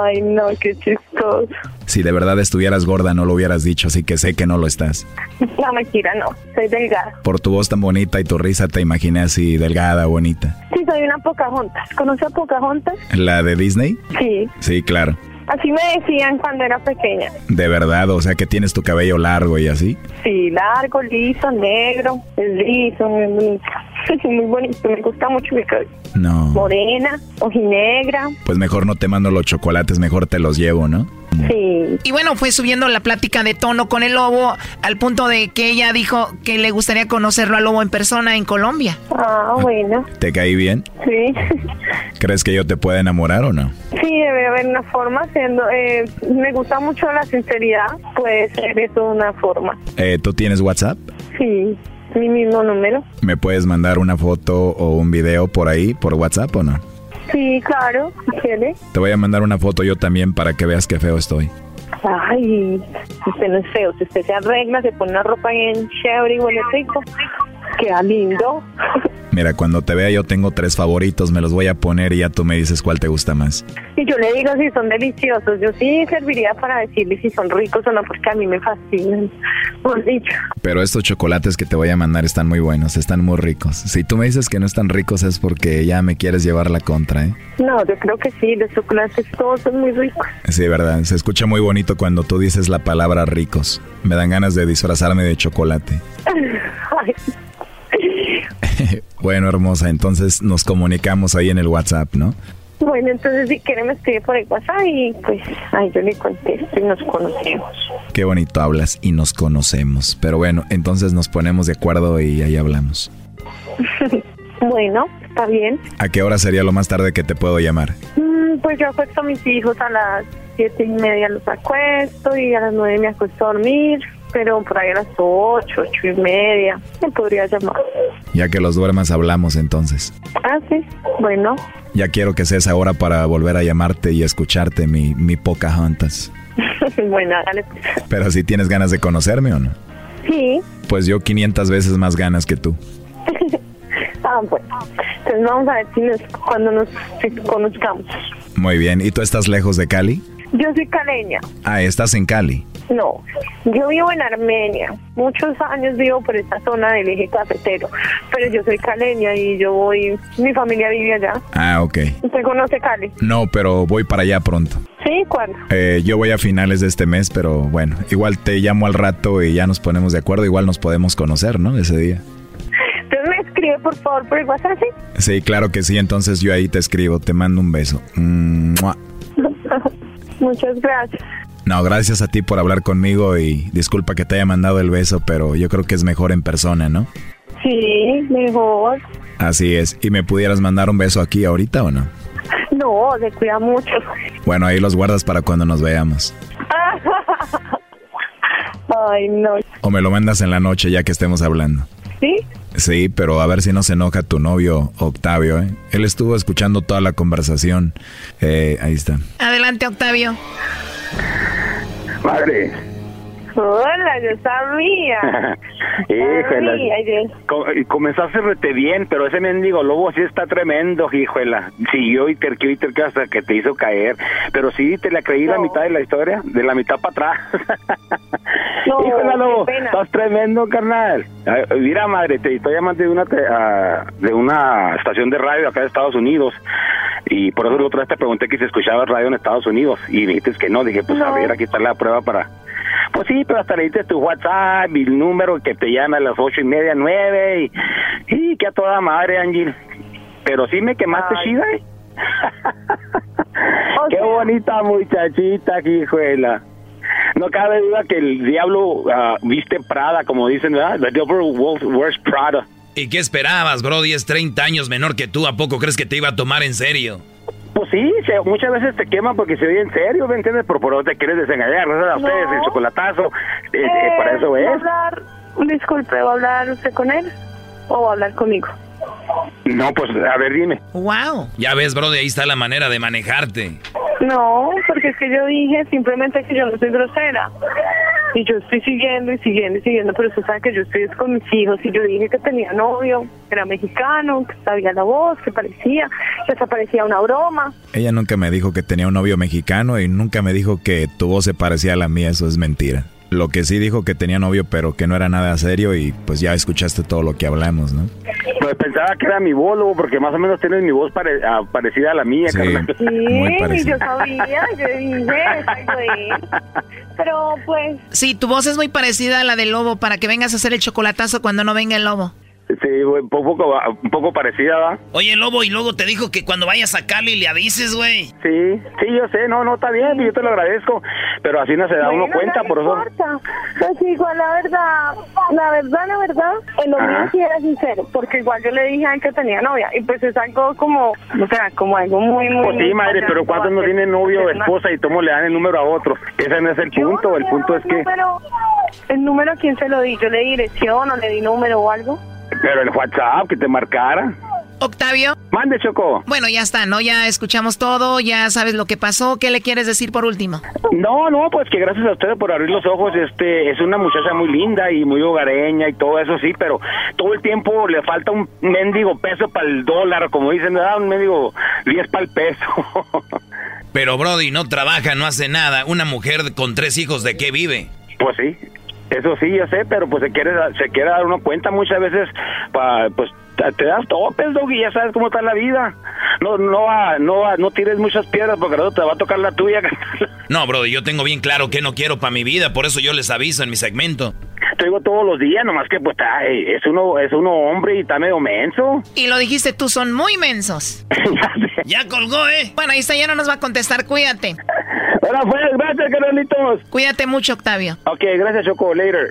Ay, no, qué chistoso. Si de verdad estuvieras gorda no lo hubieras dicho, así que sé que no lo estás. No, mentira, no. Soy delgada. Por tu voz tan bonita y tu risa te imaginé así delgada, bonita. Sí, soy una Pocahontas. ¿Conoce a Pocahontas? ¿La de Disney? Sí. Sí, claro. Así me decían cuando era pequeña. De verdad, o sea que tienes tu cabello largo y así. Sí, largo, liso, negro, liso, muy muy bonito, me gusta mucho mi cabello. No. Morena, ojinegra. Pues mejor no te mando los chocolates, mejor te los llevo, ¿no? Sí. Y bueno, fue subiendo la plática de tono con el lobo al punto de que ella dijo que le gustaría conocerlo al lobo en persona en Colombia. Ah, bueno. ¿Te caí bien? Sí. ¿Crees que yo te pueda enamorar o no? Sí, debe haber una forma. Siendo, eh, me gusta mucho la sinceridad. Puede ser eso una forma. Eh, ¿Tú tienes WhatsApp? Sí, mi mismo número. ¿Me puedes mandar una foto o un video por ahí, por WhatsApp o no? Sí, claro, quiere. Te voy a mandar una foto yo también para que veas qué feo estoy. Ay, usted no es feo. Si usted se arregla, se pone una ropa bien chévere y huele rico, queda lindo. Mira, cuando te vea yo tengo tres favoritos, me los voy a poner y ya tú me dices cuál te gusta más. Y yo le digo si son deliciosos. Yo sí serviría para decirle si son ricos o no, porque a mí me fascinan. Por dicho. Pero estos chocolates que te voy a mandar están muy buenos, están muy ricos. Si tú me dices que no están ricos es porque ya me quieres llevar la contra, ¿eh? No, yo creo que sí, los chocolates todos son muy ricos. Sí, verdad, se escucha muy bonito cuando tú dices la palabra ricos. Me dan ganas de disfrazarme de chocolate. Ay. bueno, hermosa, entonces nos comunicamos ahí en el WhatsApp, ¿no? Bueno, entonces si quiere me escribe por el WhatsApp y pues ahí yo le contesto y nos conocemos. Qué bonito hablas y nos conocemos. Pero bueno, entonces nos ponemos de acuerdo y ahí hablamos. bueno, está bien. ¿A qué hora sería lo más tarde que te puedo llamar? Mm, pues yo acuesto a mis hijos a las siete y media los acuesto y a las nueve me acuesto a dormir. Pero por ahí a las ocho, ocho y media me podría llamar. Ya que los duermas hablamos entonces. Ah, sí, bueno. Ya quiero que sea esa hora para volver a llamarte y escucharte mi, mi Pocahontas. bueno, dale. Pero si tienes ganas de conocerme o no. Sí. Pues yo 500 veces más ganas que tú. ah, bueno. Entonces vamos a ver si nos, cuando nos si conozcamos. Muy bien. ¿Y tú estás lejos de Cali? Yo soy caleña. Ah, estás en Cali. No, yo vivo en Armenia. Muchos años vivo por esta zona del eje cafetero. Pero yo soy caleña y yo voy. Mi familia vive allá. Ah, ok. ¿Usted conoce Cali? No, pero voy para allá pronto. ¿Sí? ¿Cuándo? Eh, yo voy a finales de este mes, pero bueno, igual te llamo al rato y ya nos ponemos de acuerdo. Igual nos podemos conocer, ¿no? Ese día. Entonces me escribe por favor por el WhatsApp, ¿sí? Sí, claro que sí. Entonces yo ahí te escribo. Te mando un beso. ¡Mua! Muchas gracias. No, gracias a ti por hablar conmigo y disculpa que te haya mandado el beso, pero yo creo que es mejor en persona, ¿no? Sí, mejor. Así es. ¿Y me pudieras mandar un beso aquí ahorita o no? No, se cuida mucho. Bueno, ahí los guardas para cuando nos veamos. Ay, no. O me lo mandas en la noche ya que estemos hablando. ¿Sí? Sí, pero a ver si no se enoja tu novio Octavio, ¿eh? Él estuvo escuchando toda la conversación. Eh, ahí está. Adelante, Octavio. Madre. Hola, yo sabía. Yo- Co- Comenzaste rete bien, pero ese mendigo lobo sí está tremendo, híjola. Siguió y terqueó y terqueó hasta que te hizo caer. Pero sí, te la creí la mitad de la historia, de la mitad para atrás. No, lobo, estás tremendo, carnal. Ay, Mira, madre, te estoy llamando de una, te- ah, de una estación de radio acá de Estados Unidos. Y por eso la otra vez te pregunté que si escuchaba radio en Estados Unidos y dijiste que no. Dije, pues a ver, aquí está la prueba para... Pues sí, pero hasta le diste tu WhatsApp y el número que te llama a las ocho y media, nueve y, y que a toda madre, Angel. Pero sí me quemaste chida, ¿eh? Qué bonita muchachita, hijuela. No cabe duda que el diablo ah, viste Prada, como dicen, ¿verdad? The devil wears Prada. ¿Y qué esperabas, Brody? Es 30 años menor que tú. ¿A poco crees que te iba a tomar en serio? Pues sí, muchas veces te queman porque se oye en serio, ¿me entiendes? Pero por te quieres desengañar, no a ustedes, el chocolatazo, eh, eh, para eso es. Hablar, disculpe, ¿va a hablar usted con él o va a hablar conmigo? No, pues a ver, dime. Wow. Ya ves, Brody, ahí está la manera de manejarte. No, porque es que yo dije simplemente que yo no soy grosera. Y yo estoy siguiendo y siguiendo y siguiendo, pero usted sabe que yo estoy con mis hijos y yo dije que tenía novio, que era mexicano, que sabía la voz, que parecía, que se parecía una broma. Ella nunca me dijo que tenía un novio mexicano y nunca me dijo que tu voz se parecía a la mía, eso es mentira. Lo que sí dijo que tenía novio, pero que no era nada serio y pues ya escuchaste todo lo que hablamos, ¿no? Pues pensaba que era mi voz, porque más o menos tienes mi voz ah, parecida a la mía, sí, Sí, yo sabía, yo dije, Pero pues... Sí, tu voz es muy parecida a la del lobo para que vengas a hacer el chocolatazo cuando no venga el lobo. Sí, un poco, un poco parecida, ¿va? Oye, Lobo, y luego te dijo que cuando vayas a Cali le avises, güey. Sí, sí, yo sé, no, no, está bien, yo te lo agradezco, pero así no se da uno cuenta, por eso... Pues igual, la verdad, la verdad, la verdad, el hombre sí era sincero, porque igual yo le dije a él que tenía novia, y pues es algo como, o sea, como algo muy, muy... Pues sí, madre, pero ¿cuántos no tienen novio o esposa y cómo le dan el número a otro? Ese no es el punto, el punto es que... ¿El número a quién se lo di? ¿Yo le di dirección o le di número o algo? Pero el WhatsApp que te marcara. Octavio. Mande, Choco. Bueno, ya está, ¿no? Ya escuchamos todo, ya sabes lo que pasó. ¿Qué le quieres decir por último? No, no, pues que gracias a ustedes por abrir los ojos. Este, es una muchacha muy linda y muy hogareña y todo eso, sí, pero todo el tiempo le falta un mendigo peso para el dólar, como dicen, da un mendigo 10 para el peso. pero Brody no trabaja, no hace nada. Una mujer con tres hijos, ¿de qué vive? Pues sí, eso sí, yo sé, pero pues se quiere, se quiere dar uno cuenta muchas veces, pa, pues te das topes, y ya sabes cómo está la vida. No, no, no, no tires muchas piedras porque no te va a tocar la tuya. No, bro, yo tengo bien claro que no quiero para mi vida, por eso yo les aviso en mi segmento. Te digo todos los días, nomás que pues es uno, es uno hombre y está medio menso. Y lo dijiste tú, son muy mensos. ya colgó, ¿eh? Bueno, ahí está, ya no nos va a contestar, cuídate. Hola, pues, gracias, carnalitos. Cuídate mucho, Octavio. Ok, gracias, Choco, later.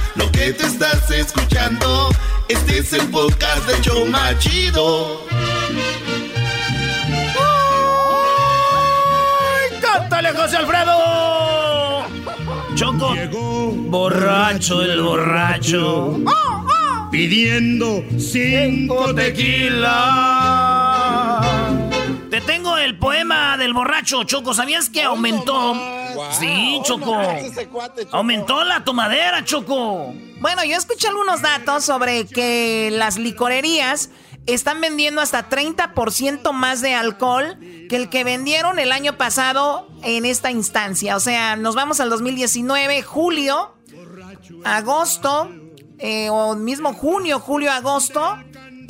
lo que te estás escuchando, este es el podcast de Choma Chido. ¡Cántale, José Alfredo! Choco. Llegó borracho el borracho. Pidiendo cinco tequilas. El poema del borracho, Choco. ¿Sabías que aumentó? Sí, Choco. Aumentó la tomadera, Choco. Bueno, yo escuché algunos datos sobre que las licorerías están vendiendo hasta 30% más de alcohol que el que vendieron el año pasado en esta instancia. O sea, nos vamos al 2019, julio, agosto, eh, o mismo junio, julio, agosto.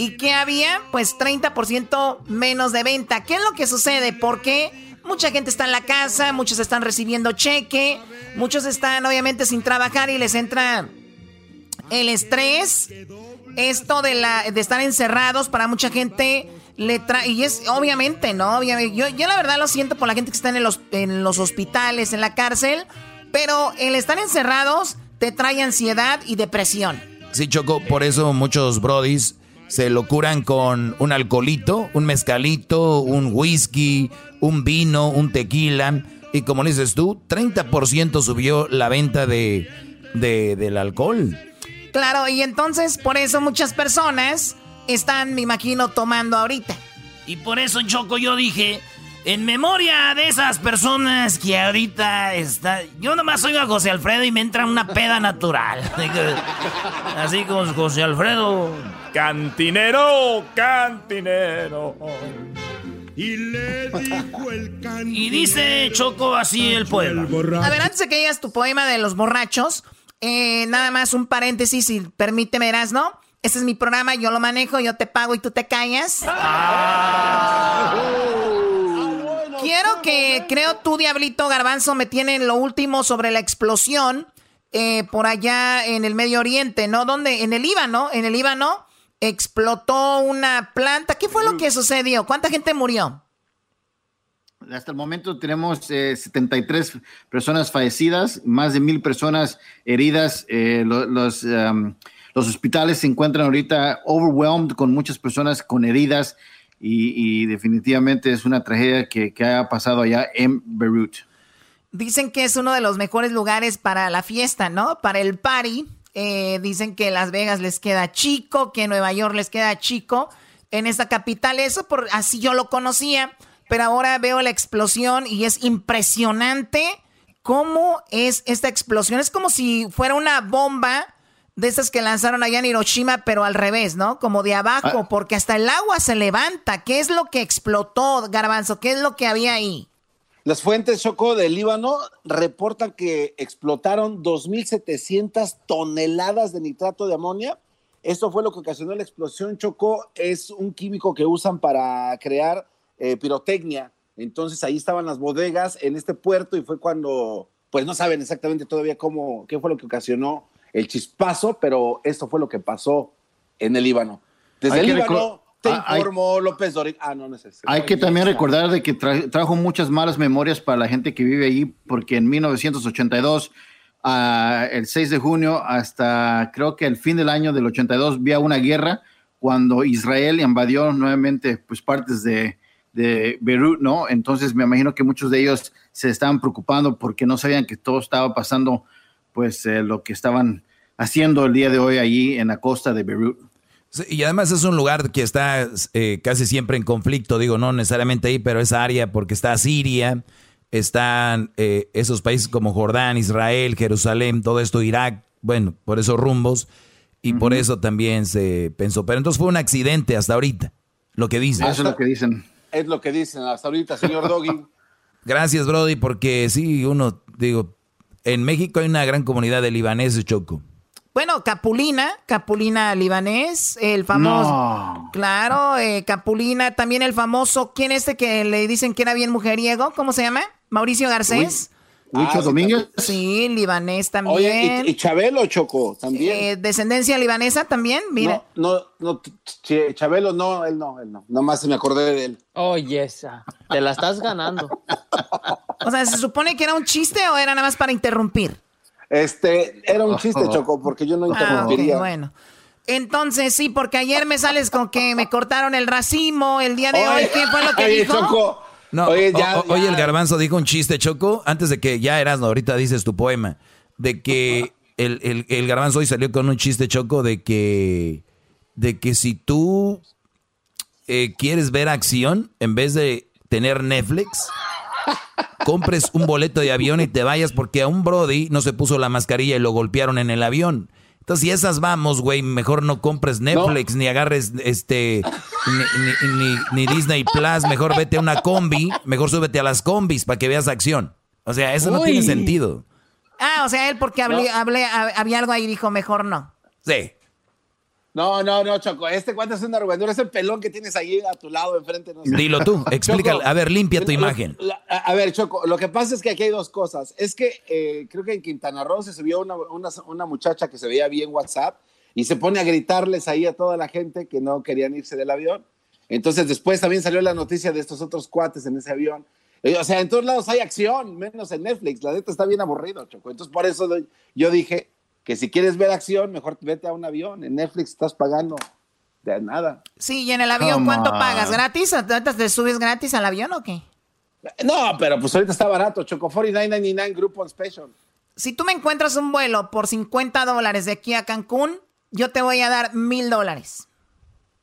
¿Y qué había? Pues 30% menos de venta. ¿Qué es lo que sucede? Porque mucha gente está en la casa, muchos están recibiendo cheque, muchos están obviamente sin trabajar y les entra el estrés. Esto de, la, de estar encerrados para mucha gente le trae, y es obviamente, ¿no? yo, yo la verdad lo siento por la gente que está en los, en los hospitales, en la cárcel, pero el estar encerrados te trae ansiedad y depresión. Sí, Choco, por eso muchos brodis se lo curan con un alcoholito, un mezcalito, un whisky, un vino, un tequila. Y como dices tú, 30% subió la venta de, del alcohol. Claro, y entonces por eso muchas personas están, me imagino, tomando ahorita. Y por eso, Choco, yo dije, en memoria de esas personas que ahorita está... Yo nomás oigo a José Alfredo y me entra una peda natural. Así como José Alfredo. Cantinero, cantinero. Y le dijo el Y dice Choco así el poema. A ver, antes de que digas tu poema de los borrachos, eh, nada más un paréntesis, si permíteme, verás, ¿no? Este es mi programa, yo lo manejo, yo te pago y tú te callas. Ah. Quiero que, creo tú, Diablito Garbanzo, me tienen lo último sobre la explosión eh, por allá en el Medio Oriente, ¿no? Donde, en el Líbano, en el Líbano explotó una planta. ¿Qué fue lo que sucedió? ¿Cuánta gente murió? Hasta el momento tenemos 73 eh, personas fallecidas, más de mil personas heridas. Eh, los, um, los hospitales se encuentran ahorita overwhelmed con muchas personas con heridas y, definitivamente es una tragedia que, que, ha pasado allá en Beirut. Dicen que es uno de los mejores lugares para la fiesta, ¿no? Para el party. Eh, dicen que Las Vegas les queda chico, que Nueva York les queda chico. En esta capital, eso por así yo lo conocía, pero ahora veo la explosión y es impresionante cómo es esta explosión. Es como si fuera una bomba de esas que lanzaron allá en Hiroshima, pero al revés, ¿no? Como de abajo, ah. porque hasta el agua se levanta. ¿Qué es lo que explotó, Garbanzo? ¿Qué es lo que había ahí? Las fuentes Choco del Líbano reportan que explotaron 2.700 toneladas de nitrato de amonia. Esto fue lo que ocasionó la explosión. Choco es un químico que usan para crear eh, pirotecnia. Entonces ahí estaban las bodegas en este puerto y fue cuando, pues no saben exactamente todavía cómo, qué fue lo que ocasionó el chispazo, pero esto fue lo que pasó en el Líbano. Desde el Líbano te ah, informó López Doric. Ah, no necesito. Hay que también recordar de que trajo muchas malas memorias para la gente que vive allí, porque en 1982, ah, el 6 de junio, hasta creo que el fin del año del 82, había una guerra cuando Israel invadió nuevamente pues partes de, de Beirut, ¿no? Entonces me imagino que muchos de ellos se estaban preocupando porque no sabían que todo estaba pasando pues eh, lo que estaban haciendo el día de hoy allí en la costa de Beirut. y además es un lugar que está eh, casi siempre en conflicto, digo, no necesariamente ahí, pero esa área porque está Siria, están eh, esos países como Jordán, Israel, Jerusalén, todo esto, Irak, bueno, por esos rumbos, y por eso también se pensó. Pero entonces fue un accidente hasta ahorita, lo que dicen. Eso es lo que dicen. Es lo que dicen hasta ahorita, señor Doggy. Gracias, Brody, porque sí, uno, digo, en México hay una gran comunidad de libaneses, Choco. Bueno, Capulina, Capulina libanés, el famoso. Claro, eh, Capulina, también el famoso. ¿Quién es este que le dicen que era bien mujeriego? ¿Cómo se llama? Mauricio Garcés. Lucho ah, Domínguez. Sí, libanés también. Oye, y, Chabelo Choco también. Eh, descendencia libanesa también, mira. No, no, no, Chabelo no, él no, él no. Nomás me acordé de él. Oye, esa. Te la estás ganando. o sea, ¿se supone que era un chiste o era nada más para interrumpir? Este, era un chiste, Choco, porque yo no ah, interrumpiría. bueno. Entonces, sí, porque ayer me sales con que me cortaron el racimo el día de hoy. ¿Qué fue lo que dijo? Choco, no, oye, el garbanzo dijo un chiste, Choco, antes de que ya eras, ahorita dices tu poema, de que el, el, garbanzo hoy salió con un chiste, Choco, de que, de que si tú eh, quieres ver acción, en vez de tener Netflix, compres un boleto de avión y te vayas porque a un Brody no se puso la mascarilla y lo golpearon en el avión. Entonces, si esas vamos, güey, mejor no compres Netflix, ni agarres este, ni, Disney Plus, mejor vete a una combi, mejor súbete a las combis para que veas acción. O sea, eso no tiene sentido. Ah, o sea, él porque hablé, había algo ahí y dijo, mejor no. Sí. No, no, no, Choco. Este cuánto es una arrugadura, ese pelón que tienes ahí a tu lado enfrente. No Dilo tú, explícale. a ver, limpia tu imagen. a ver, Choco, lo que pasa es que aquí hay dos cosas. Es que eh, creo que en Quintana Roo se subió una, una, muchacha que se veía bien WhatsApp y se pone a gritarles ahí a toda la gente que no querían irse del avión. Entonces después también salió la noticia de estos otros cuates en ese avión. Eh, o sea, en todos lados hay acción, menos en Netflix. La neta está bien aburrido, Choco. Entonces por eso yo dije, que si quieres ver acción, mejor vete a un avión. En Netflix estás pagando de nada. Sí, y en el avión, ¿cuánto pagas? ¿Gratis? ¿Te subes gratis al avión o qué? No, pero pues ahorita está barato. Choco 49.99 Grupo Special. Si tú me encuentras un vuelo por 50 dólares de aquí a Cancún, yo te voy a dar mil dólares.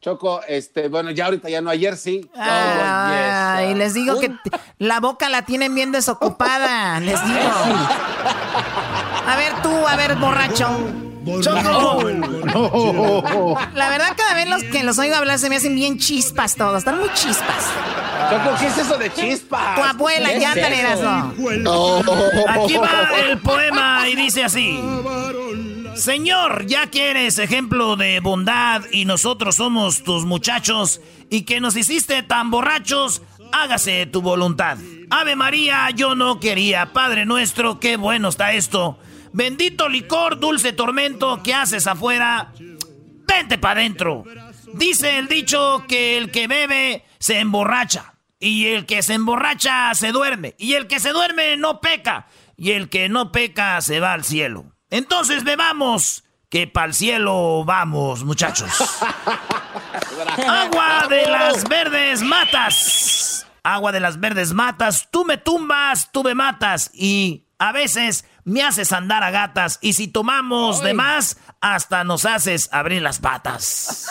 Choco, este, bueno, ya ahorita ya no, ayer sí. Ah, y les digo que la boca la tienen bien desocupada, les digo. A ver tú, a ver, borracho. Choco. La verdad, cada vez los que los oigo hablar se me hacen bien chispas todos. Están muy chispas. Choco, ¿qué es eso de chispas? Tu abuela, ya te Aquí va el poema y dice así. Señor, ya que eres ejemplo de bondad y nosotros somos tus muchachos y que nos hiciste tan borrachos, hágase tu voluntad. Ave María, yo no quería. Padre nuestro, qué bueno está esto. Bendito licor, dulce tormento, ¿qué haces afuera? Vente para adentro. Dice el dicho que el que bebe se emborracha. Y el que se emborracha se duerme. Y el que se duerme no peca. Y el que no peca se va al cielo. Entonces bebamos, que para el cielo vamos, muchachos. Agua de las verdes matas. Agua de las verdes matas. Tú me tumbas, tú me matas. Y a veces me haces andar a gatas. Y si tomamos de más, hasta nos haces abrir las patas.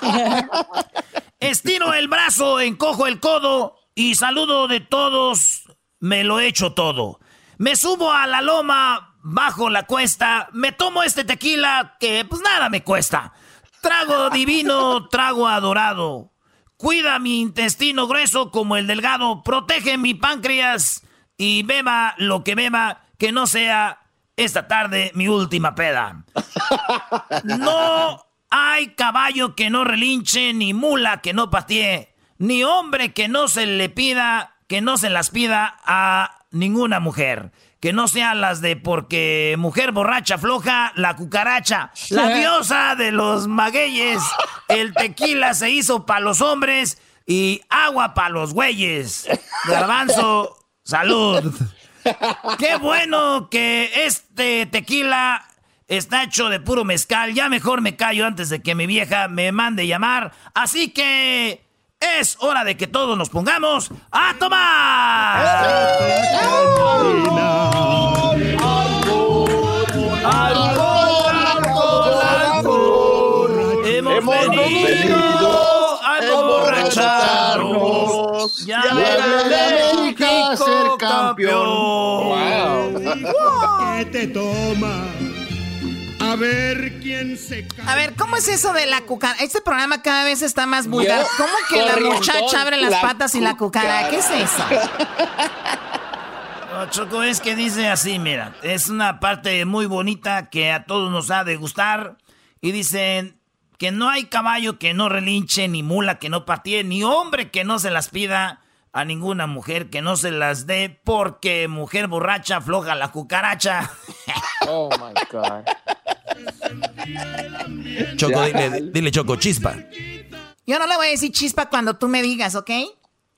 Estiro el brazo, encojo el codo y saludo de todos. Me lo echo todo. Me subo a la loma bajo la cuesta, me tomo este tequila que pues nada me cuesta. Trago divino, trago adorado. Cuida mi intestino grueso como el delgado, protege mi páncreas y beba lo que beba, que no sea esta tarde mi última peda. No hay caballo que no relinche, ni mula que no patee, ni hombre que no se le pida, que no se las pida a ninguna mujer que no sean las de porque mujer borracha floja, la cucaracha, la diosa de los magueyes, el tequila se hizo para los hombres y agua para los güeyes. Garbanzo, salud. Qué bueno que este tequila está hecho de puro mezcal. Ya mejor me callo antes de que mi vieja me mande llamar. Así que es hora de que todos nos pongamos a tomar. Hemos, venido a emborracharnos. Ya América ser campeón. ¿Qué te toma? A ver quién se A ver, ¿cómo es eso de la cucaracha? Este programa cada vez está más vulgar. ¿Cómo que la muchacha abre las patas y la cucaracha? ¿Qué es eso? Choco, es que dice así, mira, es una parte muy bonita que a todos nos ha de gustar. Y dicen que no hay caballo que no relinche, ni mula que no patee, ni hombre que no se las pida a ninguna mujer que no se las dé, porque mujer borracha floja la cucaracha. Oh my God. Choco, dile, dile Choco, chispa. Yo no le voy a decir chispa cuando tú me digas, ¿ok?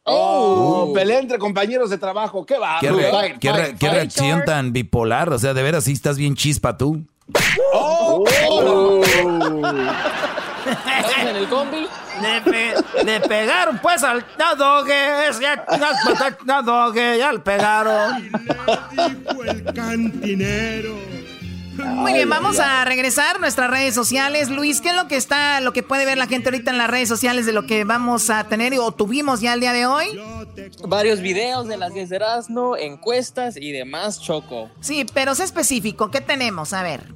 Oh, pelea entre compañeros de trabajo, qué va. ¿Qué, re- qué re- qué reacción tan bipolar? O sea, de veras, sí estás bien chispa tú. Oh, ¿Estamos en el combi? Le, pe- le pegaron pues al Nadogue, ya, Nadogue, ya le pegaron. el cantinero? Muy bien, vamos a regresar a nuestras redes sociales. Luis, ¿qué es lo que está, lo que puede ver la gente ahorita en las redes sociales de lo que vamos a tener o tuvimos ya el día de hoy? Varios videos de las 10 de Erasmo, encuestas y demás, Choco. Sí, pero sé específico, ¿qué tenemos? A ver.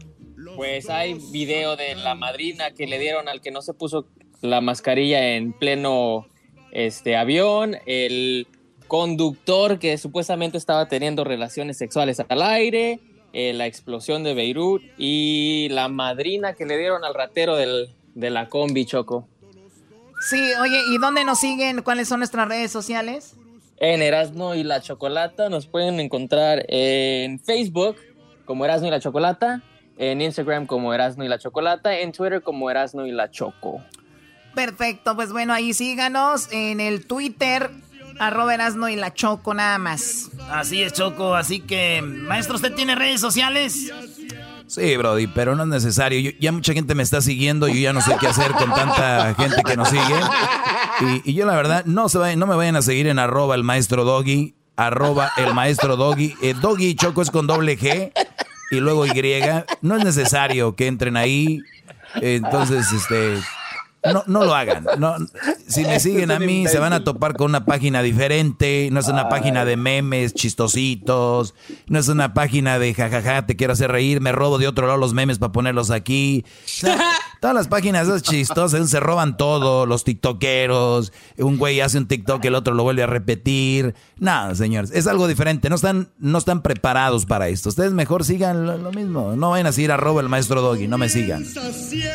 Pues hay video de la madrina que le dieron al que no se puso la mascarilla en pleno este avión, el conductor que supuestamente estaba teniendo relaciones sexuales al aire, eh, la explosión de Beirut y la madrina que le dieron al ratero del, de la combi Choco. Sí, oye, ¿y dónde nos siguen? ¿Cuáles son nuestras redes sociales? En Erasmo y la Chocolata nos pueden encontrar en Facebook como Erasmo y la Chocolata, en Instagram como Erasmo y la Chocolata, en Twitter como Erasmo y la Choco. Perfecto, pues bueno, ahí síganos en el Twitter, arroba Erasno y la Choco, nada más. Así es, Choco. Así que, maestro, ¿usted tiene redes sociales? Sí, Brody, pero no es necesario. Yo- ya mucha gente me está siguiendo y yo ya no sé qué hacer con tanta gente que nos sigue. Y, y yo la verdad, no, se vayan- no me vayan a seguir en arroba el maestro Doggy, arroba el maestro Doggy. Eh, Doggy Choco es con doble G y luego Y. No es necesario que entren ahí. Entonces, este, no, no lo hagan. No, si me siguen a mí, se van a topar con una página diferente. No es una página de memes chistositos. No es una página de jajaja, te quiero hacer reír. Me robo de otro lado los memes para ponerlos aquí. todas las páginas esas chistosas se roban todo. Los tiktokeros. Un güey hace un tiktok, el otro lo vuelve a repetir. Nada, señores. Es algo diferente. No están, no están preparados para esto. Ustedes mejor sigan lo, mismo. No vayan a seguir a robo el maestro Doggy. No me sigan.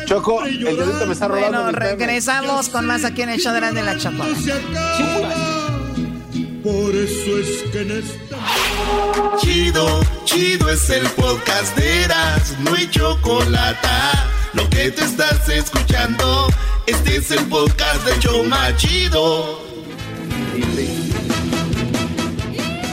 Choco, el dedito me está robando regresamos con más aquí en el show de la, chocolate. Por eso es que en esta... Chido, chido es el podcast de Eras, no hay chocolate. Lo que te estás escuchando, este es el podcast de Choma Chido.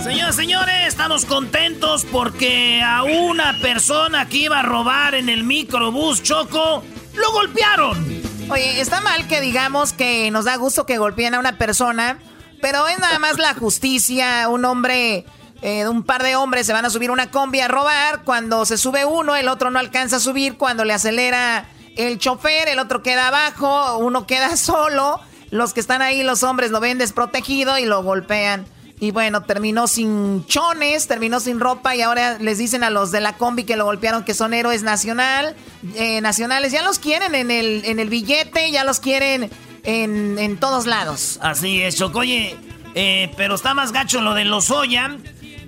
Señores, señores, estamos contentos porque a una persona que iba a robar en el microbús Choco, lo golpearon. Oye, está mal que digamos que nos da gusto que golpeen a una persona, pero es nada más la justicia. Un hombre, eh, un par de hombres se van a subir una combi a robar. Cuando se sube uno, el otro no alcanza a subir. Cuando le acelera el chofer, el otro queda abajo, uno queda solo. Los que están ahí, los hombres, lo ven desprotegido y lo golpean. Y bueno, terminó sin chones, terminó sin ropa y ahora les dicen a los de la combi que lo golpearon que son héroes nacional, eh, nacionales. Ya los quieren en el, en el billete, ya los quieren en, en todos lados. Así es, Chocoye. Eh, pero está más gacho lo de los Oya,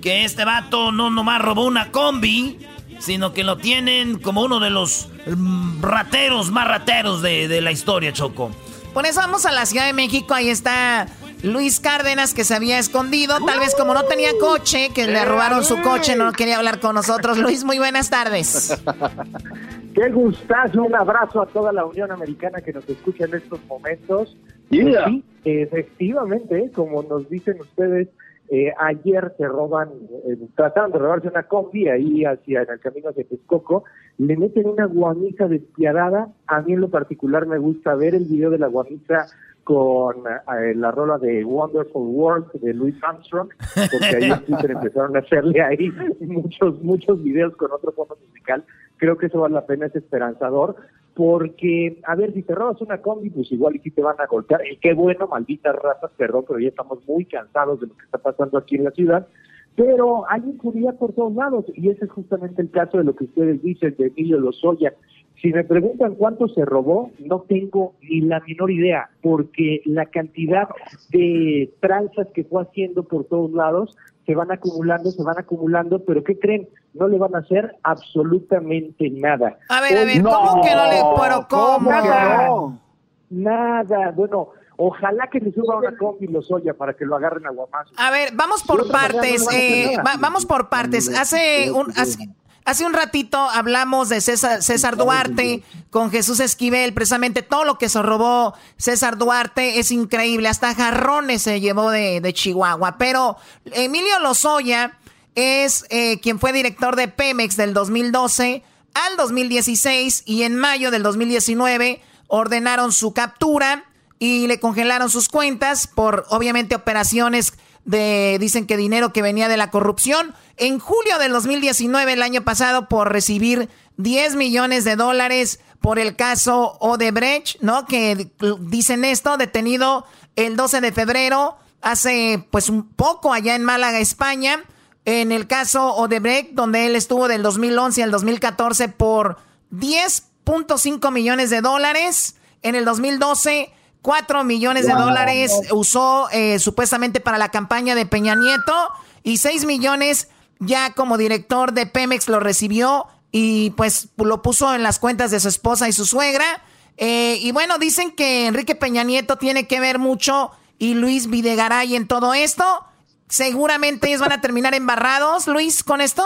que este vato no nomás robó una combi, sino que lo tienen como uno de los mm, rateros más rateros de, de la historia, Choco. Por eso vamos a la Ciudad de México, ahí está Luis Cárdenas que se había escondido, tal vez como no tenía coche, que le robaron su coche, no quería hablar con nosotros. Luis, muy buenas tardes. Qué gustazo, un abrazo a toda la Unión Americana que nos escucha en estos momentos. Pues sí, efectivamente, como nos dicen ustedes, eh, ayer se roban, eh, trataron de robarse una combi ahí hacia el camino de Texcoco, le meten una guamisa despiadada. A mí en lo particular me gusta ver el video de la guamisa con eh, la rola de Wonderful World de Louis Armstrong, porque ahí en Twitter empezaron a hacerle ahí muchos, muchos videos con otro fondo musical. Creo que eso vale la pena, es esperanzador, porque, a ver, si te robas una combi, pues igual y si te van a golpear. Y qué bueno, malditas razas, perdón, pero ya estamos muy cansados de lo que está pasando aquí en la ciudad. Pero hay inseguridad por todos lados, y ese es justamente el caso de lo que ustedes dicen de Emilio Lozoya. Si me preguntan cuánto se robó, no tengo ni la menor idea, porque la cantidad de tranzas que fue haciendo por todos lados se van acumulando, se van acumulando, pero ¿qué creen? No le van a hacer absolutamente nada. A ver, a ver, ¿cómo que no le pero cómo? Nada, nada. Bueno, ojalá que le suba una combi los Oya para que lo agarren a guamazo. A ver, vamos por partes, eh, vamos por partes. Hace un... Hace Hace un ratito hablamos de César, Duarte con Jesús Esquivel, precisamente todo lo que se robó César Duarte es increíble, hasta jarrones se llevó de, Chihuahua. Pero Emilio Lozoya es eh, quien fue director de Pemex del 2012 al 2016 y en mayo del 2019 ordenaron su captura y le congelaron sus cuentas por obviamente operaciones de, dicen que dinero que venía de la corrupción. En julio del 2019, el año pasado, por recibir 10 millones de dólares por el caso Odebrecht, ¿no? Que dicen esto, detenido el 12 de febrero, hace pues un poco allá en Málaga, España, en el caso Odebrecht, donde él estuvo del 2011 al 2014 por 10.5 millones de dólares. En el 2012 4 millones de dólares usó eh, supuestamente para la campaña de Peña Nieto y 6 millones ya como director de Pemex lo recibió y pues lo puso en las cuentas de su esposa y su suegra. Eh, y bueno, dicen que Enrique Peña Nieto tiene que ver mucho y Luis Videgaray en todo esto. Seguramente ellos van a terminar embarrados, Luis, con esto.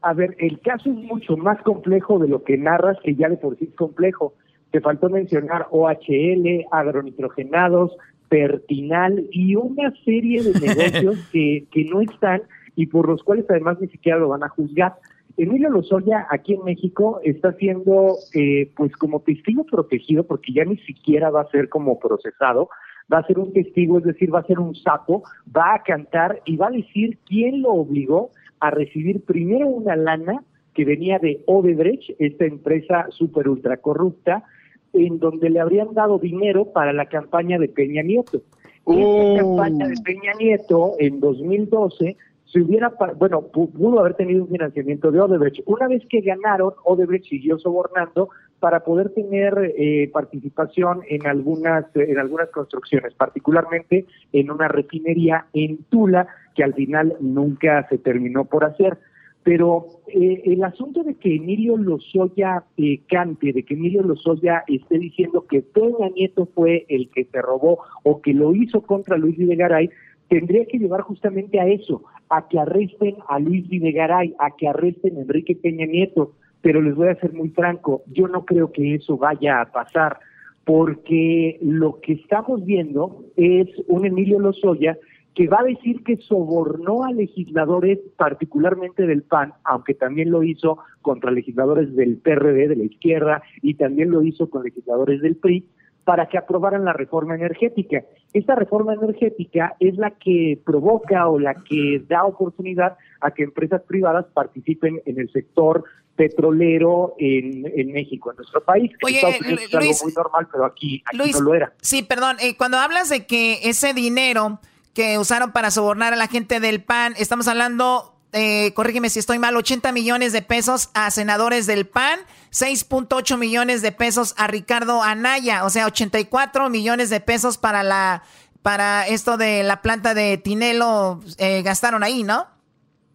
A ver, el caso es mucho más complejo de lo que narras, que ya de por sí es complejo. Te faltó mencionar OHL, agronitrogenados, Pertinal y una serie de negocios que, que no están y por los cuales además ni siquiera lo van a juzgar. Emilio Lozoya aquí en México está siendo eh, pues como testigo protegido porque ya ni siquiera va a ser como procesado, va a ser un testigo, es decir, va a ser un sapo, va a cantar y va a decir quién lo obligó a recibir primero una lana que venía de Odebrecht, esta empresa súper ultra corrupta, en donde le habrían dado dinero para la campaña de Peña Nieto. Esa Oh. campaña de Peña Nieto en 2012 se hubiera, bueno, pu- pudo haber tenido un financiamiento de Odebrecht. Una vez que ganaron, Odebrecht siguió sobornando para poder tener eh, participación en algunas en algunas construcciones, particularmente en una refinería en Tula que al final nunca se terminó por hacer. Pero eh, el asunto de que Emilio Lozoya eh, cante, de que Emilio Lozoya esté diciendo que Peña Nieto fue el que se robó o que lo hizo contra Luis Videgaray, tendría que llevar justamente a eso, a que arresten a Luis Videgaray, a que arresten a Enrique Peña Nieto. Pero les voy a ser muy franco, yo no creo que eso vaya a pasar, porque lo que estamos viendo es un Emilio Lozoya que va a decir que sobornó a legisladores, particularmente del PAN, aunque también lo hizo contra legisladores del PRD, de la izquierda, y también lo hizo con legisladores del PRI, para que aprobaran la reforma energética. Esta reforma energética es la que provoca o la que da oportunidad a que empresas privadas participen en el sector petrolero en, en México, en nuestro país. Oye, Estados Unidos es algo muy normal, pero aquí, aquí Luis, no lo era. Sí, perdón, eh, cuando hablas de que ese dinero que usaron para sobornar a la gente del PAN, estamos hablando, eh, corrígeme si estoy mal, 80 millones de pesos a senadores del PAN, 6.8 millones de pesos a Ricardo Anaya, o sea, 84 millones de pesos para la para esto de la planta de Tinelo eh, gastaron ahí, ¿no?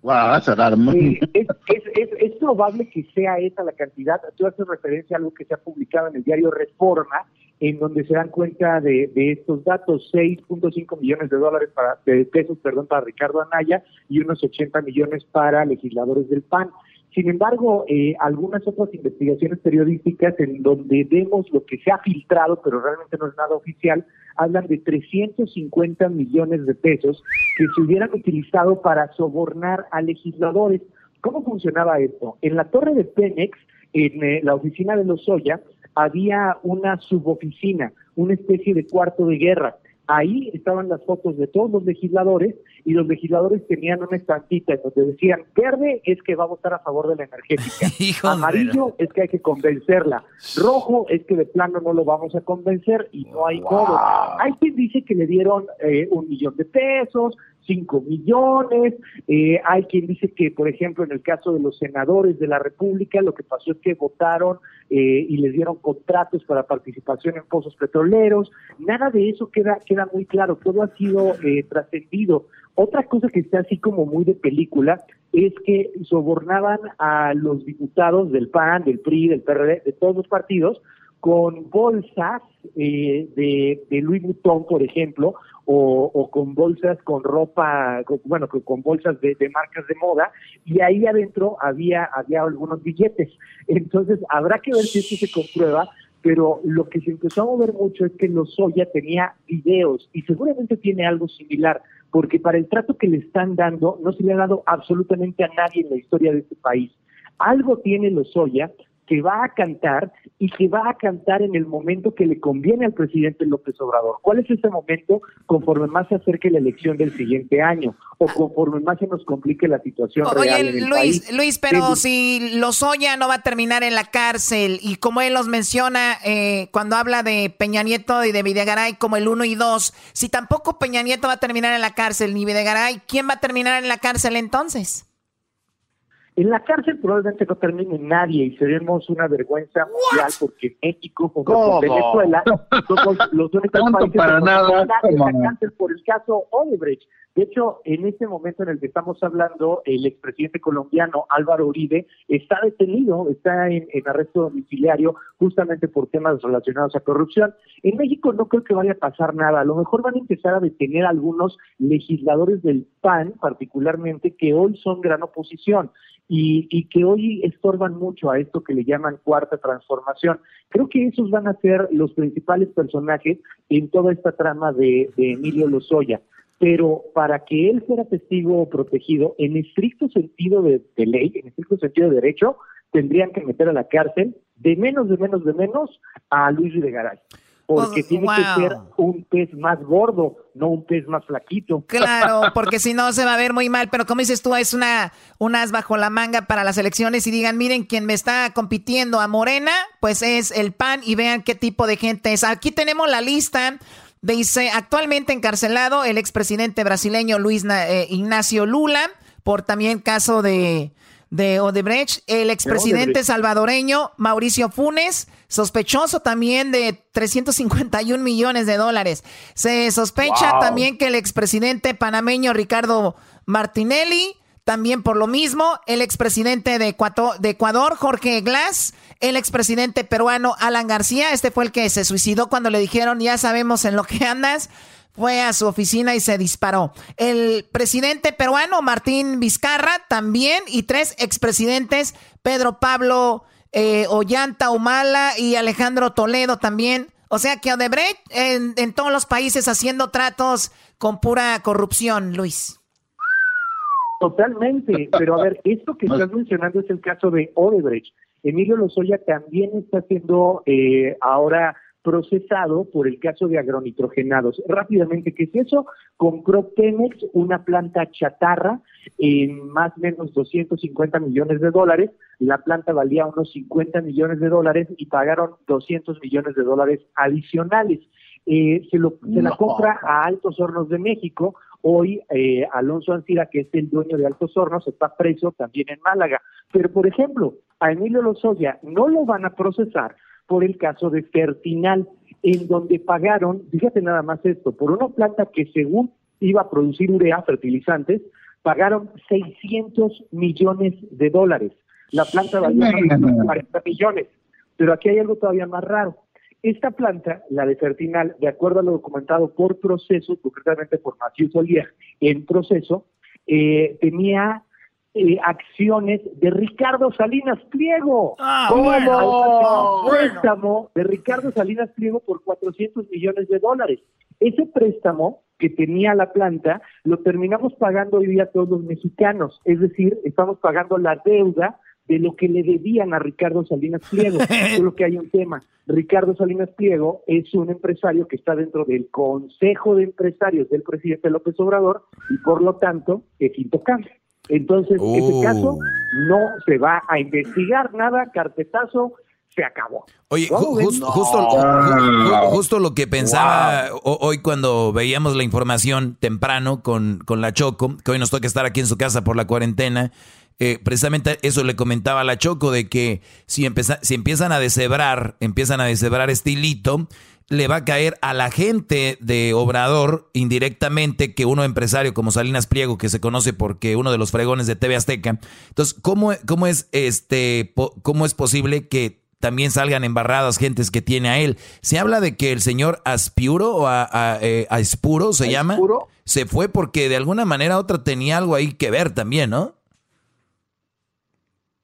Wow, that's a lot of money. Es, es, es, es probable que sea esa la cantidad. Tú haces referencia a algo que se ha publicado en el diario Reforma, en donde se dan cuenta de, estos datos, 6.5 millones de dólares para, de pesos, perdón, para Ricardo Anaya y unos 80 millones para legisladores del PAN. Sin embargo, eh, algunas otras investigaciones periodísticas en donde vemos lo que se ha filtrado, pero realmente no es nada oficial, hablan de 350 millones de pesos que se hubieran utilizado para sobornar a legisladores. ¿Cómo funcionaba esto? En la torre de Pemex, en eh, la oficina de Lozoya, había una suboficina, una especie de cuarto de guerra. Ahí estaban las fotos de todos los legisladores y los legisladores tenían una estampita en donde decían, verde es que va a votar a favor de la energética, amarillo es que hay que convencerla, rojo es que de plano no lo vamos a convencer y no hay modo. Hay quien dice que le dieron eh, un millón de pesos, cinco millones, eh, hay quien dice que, por ejemplo, en el caso de los senadores de la República, lo que pasó es que votaron eh, y les dieron contratos para participación en pozos petroleros, nada de eso queda, queda muy claro, todo ha sido eh, trascendido. Otra cosa que está así como muy de película es que sobornaban a los diputados del PAN, del PRI, del PRD, de todos los partidos, con bolsas eh, de, de Louis por ejemplo, o, con bolsas con ropa, bueno, con, bolsas de, marcas de moda, y ahí adentro había, había algunos billetes. Entonces, habrá que ver si esto se comprueba, pero lo que se empezó a mover mucho es que Lozoya tenía videos, y seguramente tiene algo similar, porque para el trato que le están dando, no se le ha dado absolutamente a nadie en la historia de este país. Algo tiene Lozoya que va a cantar y que va a cantar en el momento que le conviene al presidente López Obrador. ¿Cuál es ese momento conforme más se acerque la elección del siguiente año o conforme más se nos complique la situación real en Oye, el Luis, país? Luis, pero Es- si Lozoya no va a terminar en la cárcel y como él los menciona eh, cuando habla de Peña Nieto y de Videgaray como el 1 y 2, si tampoco Peña Nieto va a terminar en la cárcel ni Videgaray, ¿quién va a terminar en la cárcel entonces? En la cárcel probablemente no termine nadie y seremos una vergüenza mundial porque México junto ¿Cómo? con Venezuela somos los únicos países para que no nada, en la cárcel por el caso Odebrecht. De hecho, en este momento en el que estamos hablando, el expresidente colombiano Álvaro Uribe está detenido, está en, arresto domiciliario justamente por temas relacionados a corrupción. En México no creo que vaya a pasar nada. A lo mejor van a empezar a detener algunos legisladores del PAN, particularmente, que hoy son gran oposición y, que hoy estorban mucho a esto que le llaman cuarta transformación. Creo que esos van a ser los principales personajes en toda esta trama de Emilio Lozoya. Pero para que él fuera testigo protegido, en estricto sentido de, de ley, en estricto sentido de derecho, tendrían que meter a la cárcel de menos, de menos, de menos a Luis Videgaray. porque Oh, tiene wow. que ser un pez más gordo, no un pez más flaquito. Claro, porque si no se va a ver muy mal. Pero como dices tú, es una unas bajo la manga para las elecciones y digan, miren, quien me está compitiendo a Morena, pues es el PAN y vean qué tipo de gente es. Aquí tenemos la lista. Dice, actualmente encarcelado el expresidente brasileño Luis eh, Ignacio Lula por también caso de, de Odebrecht. El expresidente salvadoreño Mauricio Funes, sospechoso también de 351 millones de dólares. Se sospecha Wow. también que el expresidente panameño Ricardo Martinelli, también por lo mismo, el expresidente de Ecuato- de Ecuador, Jorge Glass, el expresidente peruano Alan García, este fue el que se suicidó cuando le dijeron, ya sabemos en lo que andas, fue a su oficina y se disparó. El presidente peruano Martín Vizcarra también y tres expresidentes, Pedro Pablo eh, Ollanta Humala y Alejandro Toledo también. O sea que Odebrecht en, en todos los países haciendo tratos con pura corrupción, Luis. Totalmente, pero a ver, esto que estás mencionando es el caso de Odebrecht. Emilio Lozoya también está siendo eh, ahora procesado por el caso de agronitrogenados. Rápidamente, ¿qué es eso? Compró Pemex una planta chatarra en más o menos 250 millones de dólares. La planta valía unos 50 millones de dólares y pagaron 200 millones de dólares adicionales. Eh, se, lo, se la No. compra a Altos Hornos de México. Hoy eh, Alonso Ancira, que es el dueño de Altos Hornos, está preso también en Málaga. Pero, por ejemplo, a Emilio Lozoya no lo van a procesar por el caso de Fertinal, en donde pagaron, fíjate nada más esto, por una planta que según iba a producir urea, fertilizantes, pagaron 600 millones de dólares. La planta valía más o menos 40 millones. Pero aquí hay algo todavía más raro. Esta planta, la de Fertinal, de acuerdo a lo documentado por proceso, concretamente por Mathieu Solier, en proceso, eh, tenía eh, acciones de Ricardo Salinas Pliego. Ah, ¿Cómo? bueno, préstamo de Ricardo Salinas Pliego por 400 millones de dólares. Ese préstamo que tenía la planta lo terminamos pagando hoy día todos los mexicanos, es decir, estamos pagando la deuda de lo que le debían a Ricardo Salinas Pliego. Solo que hay un tema. Ricardo Salinas Pliego es un empresario que está dentro del Consejo de Empresarios del presidente López Obrador y por lo tanto es intocable. Entonces, Oh. ese caso no se va a investigar nada, carpetazo, se acabó. Oye, justo, ju- ju- justo lo que pensaba ho- hoy cuando veíamos la información temprano con, con la Choco, que hoy nos toca estar aquí en su casa por la cuarentena, eh, precisamente eso le comentaba a la Choco, de que si, empeza- si empiezan a deshebrar, empiezan a deshebrar este hilito, le va a caer a la gente de Obrador indirectamente que uno empresario como Salinas Pliego, que se conoce porque uno de los fregones de TV Azteca. Entonces, ¿cómo, cómo es este po- cómo es posible que también salgan embarradas gentes que tiene a él? Se habla de que el señor Aspuro o a, a- eh, Aispuro se llama, se fue porque de alguna manera u otra tenía algo ahí que ver también, ¿no?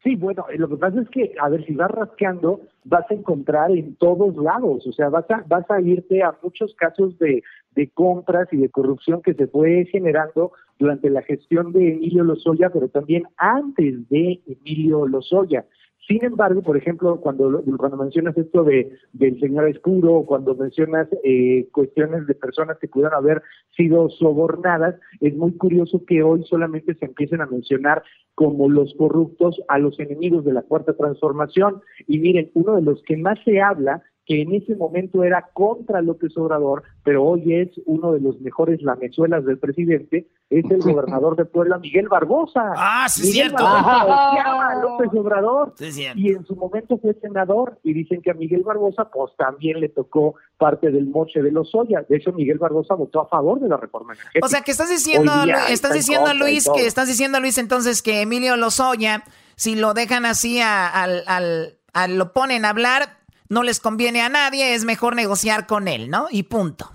Sí, bueno, eh, lo que pasa es que, a ver, si vas rascando, vas a encontrar en todos lados, o sea, vas a, vas a irte a muchos casos de, de compras y de corrupción que se fue generando durante la gestión de Emilio Lozoya, pero también antes de Emilio Lozoya. Sin embargo, por ejemplo, cuando, cuando mencionas esto de del señor Escuro, cuando mencionas eh, cuestiones de personas que pudieran haber sido sobornadas, es muy curioso que hoy solamente se empiecen a mencionar como los corruptos a los enemigos de la cuarta transformación. Y miren, uno de los que más se habla que en ese momento era contra López Obrador, pero hoy es uno de los mejores lamezuelas del presidente, es el gobernador de Puebla, Miguel Barbosa. Ah, sí, Miguel cierto. Barbosa a López Obrador. Sí, cierto. Y en su momento fue senador, y dicen que a Miguel Barbosa, pues también le tocó parte del moche de los Oya. De hecho, Miguel Barbosa votó a favor de la reforma energética. O sea, que estás diciendo, estás está en diciendo y Luis, que estás diciendo Luis entonces que Emilio Lozoya, si lo dejan así a- al, al, al- lo ponen a hablar, no les conviene a nadie, es mejor negociar con él, ¿no? Y punto.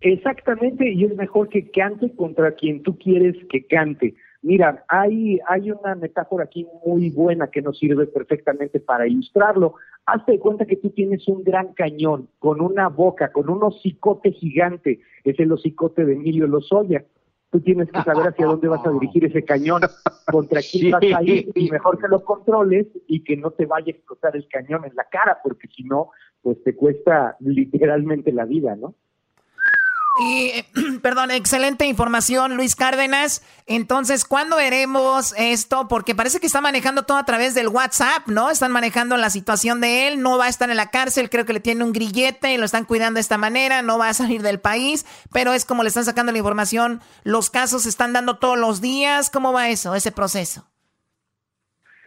Exactamente, y es mejor que cante contra quien tú quieres que cante. Mira, hay, hay una metáfora aquí muy buena que nos sirve perfectamente para ilustrarlo. Hazte de cuenta que tú tienes un gran cañón con una boca, con un hocicote gigante. Es el hocicote de Emilio Lozoya. Tú tienes que saber hacia dónde vas a dirigir ese cañón, contra quién vas a ir, y mejor que lo controles y que no te vaya a explotar el cañón en la cara, porque si no, pues te cuesta literalmente la vida, ¿no? Y, eh, perdón, excelente información, Luis Cárdenas. Entonces, ¿cuándo veremos esto? Porque parece que está manejando todo a través del WhatsApp, ¿no? Están manejando la situación de él, no va a estar en la cárcel, creo que le tiene un grillete y lo están cuidando de esta manera, no va a salir del país, pero es como le están sacando la información, los casos se están dando todos los días, ¿cómo va eso, ese proceso?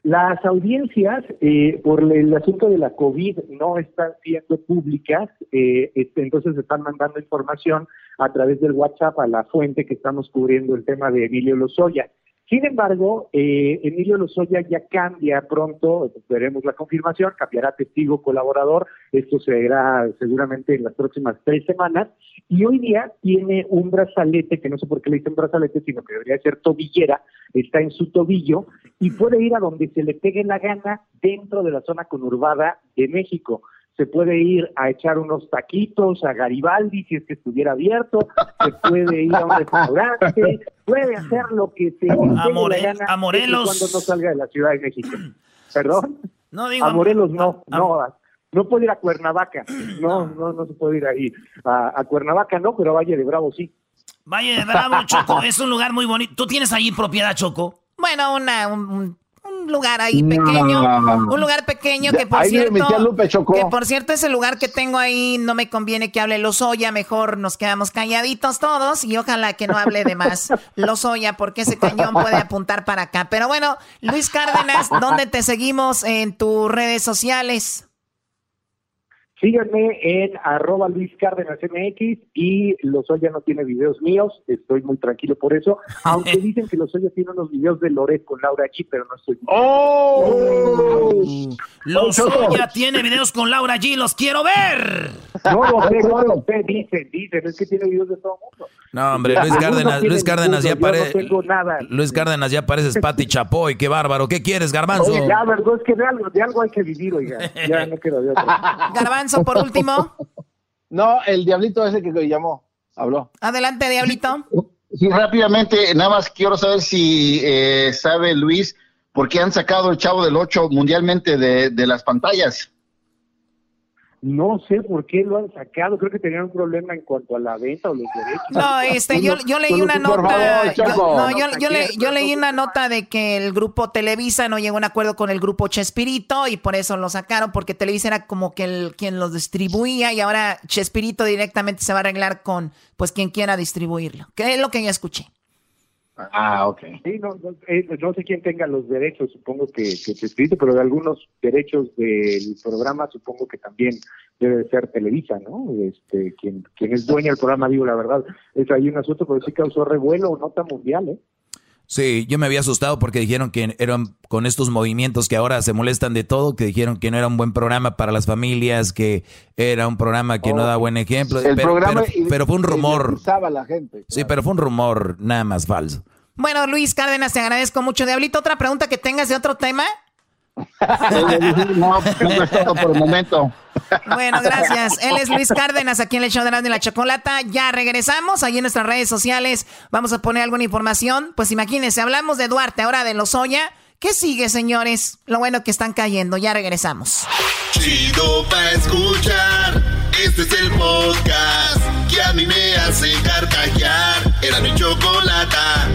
Las audiencias, eh, por el asunto de la COVID, no están siendo públicas, eh, entonces están mandando información a través del WhatsApp a la fuente que estamos cubriendo el tema de Emilio Lozoya. Sin embargo, eh, Emilio Lozoya ya cambia pronto, veremos la confirmación, cambiará testigo colaborador, esto se verá seguramente en las próximas tres semanas, y hoy día tiene un brazalete, que no sé por qué le dicen brazalete, sino que debería ser tobillera, está en su tobillo, y puede ir a donde se le pegue la gana dentro de la zona conurbada de México se puede ir a echar unos taquitos a Garibaldi si es que estuviera abierto, se puede ir a un restaurante, puede hacer lo que se a, a Morelos cuando no salga de la Ciudad de México. ¿Perdón? No digo a Morelos no, no, no puede ir a Cuernavaca, no, no, no se puede ir ahí. A, a Cuernavaca no, pero a Valle de Bravo sí. Valle de Bravo, Choco, es un lugar muy bonito. ¿Tú tienes ahí propiedad, Choco? Bueno, una, un, lugar ahí pequeño, un lugar pequeño que por cierto, que por cierto ese lugar que tengo ahí no me conviene que hable Lozoya, mejor nos quedamos calladitos todos y ojalá que no hable de más Lozoya porque ese cañón puede apuntar para acá. Pero bueno, Luis Cárdenas, ¿dónde te seguimos en tus redes sociales? Síganme en arroba Luis Cárdenas MX y Lozoya no tiene videos míos, estoy muy tranquilo por eso, aunque dicen que Lozoya tiene unos videos de Loret con Laura G, pero no estoy... ¡Oh! Lozoya tiene videos con Laura G, los quiero ver. No lo sé, no lo sé, dicen, dicen, es que tiene videos de todo el mundo. No, hombre, Luis Cárdenas, Luis Cárdenas ya parece. Luis Cárdenas ya pareces Pati Chapoy, qué bárbaro. ¿Qué quieres, Garbanzo? Oye, ya, verdad, es que de algo, de algo hay que vivir, oiga. Ya no quiero de otro. Garbanzo, por último. No, el diablito ese que llamó, habló. Adelante, diablito. Sí, rápidamente, nada más quiero saber si eh, sabe Luis por qué han sacado el Chavo del Ocho mundialmente de, de las pantallas. No sé por qué lo han sacado. Creo que tenían un problema en cuanto a la venta o los derechos. No, este, yo, yo leí una nota. yo, no, yo, yo, le, yo, leí una nota de que el grupo Televisa no llegó a un acuerdo con el grupo Chespirito y por eso lo sacaron, porque Televisa era como que el quien los distribuía y ahora Chespirito directamente se va a arreglar con pues quien quiera distribuirlo. Que es lo que yo escuché. Ah, ok. Sí, no, no, eh, no, sé quién tenga los derechos, supongo que, que Chespirito, pero de algunos derechos del programa supongo que también debe ser Televisa, ¿no? Este, quien, quien es dueño del programa, digo la verdad, es ahí un asunto, pero sí causó revuelo, nota mundial, ¿eh? Sí, yo me había asustado porque dijeron que eran con estos movimientos que ahora se molestan de todo, que dijeron que no era un buen programa para las familias, que era un programa que no da buen ejemplo. El pero, programa pero, pero fue un rumor. A la gente, Sí, pero fue un rumor nada más falso. Bueno, Luis Cárdenas, te agradezco mucho. Diablito, ¿otra pregunta que tengas de otro tema? No, no es todo por el momento. Bueno, gracias. Él es Luis Cárdenas, aquí en el show de de la Chocolata. Ya regresamos. Ahí en nuestras redes sociales vamos a poner alguna información. Pues imagínense, hablamos de Duarte, ahora de Lozoya. ¿Qué sigue, señores? Lo bueno que están cayendo. Ya regresamos. Chido pa' escuchar. Este es el podcast que a mí me hace carcajear. Era mi chocolata.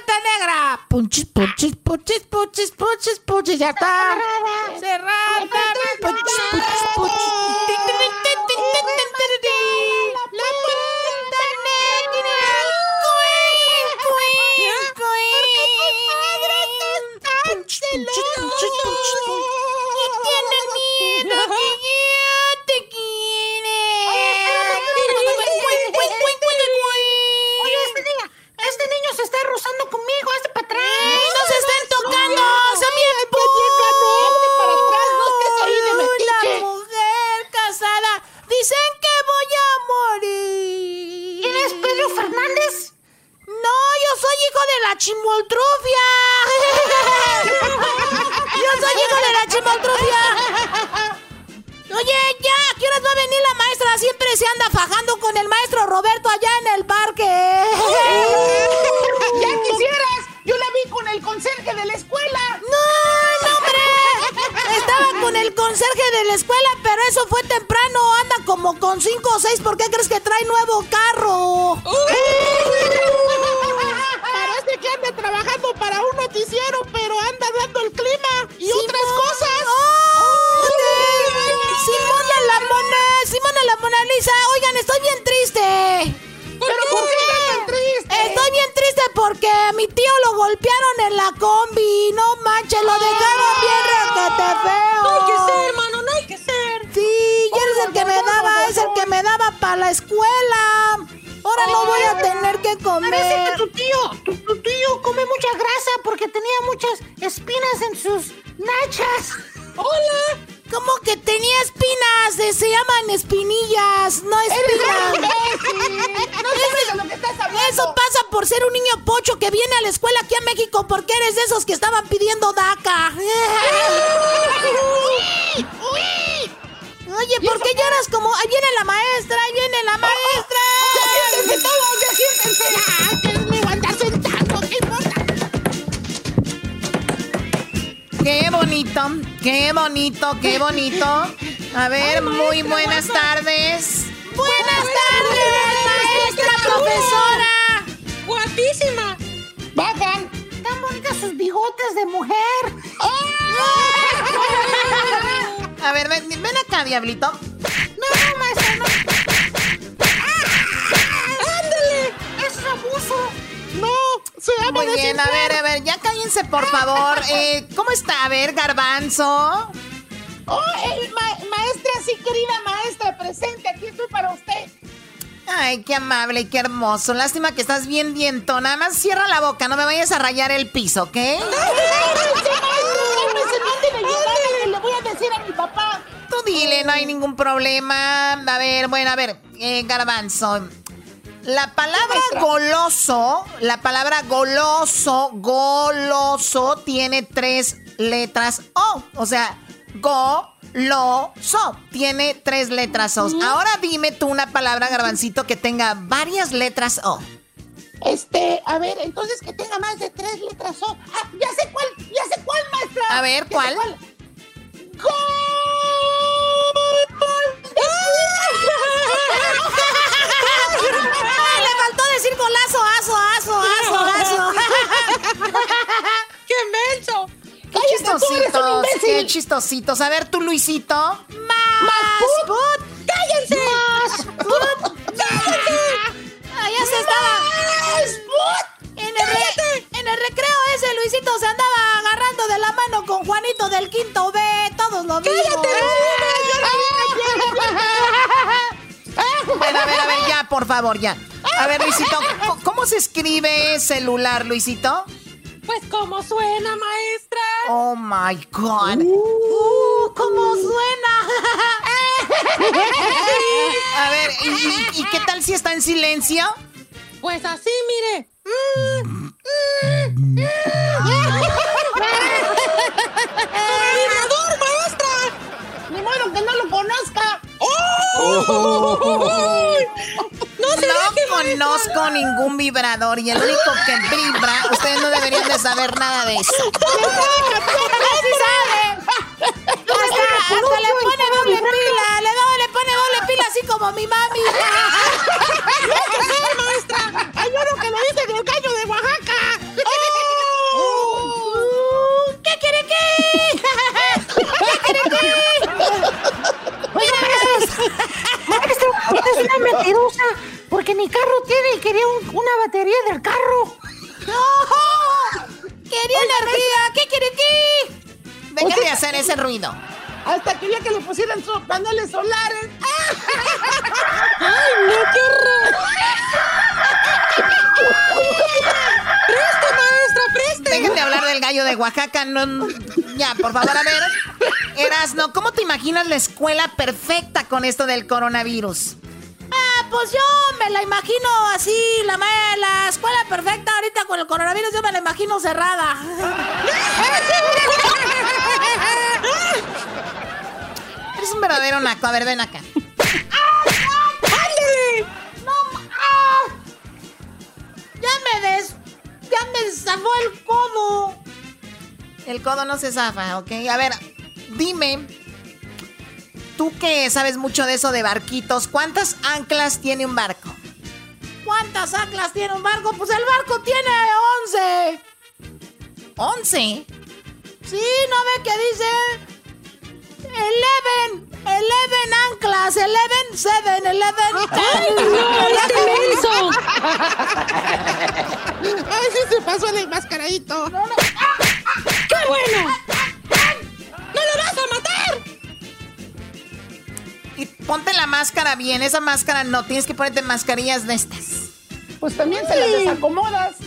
puerta negra. Punchis, punchis, punchis, punchis, punchis, punchis. Ya está. Cerrada. Punchis, punchis, punchis. La puerta negra. Y tienen miedo. rozando conmigo, hazte para atrás. ¡No, se están tocando! ¡Son bien putas! para atrás, no casada, dicen que voy a morir. ¿Eres Pedro Fernández? No, yo soy hijo de la chimoltrufia. yo soy hijo de la chimoltrufia. Oye, ya, ¿qué horas va a venir la maestra? Siempre se anda fajando con el maestro Roberto allá en el parque. ¡Ya quisieras! Yo la vi con el conserje de la escuela. ¡No, no, hombre! Estaba con el conserje de la escuela, pero eso fue temprano. Anda como con cinco o seis. ¿Por qué crees que trae nuevo carro? Parece que anda trabajando para un noticiero, pero anda dando el clima y otras cosas. Mona, Simona la Mona Lisa. Oigan, estoy bien triste. ¿Pero por qué estás tan triste? Estoy bien triste porque a mi tío lo golpearon en la combi. No manches, lo dejaron bien requete feo. No hay que ser, hermano, no hay que ser. Sí, y él es el que me daba, es el que me daba para la escuela. Ahora no voy a tener que comer. Parece que tu tío, tu, tu tío come mucha grasa porque tenía muchas espinas en sus nachas. Hola. ¿Cómo que tenía espinas? Eh, Se llaman espinillas, no espinas. No sabes de lo que estás hablando. Eso pasa por ser un niño pocho que viene a la escuela aquí a México porque eres de esos que estaban pidiendo DACA. Oye, ¿por qué lloras como... Ahí viene la maestra, ahí viene la maestra. ¡Ya siéntense todos, ya siéntense! ¡Ah. Qué bonito, qué bonito, qué bonito. A ver, muy buenas tardes. Buenas tardes, maestra, profesora. ¡Guapísima! ¡Bajan! ¡Tan bonitas sus bigotes de mujer! A ver, ven, ven acá, diablito. ¡No, no, maestra, no! ¡Ándale! ¡Eso es abuso! ¡No! ¡Se llama Muy bien, a ver, a ver, ya cállense, por favor. Eh, ¿Cómo está? A ver, garbanzo. ¡Oh, eh, ma- maestra, sí, querida maestra, presente! Aquí estoy para usted. Ay, qué amable y qué hermoso. Lástima que estás bien diento. Nada más cierra la boca, no me vayas a rayar el piso, ¿ok? ¡Sí, maestra! ¡Cálmese, manden a ayudarme que le voy a decir a mi papá! Tú dile, no hay ningún problema. A ver, bueno, a ver, eh, garbanzo. La palabra goloso, la palabra goloso, goloso, tiene tres letras O. O sea, go, lo, so. Tiene tres letras O. Ahora dime tú una palabra, garbancito, que tenga varias letras O. Este, a ver, entonces que tenga más de tres letras O. ¡Ah, ya sé cuál! ¡Ya sé cuál, maestra! A ver, sé ¿cuál? ¡Ay, le faltó decir golazo, aso, aso, aso, aso! ¡Qué menso! Qué chistositos, qué chistositos. A ver, tú, Luisito. ¡Más! put! ¡Cállense! ¡Más put! Ah, ya se estaba... En el, re- en el recreo ese Luisito se andaba agarrando de la mano con Juanito del quinto B. Todos lo vimos. Bueno, a ver, a ver, ya, por favor, ya. A ver, Luisito, ¿cómo- ¿cómo se escribe celular, Luisito? Pues como suena, maestra. Oh my God. Uh, ¿Cómo suena? A ver, ¿y, y- y qué tal si está en silencio? Pues así, mire. ¡Vibrador, maestra! ¡Ni modo que no lo conozca! ¡Oh! No, conozco ningún vibrador y el único que vibra, ustedes no deberían de saber nada de eso. ¡Sí sabe! Hasta, hasta le pone doble pila, le, do- le pone doble pila así como mi mami. ¡No maestra! ¡Hay uno que lo dice del gallo de Oaxaca! ¡Oh! ¿Qué quiere qué? ¿Qué quiere qué? Maestra, usted es una mentirosa, porque ni carro tiene y quería un- una batería del carro. ¡No! ¡Quería energía! ¿Qué quiere qué? Deja de hacer ese ruido. Hasta quería que le pusieran sus paneles solares. ¡Ay, no, qué horror! ¡Preste, maestra, preste! Dejen de hablar del gallo de Oaxaca. No. ya, por favor, a ver. Erasno, ¿cómo te imaginas la escuela perfecta con esto del coronavirus? Ah, pues yo me la imagino así, la, la escuela perfecta ahorita con el coronavirus, yo me la imagino cerrada. Eres un verdadero naco. A ver, ven acá. Ya me des... Ya me zafó el codo. El codo no se zafa, ¿ok? A ver, dime, tú que sabes mucho de eso de barquitos, ¿cuántas anclas tiene un barco? ¿Cuántas anclas tiene un barco? Pues el barco tiene 11. ¿11? Sí, ¿no ve que dice? Eleven, eleven anclas, eleven, seven, eleven. ¡Ay, no! ¡Qué eso! ¡Ay, sí se pasó el enmascaradito! No, no. ¡Qué bueno! ¡No lo vas a matar! Y ponte la máscara bien, esa máscara no, tienes que ponerte mascarillas de estas. Pues también se las desacomodas.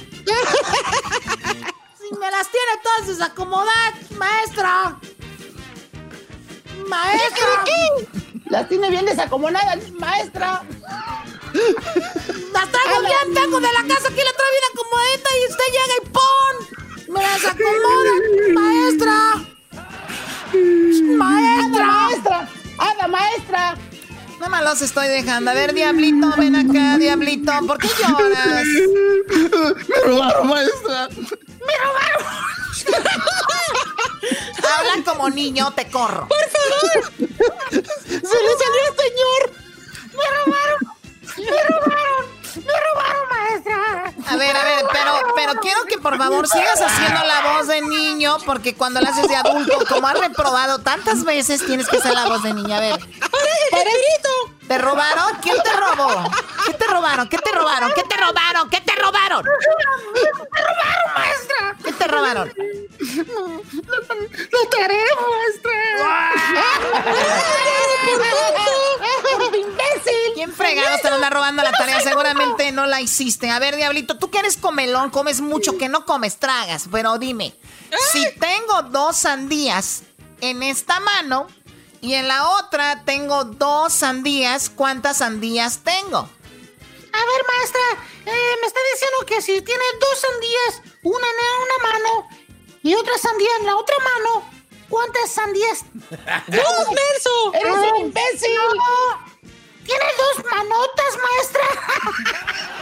Si me las tiene todas desacomodadas, maestra. Maestra. Las tiene bien desacomodadas, maestra. Las traigo bien, vengo de la casa aquí, la traigo bien acomodadita y usted llega y ¡pum! Me las acomoda, maestra. Maestra. maestra. ¡Ada, maestra! No me los estoy dejando. A ver, Diablito, ven acá, Diablito. ¿Por qué lloras? Me robaron, maestra. Me robaron. Habla como niño, te corro. Por favor. Se le salió al señor. Me robaron. Me robaron. Me robaron, maestra. A ver, a ver, pero, pero quiero que por favor sigas haciendo la voz de niño, porque cuando la haces de adulto, como has reprobado tantas veces, tienes que hacer la voz de niña. A ver. ¡Paregrito! ¿Te robaron? ¿Quién te robó? ¿Qué te robaron? ¿Qué te robaron? ¿Qué te robaron? ¿Qué te robaron? ¡Me robaron, maestra! ¿Qué te robaron? La, la tarea, maestra. ¡Imbécil! ¿Quién fregado te lo anda robando la tarea? Seguramente no la hiciste. A ver, Diablito, tú que eres comelón, comes mucho, que no comes, tragas. Pero dime, si tengo dos sandías en esta mano y en la otra tengo dos sandías, ¿cuántas sandías tengo? A ver, maestra, eh, me está diciendo que si tiene dos sandías, una en una mano y otra sandía en la otra mano, ¿cuántas sandías? ¡Dos, menso! ¡Eres un imbécil! ¡Tiene dos manotas, maestra!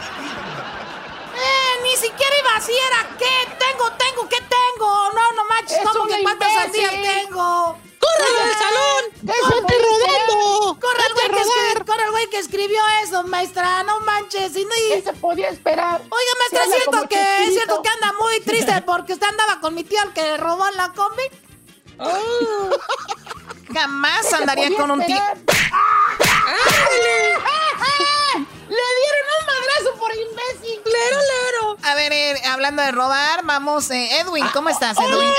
Eh, ni siquiera iba así, era ¿qué? Tengo, tengo, ¿qué tengo? No, no manches, Es ¿cómo que cuántas sandías tengo? ¡Córrele del salón! ¡Déjate rodando! Corre el, güey que escri- corre el güey que escribió eso, maestra, no manches. Y no, y- ¿Qué se podía esperar? Oiga, maestra, es cierto que es cierto que anda muy triste porque usted andaba con mi tío el que le robó la combi. Jamás ¿Qué se andaría con un tío. ¡Le dieron un madrazo por imbécil! ¡Lero, lero! A ver, eh, hablando de robar, vamos. eh, Edwin, ¿cómo estás, ¡Ay, Edwin? ay!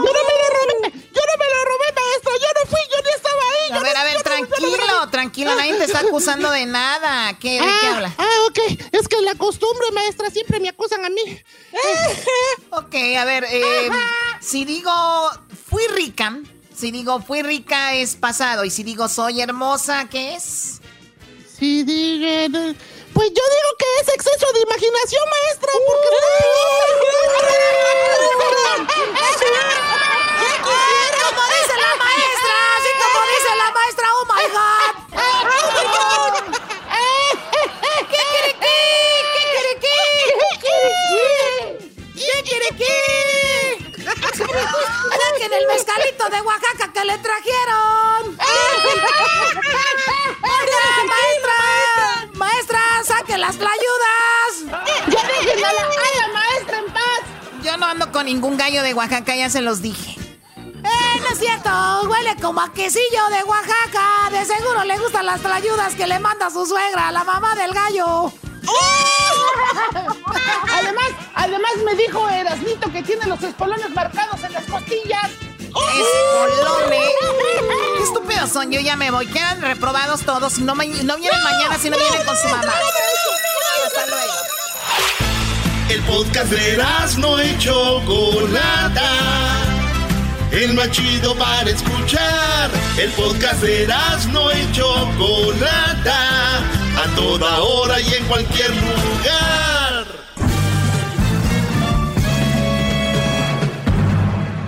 ¡Yo no robé! ¡Yo no me lo robé, maestra! ¡Yo no fui! ¡Yo ni estaba ahí! A yo ver, no- a ver, no- tranquilo, tranquilo, nadie te está acusando de nada. ¿Qué, ¿De qué Ah, habla? Ah, ok. Es que la costumbre, maestra, siempre me acusan a mí. Ok, a ver, eh, si digo fui rica, si digo fui rica es pasado, y si digo soy hermosa, ¿qué es? Sí, digan. Pues yo digo que es exceso de imaginación, maestra, porque. Como dice la maestra, así como dice la maestra, oh my god. ¿Qué quiere qué? ¿Qué quiere qué? ¿Qué quiere qué? Saquen el mezcalito de Oaxaca que le trajeron. Oiga, maestra, maestra, saque las tlayudas. ¡Ya dejen a la, a la maestra en paz! Yo no ando con ningún gallo de Oaxaca, ya se los dije. Eh, no es cierto, huele como a quesillo de Oaxaca. De seguro le gustan las tlayudas que le manda su suegra, la mamá del gallo. Además, además me dijo Erasmito que tiene los espolones marcados en las costillas. Qué estúpidos son, yo ya me voy. Quedan reprobados todos. No, ma- no vienen mañana si no vienen con su mamá. Hasta luego. El podcast de no y Chocolata. el más chido para escuchar. El podcast de no y Chocolata, a toda hora y en cualquier lugar.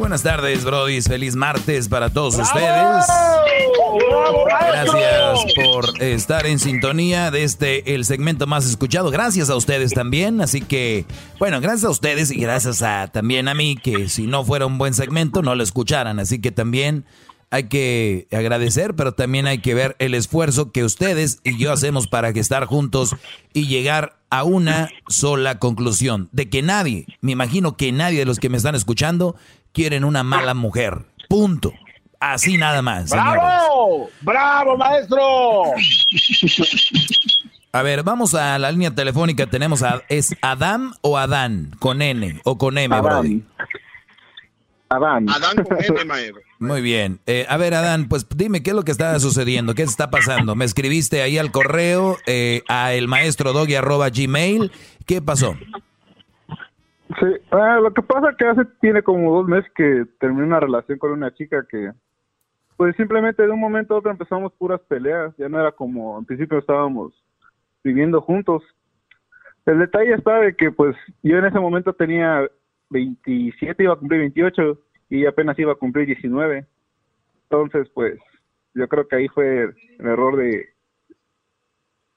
Buenas tardes, Brody. Feliz martes para todos ustedes. Gracias por estar en sintonía de este el segmento más escuchado. Gracias a ustedes también. Así que, bueno, gracias a ustedes y gracias a también a mí que si no fuera un buen segmento no lo escucharan. Así que también hay que agradecer, pero también hay que ver el esfuerzo que ustedes y yo hacemos para que estar juntos y llegar a una sola conclusión, de que nadie, me imagino que nadie de los que me están escuchando quieren una mala mujer. Punto. Así nada más. ¡Bravo! ¡Bravo, maestro! A ver, vamos a la línea telefónica. Tenemos a. ¿Es Adam o Adán? Con N o con M, Brody. Adán. Adán con N, maestro. Muy bien. Eh, a ver, Adán, pues dime qué es lo que está sucediendo, qué está pasando. Me escribiste ahí al correo, eh, a el maestro gmail. ¿Qué pasó? Sí, ah, lo que pasa es que hace tiene como dos meses que terminé una relación con una chica que, pues simplemente de un momento a otro empezamos puras peleas. Ya no era como, en principio estábamos viviendo juntos. El detalle está de que, pues, yo en ese momento tenía 27, iba a cumplir 28 y apenas iba a cumplir 19. Entonces, pues, yo creo que ahí fue el error de,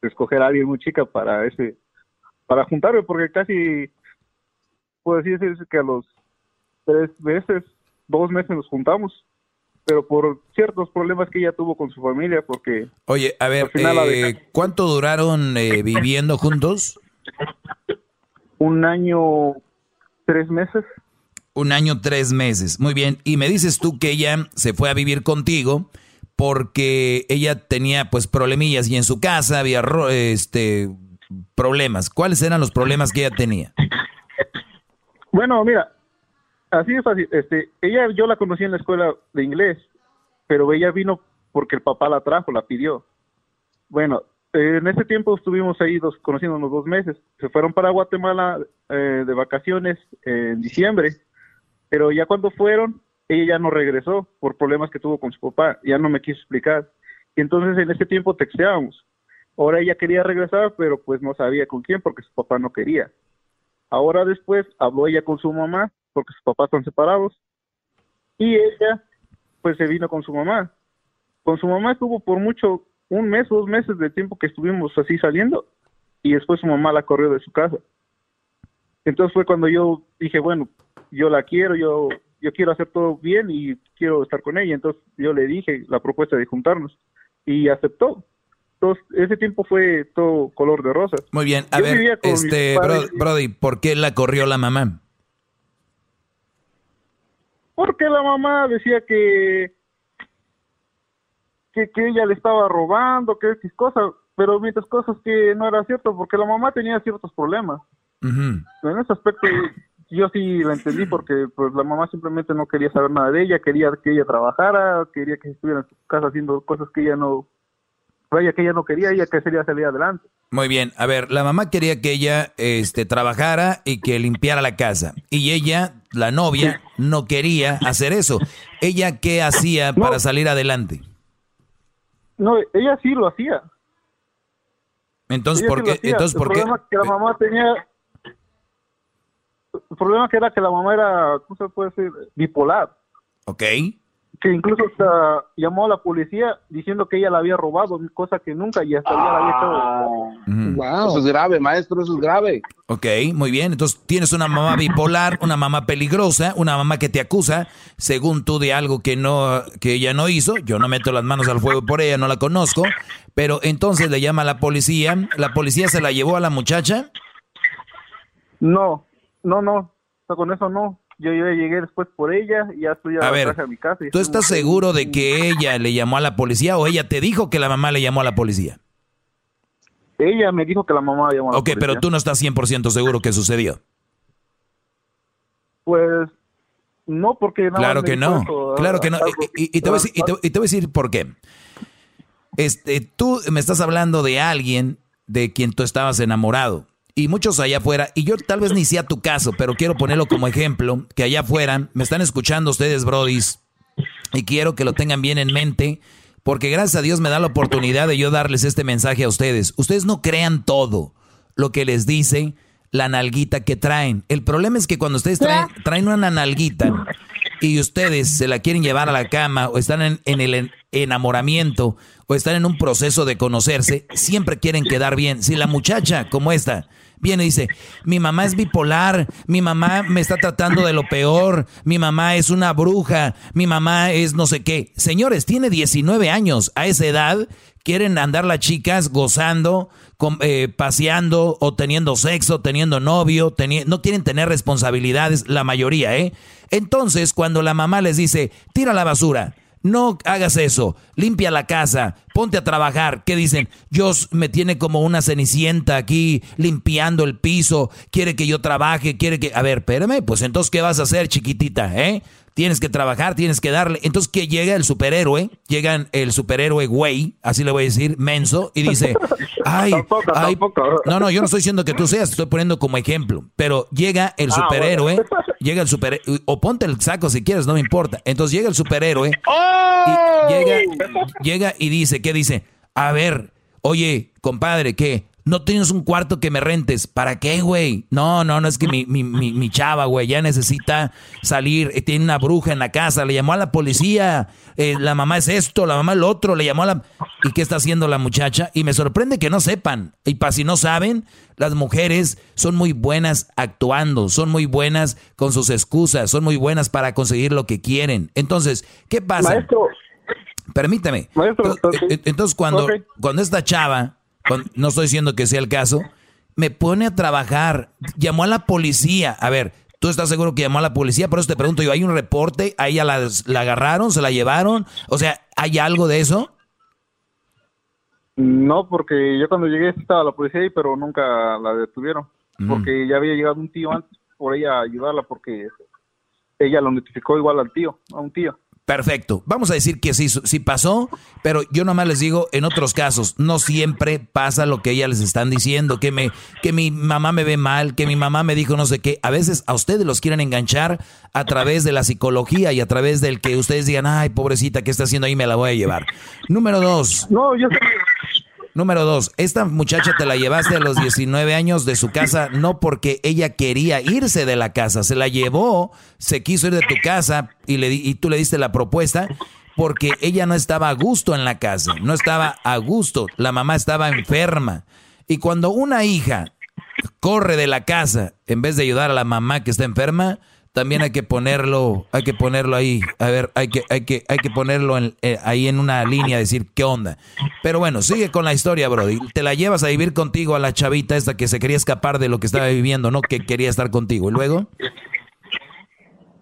escoger a alguien muy chica para ese, para juntarme, porque casi, puedo decir que a los tres meses, dos meses nos juntamos, pero por ciertos problemas que ella tuvo con su familia, porque... Oye, a ver, eh, ¿cuánto duraron eh, viviendo juntos? Un año, tres meses. Un año, tres meses. Muy bien. Y me dices tú que ella se fue a vivir contigo porque ella tenía pues problemillas y en su casa había este problemas. ¿Cuáles eran los problemas que ella tenía? Bueno, mira, así es fácil. Este, ella yo la conocí en la escuela de inglés, pero ella vino porque el papá la trajo, la pidió. Bueno, en ese tiempo estuvimos ahí dos, conociéndonos dos meses. Se fueron para Guatemala eh, de vacaciones en diciembre pero ya cuando fueron, ella ya no regresó por problemas que tuvo con su papá, ya no me quiso explicar. Y entonces en ese tiempo texteábamos. Ahora ella quería regresar, pero pues no sabía con quién porque su papá no quería. Ahora después habló ella con su mamá porque sus papás están separados y ella pues se vino con su mamá. Con su mamá estuvo por mucho, un mes dos meses de tiempo que estuvimos así saliendo y después su mamá la corrió de su casa. Entonces fue cuando yo dije, bueno, yo la quiero, yo, yo quiero hacer todo bien y quiero estar con ella. Entonces yo le dije la propuesta de juntarnos y aceptó. Entonces ese tiempo fue todo color de rosa. Muy bien, a ver, este, Brody, ¿por qué la corrió la mamá? Porque la mamá decía que que, que ella le estaba robando, que X cosas, pero mientras cosas que no era cierto, porque la mamá tenía ciertos problemas. En ese aspecto yo sí la entendí porque pues la mamá simplemente no quería saber nada de ella, quería que ella trabajara, quería que estuviera en su casa haciendo cosas que ella no, vaya que ella no quería, ella que sería salir adelante. Muy bien, a ver, la mamá quería que ella este trabajara y que limpiara la casa y ella, la novia, no quería hacer eso. ¿Ella qué hacía para salir adelante? No, ella sí lo hacía. Entonces, ¿por qué? Entonces, ¿por qué? que la mamá tenía el problema que era que la mamá era, ¿cómo se puede decir? Bipolar. Ok. Que incluso hasta llamó a la policía diciendo que ella la había robado, cosa que nunca y hasta la había hecho. Wow. Eso es grave, maestro, eso es grave. Ok, muy bien. Entonces tienes una mamá bipolar, una mamá peligrosa, una mamá que te acusa, según tú, de algo que no, que ella no hizo. Yo no meto las manos al fuego por ella, no la conozco. Pero entonces le llama a la policía. ¿La policía se la llevó a la muchacha? No, no, no, con eso no. Yo, yo llegué después por ella y ya estoy a, ver, a mi casa. ¿Tú estás seguro de que ella le llamó a la policía o ella te dijo que la mamá le llamó a la policía? Ella me dijo que la mamá había llamado. Ok, pero tú no estás 100% seguro que sucedió. Pues no, porque... claro que no, claro que no. Y, te voy a decir, por qué. Este, tú me estás hablando de alguien de quien tú estabas enamorado. Y muchos allá afuera, y yo tal vez ni sea tu caso, pero quiero ponerlo como ejemplo, que allá afuera me están escuchando ustedes, brodis, y quiero que lo tengan bien en mente, porque gracias a Dios me da la oportunidad de yo darles este mensaje a ustedes. Ustedes no crean todo lo que les dice la nalguita que traen. El problema es que cuando ustedes traen, traen una nalguita y ustedes se la quieren llevar a la cama o están en, en, el enamoramiento o están en un proceso de conocerse, siempre quieren quedar bien. Si la muchacha como esta viene y dice, mi mamá es bipolar, mi mamá me está tratando de lo peor, mi mamá es una bruja, mi mamá es no sé qué. Señores, tiene 19 años. A esa edad quieren andar las chicas gozando, eh, paseando o teniendo sexo, teniendo novio, no quieren tener responsabilidades, la mayoría, ¿eh? Entonces, cuando la mamá les dice, tira la basura, no hagas eso, limpia la casa, ponte a trabajar. ¿Qué dicen? Yo me tiene como una cenicienta aquí limpiando el piso, quiere que yo trabaje, quiere que... A ver, espérame, pues entonces, ¿qué vas a hacer, chiquitita? ¿Eh? Tienes que trabajar, tienes que darle. Entonces que llega el superhéroe, llega el superhéroe güey, así le voy a decir, menso, y dice, ay, ay, no, no, yo no estoy diciendo que tú seas, estoy poniendo como ejemplo, pero llega el ah, superhéroe, llega el superhéroe, o ponte el saco si quieres, no me importa. Entonces llega el superhéroe, y llega, llega y dice, ¿qué dice? A ver, oye, compadre, ¿qué? No tienes un cuarto que me rentes. ¿Para qué, güey? No, no, no es que mi, mi, mi, chava, güey, ya necesita salir. Eh, tiene una bruja en la casa. Le llamó a la policía. Eh, la mamá es esto, la mamá es lo otro. Le llamó a la. ¿Y qué está haciendo la muchacha? Y me sorprende que no sepan. Y para si no saben, las mujeres son muy buenas actuando. Son muy buenas con sus excusas. Son muy buenas para conseguir lo que quieren. Entonces, ¿qué pasa? Maestro. Permítame. Maestro, entonces, entonces cuando, cuando esta chava no estoy diciendo que sea el caso, me pone a trabajar, llamó a la policía, a ver, ¿tú estás seguro que llamó a la policía? Por eso te pregunto yo, ¿hay un reporte? ¿A ella la, la agarraron? ¿Se la llevaron? O sea, ¿hay algo de eso? No, porque yo cuando llegué estaba la policía ahí, pero nunca la detuvieron. Mm. Porque ya había llegado un tío antes por ella a ayudarla, porque ella lo notificó igual al tío, a un tío. Perfecto. Vamos a decir que sí, sí pasó, pero yo nomás les digo, en otros casos, no siempre pasa lo que ellas les están diciendo, que, me, que mi mamá me ve mal, que mi mamá me dijo no sé qué. A veces a ustedes los quieren enganchar a través de la psicología y a través del que ustedes digan, ay, pobrecita, ¿qué está haciendo ahí? Me la voy a llevar. Número dos. No, yo Número dos, esta muchacha te la llevaste a los 19 años de su casa no porque ella quería irse de la casa, se la llevó, se quiso ir de tu casa y, le, y tú le diste la propuesta porque ella no estaba a gusto en la casa, no estaba a gusto, la mamá estaba enferma. Y cuando una hija corre de la casa en vez de ayudar a la mamá que está enferma, también hay que ponerlo, hay que ponerlo ahí, a ver, hay que, hay que, hay que ponerlo eh, ahí en una línea, decir qué onda. Pero bueno, sigue con la historia, Brody. Te la llevas a vivir contigo a la chavita esta que se quería escapar de lo que estaba viviendo, ¿no? Que quería estar contigo. ¿Y luego?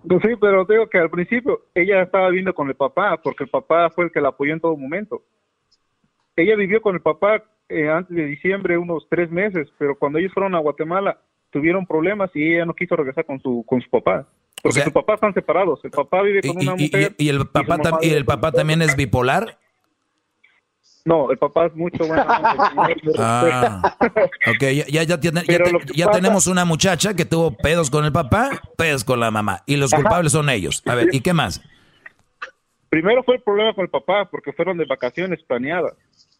Pues sí, pero digo que al principio ella estaba viviendo con el papá, porque el papá fue el que la apoyó en todo momento. Ella vivió con el papá eh, antes de diciembre unos tres meses, pero cuando ellos fueron a Guatemala, tuvieron problemas y ella no quiso regresar con su con su papá. Porque sus papás están separados. El papá vive con una mujer. ¿Y, el papá, y, el papá también es bipolar? No, el papá es mucho bueno. ah, ok, ya, ya, ya, tenemos una muchacha que tuvo pedos con el papá, pedos con la mamá. Y los culpables son ellos. A ver, ¿y qué más? Primero fue el problema con el papá, porque fueron de vacaciones planeadas.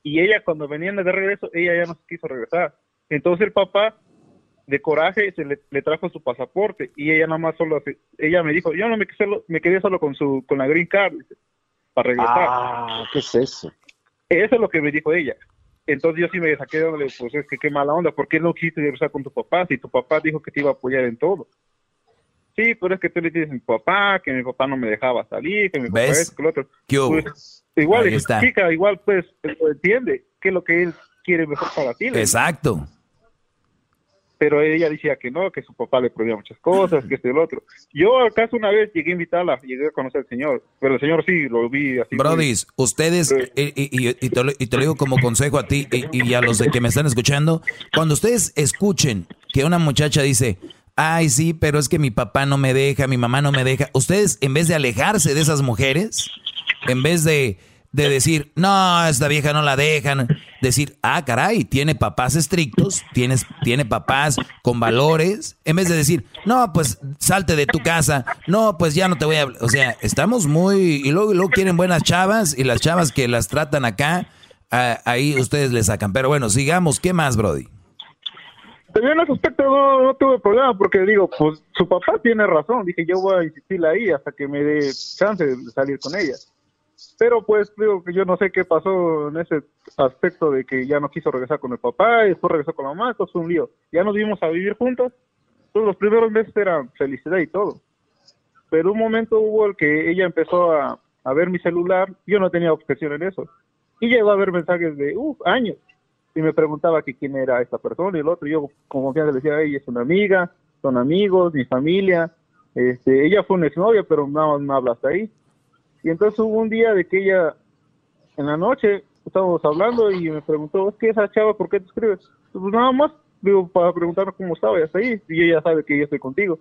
Y ella, cuando venían de regreso, ella ya no se quiso regresar. Entonces el papá de coraje se le, trajo su pasaporte y ella nada más solo ella me dijo yo no me quedé solo, me quedé solo con su con la green card para regresar ah qué es eso eso es lo que me dijo ella. Entonces yo sí me saqué de pues es que qué mala onda ¿por qué no quisiste regresar con tu papá si tu papá dijo que te iba a apoyar en todo sí pero es que tú le dices a mi papá que mi papá no me dejaba salir que mi papá es que el otro. Pues, igual chica igual pues entiende que es lo que él quiere mejor para ti exacto pero ella decía que no, que su papá le prohibía muchas cosas, que este y el otro. Yo acaso una vez llegué a invitarla, llegué a conocer al señor, pero el señor sí, lo vi así. Brody, ustedes, y, y, te lo, y, te lo, digo como consejo a ti y, a los de que me están escuchando, cuando ustedes escuchen que una muchacha dice, ay sí, pero es que mi papá no me deja, mi mamá no me deja, ustedes en vez de alejarse de esas mujeres, en vez de de decir, no, esta vieja no la dejan. Decir, ah, caray, tiene papás estrictos, tienes, tiene papás con valores. En vez de decir, no, pues salte de tu casa, no, pues ya no te voy a. O sea, estamos muy. Y luego, luego quieren buenas chavas y las chavas que las tratan acá, ahí ustedes le sacan. Pero bueno, sigamos. ¿Qué más, Brody? En ese aspecto no, no, tuve problema porque digo, pues su papá tiene razón. Dije, yo voy a insistir ahí hasta que me dé chance de salir con ella. Pero pues digo que yo no sé qué pasó en ese aspecto de que ya no quiso regresar con el papá y después regresó con la mamá, esto fue un lío. Ya nos vimos a vivir juntos, todos los primeros meses eran felicidad y todo. Pero un momento hubo el que ella empezó a, ver mi celular, yo no tenía objeción en eso. Y llegó a ver mensajes de uh, años. Y me preguntaba que quién era esta persona y el otro. Yo con confianza le decía, ella es una amiga, son amigos, mi familia. Este, ella fue una exnovia, pero nada más me habla hasta ahí y entonces hubo un día de que ella, en la noche, estábamos hablando y me preguntó, es que esa chava, ¿por qué te escribes? Pues nada más, digo, para preguntar cómo estaba y hasta ahí, y ella sabe que yo estoy contigo.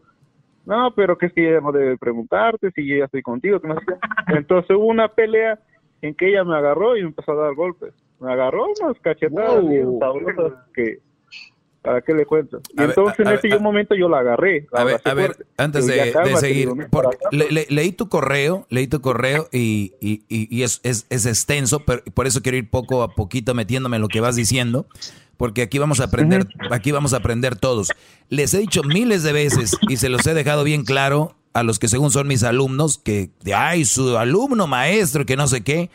No, pero que es que ella no debe preguntarte si yo ya estoy contigo. Que no sé. Entonces hubo una pelea en que ella me agarró y me empezó a dar golpes. Me agarró unas cachetadas que ¿Para qué le cuento? Y entonces en ese momento yo la agarré. a ver, a ver antes de, seguir, leí tu correo, leí tu correo y, y, y, es, es, es, extenso, pero por eso quiero ir poco a poquito metiéndome en lo que vas diciendo, porque aquí vamos a aprender, aquí vamos a aprender todos. Les he dicho miles de veces y se los he dejado bien claro a los que según son mis alumnos, que, ay, su alumno maestro, que no sé qué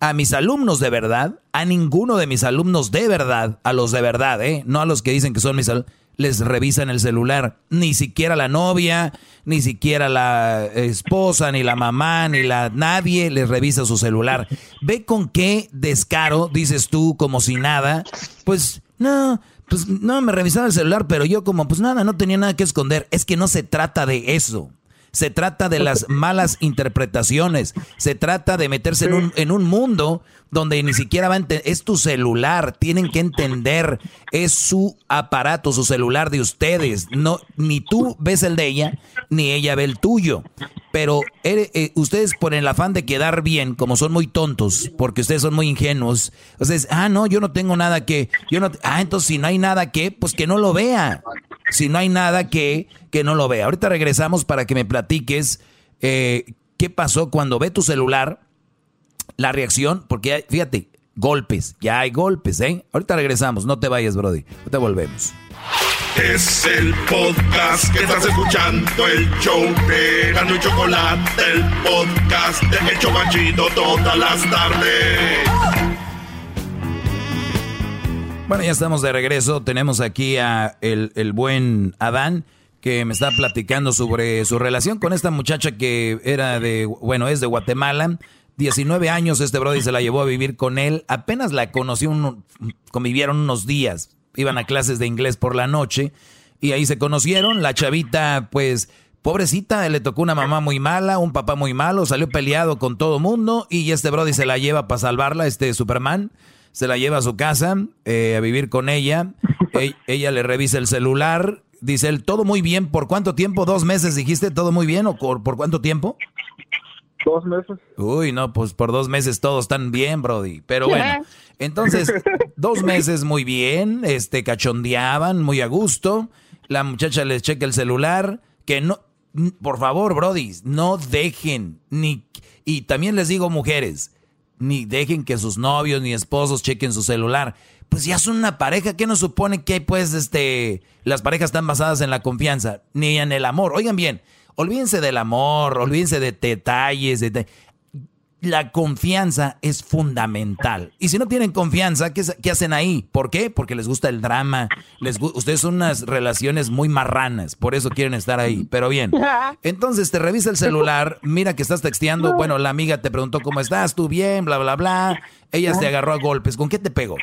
a mis alumnos de verdad, a ninguno de mis alumnos de verdad, a los de verdad, ¿eh? no a los que dicen que son mis alumnos, les revisan el celular. Ni siquiera la novia, ni siquiera la esposa, ni la mamá, ni la nadie les revisa su celular. Ve con qué descaro dices tú como si nada. Pues no, pues no me revisaba el celular, pero yo como pues nada, no tenía nada que esconder. Es que no se trata de eso. Se trata de las malas interpretaciones. Se trata de meterse en, un, en un mundo donde ni siquiera va a entender. Es tu celular. Tienen que entender. Es su aparato, su celular de ustedes. No, ni tú ves el de ella, ni ella ve el tuyo. Pero eh, ustedes por el afán de quedar bien, como son muy tontos, porque ustedes son muy ingenuos, ustedes, ah, no, yo no tengo nada que, yo no, ah, entonces si no hay nada que, pues que no lo vea. Si no hay nada que, que no lo vea. Ahorita regresamos para que me platiques eh, qué pasó cuando ve tu celular, la reacción, porque fíjate, golpes, ya hay golpes, ¿eh? Ahorita regresamos, no te vayas, Brody. Ahorita volvemos. Es el podcast que estás escuchando, el show de Gano y Chocolate, el podcast de Hecho Machito todas las tardes. Bueno, ya estamos de regreso. Tenemos aquí a el, el, buen Adán que me está platicando sobre su relación con esta muchacha que era de, bueno, es de Guatemala. 19 años este Brody se la llevó a vivir con él. Apenas la conoció, convivieron unos días. Iban a clases de inglés por la noche y ahí se conocieron. La chavita, pues, pobrecita, le tocó una mamá muy mala, un papá muy malo, salió peleado con todo mundo y este Brody se la lleva para salvarla, este Superman se la lleva a su casa eh, a vivir con ella. E-, ella le revisa el celular. Dice él, todo muy bien. ¿Por cuánto tiempo? ¿Dos meses dijiste? ¿Todo muy bien? ¿O por, cuánto tiempo? Dos meses. Uy, no, pues por dos meses todos están bien, Brody. Pero bueno, entonces, dos meses muy bien, este, cachondeaban, muy a gusto. La muchacha les checa el celular, que no, por favor, Brody, no dejen, ni, y también les digo, mujeres, ni dejen que sus novios ni esposos chequen su celular. Pues ya son una pareja, ¿qué nos supone que pues este las parejas están basadas en la confianza, ni en el amor? Oigan bien, olvídense del amor, olvídense de detalles, de, la confianza es fundamental. Y si no tienen confianza, ¿qué, hacen ahí? ¿Por qué? Porque les gusta el drama. Les, ustedes son unas relaciones muy marranas, por eso quieren estar ahí. Pero bien, entonces te revisa el celular, mira que estás texteando. Bueno, la amiga te preguntó cómo estás, tú bien, bla, bla, bla. Ella te agarró a golpes. ¿Con qué te pegó?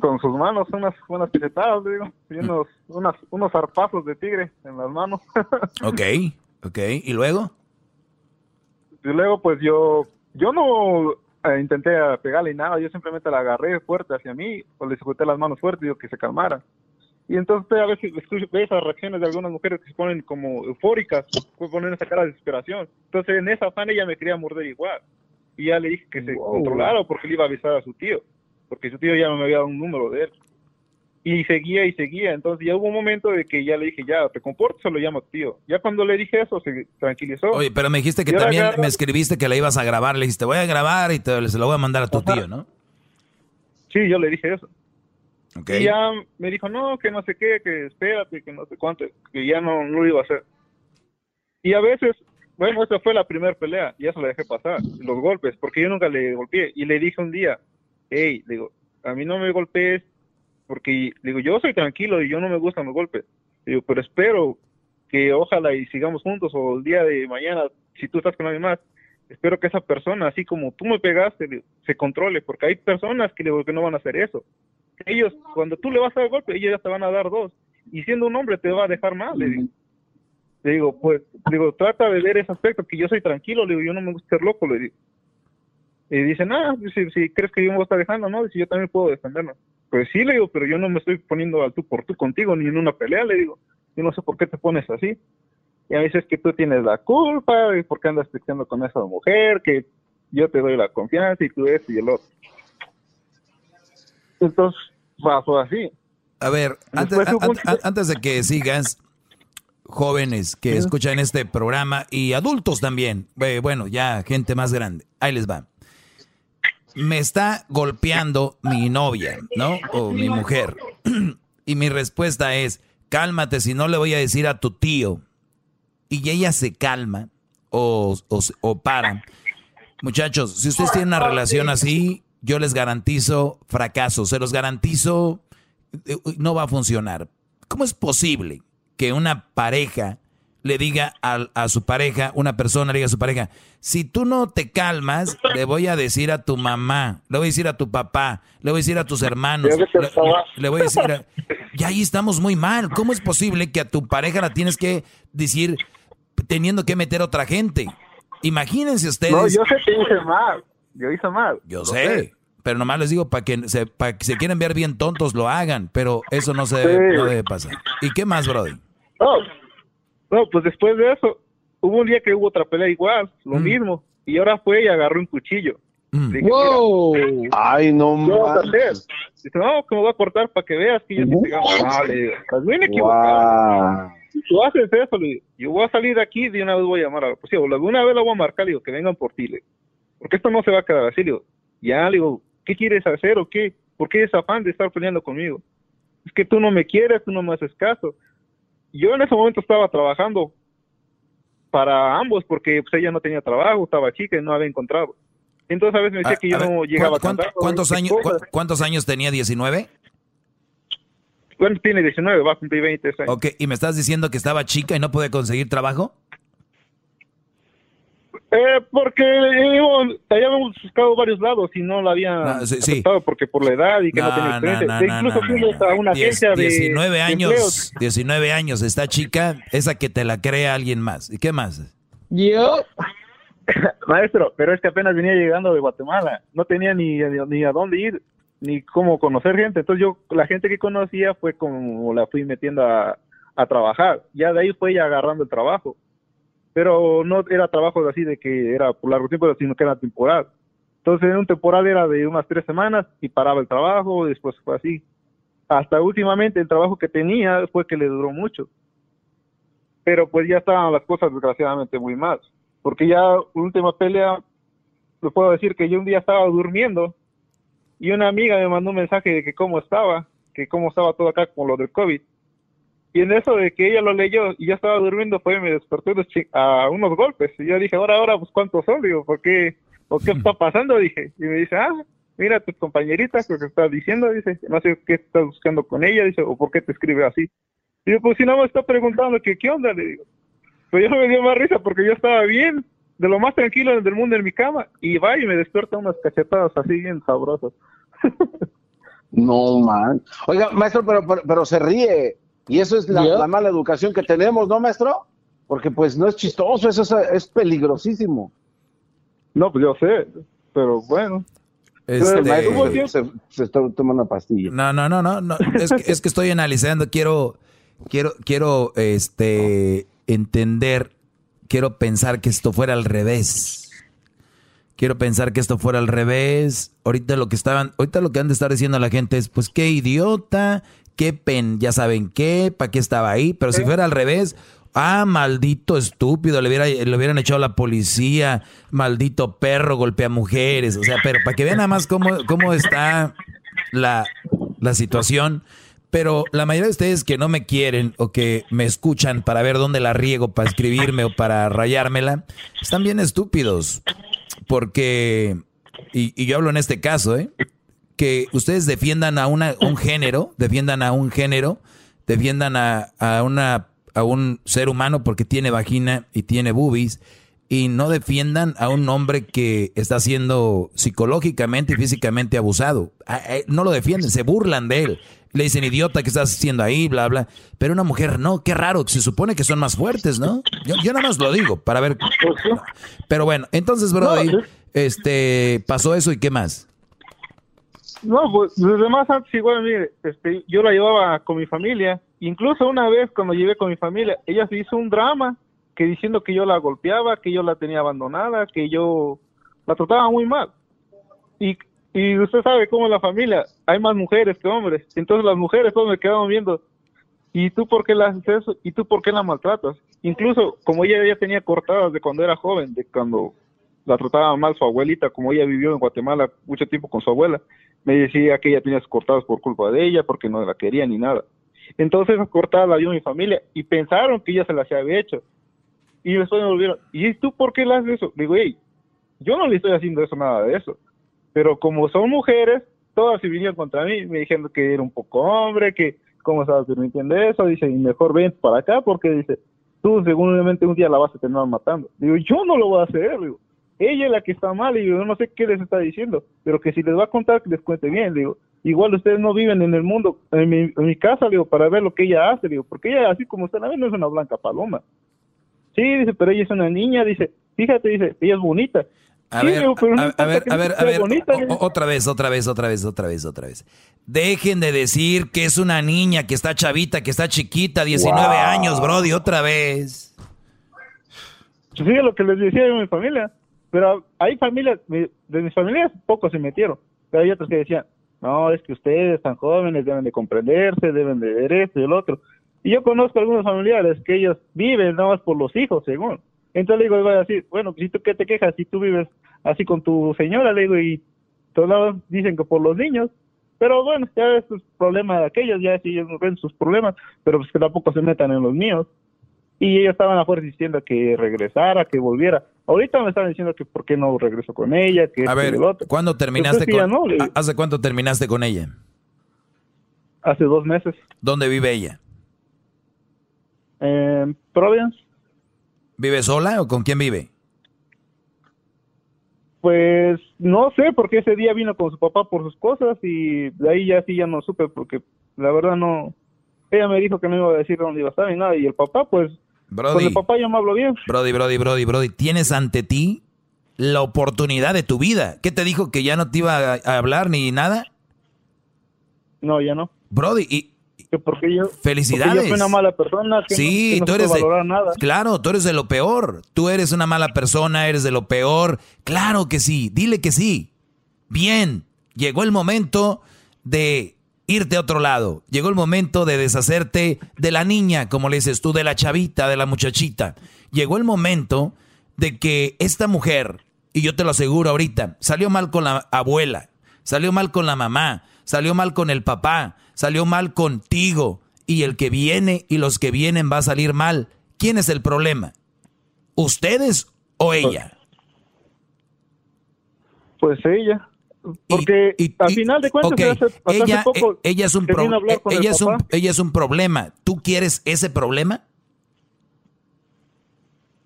Con sus manos unas unas pisetadas, digo, y unos, unas, unos zarpazos de tigre en las manos. ok, ok, ¿y luego? Y luego pues yo, yo no eh, intenté pegarle nada, yo simplemente la agarré fuerte hacia mí, o le sujeté las manos fuertes y digo que se calmara. Y entonces a veces escucho ve esas reacciones de algunas mujeres que se ponen como eufóricas, que ponen esa cara de desesperación. Entonces en esa afán ella me quería morder igual. Y ya le dije que se controlara porque le iba a avisar a su tío, porque su tío ya no me había dado un número de él. Y seguía y seguía, entonces ya hubo un momento de que ya le dije, ya, te comportes o lo llamo a tu tío. Ya cuando le dije eso, se tranquilizó. Oye, pero me dijiste que también me escribiste que la ibas a grabar. Le dijiste, voy a grabar y te, se lo voy a mandar a tu tío, ¿no? Sí, yo le dije eso. Ok. Y ya me dijo, no, que no sé qué, que espérate, que no sé cuánto, que ya no, no lo iba a hacer. Y a veces, bueno, esa fue la primera pelea, y eso la dejé pasar, los golpes, porque yo nunca le golpeé. Y le dije un día, hey, digo, a mí no me golpees, porque, digo, yo soy tranquilo y yo no me gustan los golpes. Digo, pero espero que ojalá y sigamos juntos, o el día de mañana, si tú estás con alguien más, espero que esa persona, así como tú me pegaste, se controle, porque hay personas que, digo, que no van a hacer eso. Ellos, cuando tú le vas a dar golpe, ellos ya te van a dar dos. Y siendo un hombre te va a dejar mal, le digo. Le digo, pues, digo, trata de ver ese aspecto, que yo soy tranquilo, le digo, yo no me gusta ser loco, le digo. Y dicen, ah, si, si crees que yo me voy a estar dejando, no, si yo también puedo defendernos. Pues sí, le digo, pero yo no me estoy poniendo al tú por tú contigo, ni en una pelea, le digo. Yo no sé por qué te pones así. Y a veces que tú tienes la culpa, y por qué andas texteando con esa mujer, que yo te doy la confianza y tú esto y el otro. Entonces, pasó así. A ver, antes, antes de que sigas, jóvenes que escuchan este programa y adultos también, eh, bueno, ya gente más grande, ahí les va. Me está golpeando mi novia, ¿no? O mi mujer. y mi respuesta es, cálmate, si no le voy a decir a tu tío. Y ella se calma o, o, o para. Muchachos, si ustedes tienen una relación así, yo les garantizo fracaso, se los garantizo, eh, no va a funcionar. ¿Cómo es posible que una pareja le diga a, a su pareja, una persona le diga a su pareja, si tú no te calmas, le voy a decir a tu mamá, le voy a decir a tu papá, le voy a decir a tus hermanos, le, voy a decir, a- y ahí estamos muy mal. ¿Cómo es posible que a tu pareja la tienes que decir teniendo que meter a otra gente? Imagínense ustedes. No, yo sé que hice mal. Yo hice mal. Yo sé, pero nomás les digo para que se, para que se quieren ver bien tontos lo hagan, pero eso no se Sí. debe, no debe pasar. ¿Y qué más, Brody? No, no, pues después de eso, hubo un día que hubo otra pelea igual, Mm. lo mismo. Y ahora fue y agarró un cuchillo. Dije, ¡Wow! Ay, no ¿qué vas a mames. hacer? Dice, no, que me voy a cortar para que veas que yo sí te gano. No, le digo, estás bien equivocado. Si tú haces eso, le digo, yo voy a salir de aquí de una vez voy a llamar a la policía. O de una vez la voy a marcar, le digo, que vengan por ti. le digo. Porque esto no se va a quedar así. Le digo, ya, le digo, ¿qué quieres hacer o qué? ¿Por qué ese afán de estar peleando conmigo? Es que tú no me quieres, tú no me haces caso. Yo en ese momento estaba trabajando para ambos porque pues, ella no tenía trabajo, estaba chica y no había encontrado. Entonces a veces me decía A- que yo a ver, no llegaba ¿cuánto- cansado, ¿Cuántos años, cu- ¿Cuántos años tenía? ¿19? Bueno, tiene 19, va a cumplir 20 ese año. Ok, ¿y me estás diciendo que estaba chica y no puede conseguir trabajo? Eh, porque eh, habíamos buscado varios lados y no la habían No, sí, sí. aceptado porque por la edad y que no, tenía experiencia. E incluso fuimos a una Diez- agencia de 19 de años, empleos. 19 años, está chica, esa que te la crea alguien más. ¿Y qué más? Yo. Maestro, pero es que apenas venía llegando de Guatemala. No tenía ni, ni, ni a dónde ir, ni cómo conocer gente. Entonces yo, la gente que conocía fue como la fui metiendo a, a trabajar. Ya de ahí fue ella agarrando el trabajo. Pero no era trabajo así de que era por largo tiempo, sino que era temporal. Entonces en un temporal era de unas tres semanas y paraba el trabajo, después fue así. Hasta últimamente el trabajo que tenía fue que le duró mucho pero pues ya estaban las cosas desgraciadamente muy mal. Porque ya última pelea, le puedo decir que yo un día estaba durmiendo y una amiga me mandó un mensaje de que cómo estaba, que cómo estaba todo acá con lo del COVID. Y en eso de que ella lo leyó y yo estaba durmiendo, fue me despertó a unos golpes. Y yo dije, ahora, ahora, pues cuántos son, digo, ¿por qué, ¿por qué está pasando? Dije, y me dice, ah, mira tu compañerita, lo que estás diciendo, dice, no sé qué estás buscando con ella, dice, o por qué te escribe así. Y yo, pues si nada más está preguntando que qué onda, le digo. Pero yo me dio más risa porque yo estaba bien, de lo más tranquilo del mundo en mi cama, y va y me despierta unas cachetadas así bien sabrosas. No, man. Oiga, maestro, pero, pero, se ríe. Y eso es la, mala educación que tenemos, ¿no, maestro? Porque pues no es chistoso, eso es, peligrosísimo. No, pues yo sé, pero bueno. Este, se, se, está tomando una pastilla. No, no, no, no, no. Es, que, es que estoy analizando, quiero, quiero, quiero, este, entender, quiero pensar que esto fuera al revés. Quiero pensar que esto fuera al revés. Ahorita lo que estaban, ahorita lo que han de estar diciendo a la gente es, pues qué idiota, qué pen, ya saben qué, para qué estaba ahí. Pero si fuera al revés, ah, maldito estúpido, le, hubiera, le hubieran echado a la policía, maldito perro, golpea mujeres. O sea, pero para que vean nada más cómo, cómo está la, la situación. Pero la mayoría de ustedes que no me quieren o que me escuchan para ver dónde la riego, para escribirme o para rayármela, están bien estúpidos. Porque, y, yo hablo en este caso, ¿eh? Que ustedes defiendan a una, un género, defiendan a un género, defiendan a, a, una, a un ser humano porque tiene vagina y tiene boobies, y no defiendan a un hombre que está siendo psicológicamente y físicamente abusado. No lo defienden, se burlan de él. Le dicen idiota que estás haciendo ahí, bla, bla. Pero una mujer, no, qué raro, se supone que son más fuertes, ¿no? Yo, yo nada más lo digo para ver. Pero bueno, entonces, Brody, este, pasó eso y qué más. No, pues desde más antes igual, mire, este, yo la llevaba con mi familia. Incluso una vez cuando llevé con mi familia, ella se hizo un drama que diciendo que yo la golpeaba, que yo la tenía abandonada, que yo la trataba muy mal. Y y usted sabe cómo en la familia hay más mujeres que hombres. Entonces las mujeres todos me quedaban viendo. ¿Y tú por qué la haces eso? ¿Y tú por qué la maltratas? Incluso como ella ya tenía cortadas de cuando era joven, de cuando la trataba mal su abuelita, como ella vivió en Guatemala mucho tiempo con su abuela, me decía que ella tenía cortadas por culpa de ella, porque no la quería ni nada. Entonces esas cortadas la vio mi familia y pensaron que ella se las había hecho. Y después me volvieron, ¿y tú por qué la haces eso? digo, hey, yo no le estoy haciendo eso, nada de eso. Pero como son mujeres, todas se vinieron contra mí, me dijeron que era un poco hombre, que cómo estabas permitiendo eso, dice, y mejor ven para acá porque dice, tú seguramente un día la vas a terminar matando. Digo, yo no lo voy a hacer, digo, ella es la que está mal, y yo no sé qué les está diciendo, pero que si les va a contar, que les cuente bien, digo, igual ustedes no viven en el mundo, en mi, en mi casa, digo, para ver lo que ella hace, digo, porque ella, así como está la no es una blanca paloma. Sí, dice, pero ella es una niña, dice, fíjate, dice, ella es bonita. A, ver, a, ver, a ver, a ver, otra vez, otra vez, otra vez, otra vez, otra vez. Dejen de decir que es una niña, que está chavita, que está chiquita, 19 años, Brody, otra vez. Sí, lo que les decía de mi familia. Pero hay familias, de mis familias pocos se metieron. Pero hay otros que decían, no, es que ustedes tan jóvenes deben de comprenderse, deben de ver esto y el otro. Y yo conozco algunos familiares que ellos viven nada más por los hijos, según. Entonces le digo, voy a decir, bueno, si tú qué te quejas, si tú vives así con tu señora, le digo, y todos dicen que por los niños, pero bueno, ya es problema de aquellos, ya si ellos ven sus problemas, pero pues que tampoco se metan en los míos. Y ellos estaban afuera diciendo que regresara, que volviera. Ahorita me están diciendo que por qué no regreso con ella, que A ver, el otro. ¿cuándo terminaste con ¿Hace cuánto terminaste con ella? Hace dos meses. ¿Dónde vive ella? En Providence. ¿Vive sola o con quién vive? Pues no sé, porque ese día vino con su papá por sus cosas y de ahí ya sí ya no supe, porque la verdad no. Ella me dijo que no iba a decir dónde iba a estar ni nada, y el papá, pues. Con el papá yo me hablo bien. Brody, Brody, Brody, Brody, tienes ante ti la oportunidad de tu vida. ¿Qué te dijo que ya no te iba a hablar ni nada? No, ya no. Brody, y, porque yo, Felicidades. yo soy una mala persona. Que sí, no, tú eres nada. Claro, tú eres de lo peor. Tú eres una mala persona, eres de lo peor. Claro que sí, dile que sí. Bien, llegó el momento de irte a otro lado. Llegó el momento de deshacerte de la niña, como le dices tú, de la chavita, de la muchachita. Llegó el momento de que esta mujer, y yo te lo aseguro ahorita, salió mal con la abuela, salió mal con la mamá, salió mal con el papá, salió mal contigo y el que viene y los que vienen va a salir mal. ¿Quién es el problema? ¿Ustedes o ella? Pues ella. Porque al final de cuentas, ella, ella, es un ella, es un, ella es un problema. ¿Tú quieres ese problema?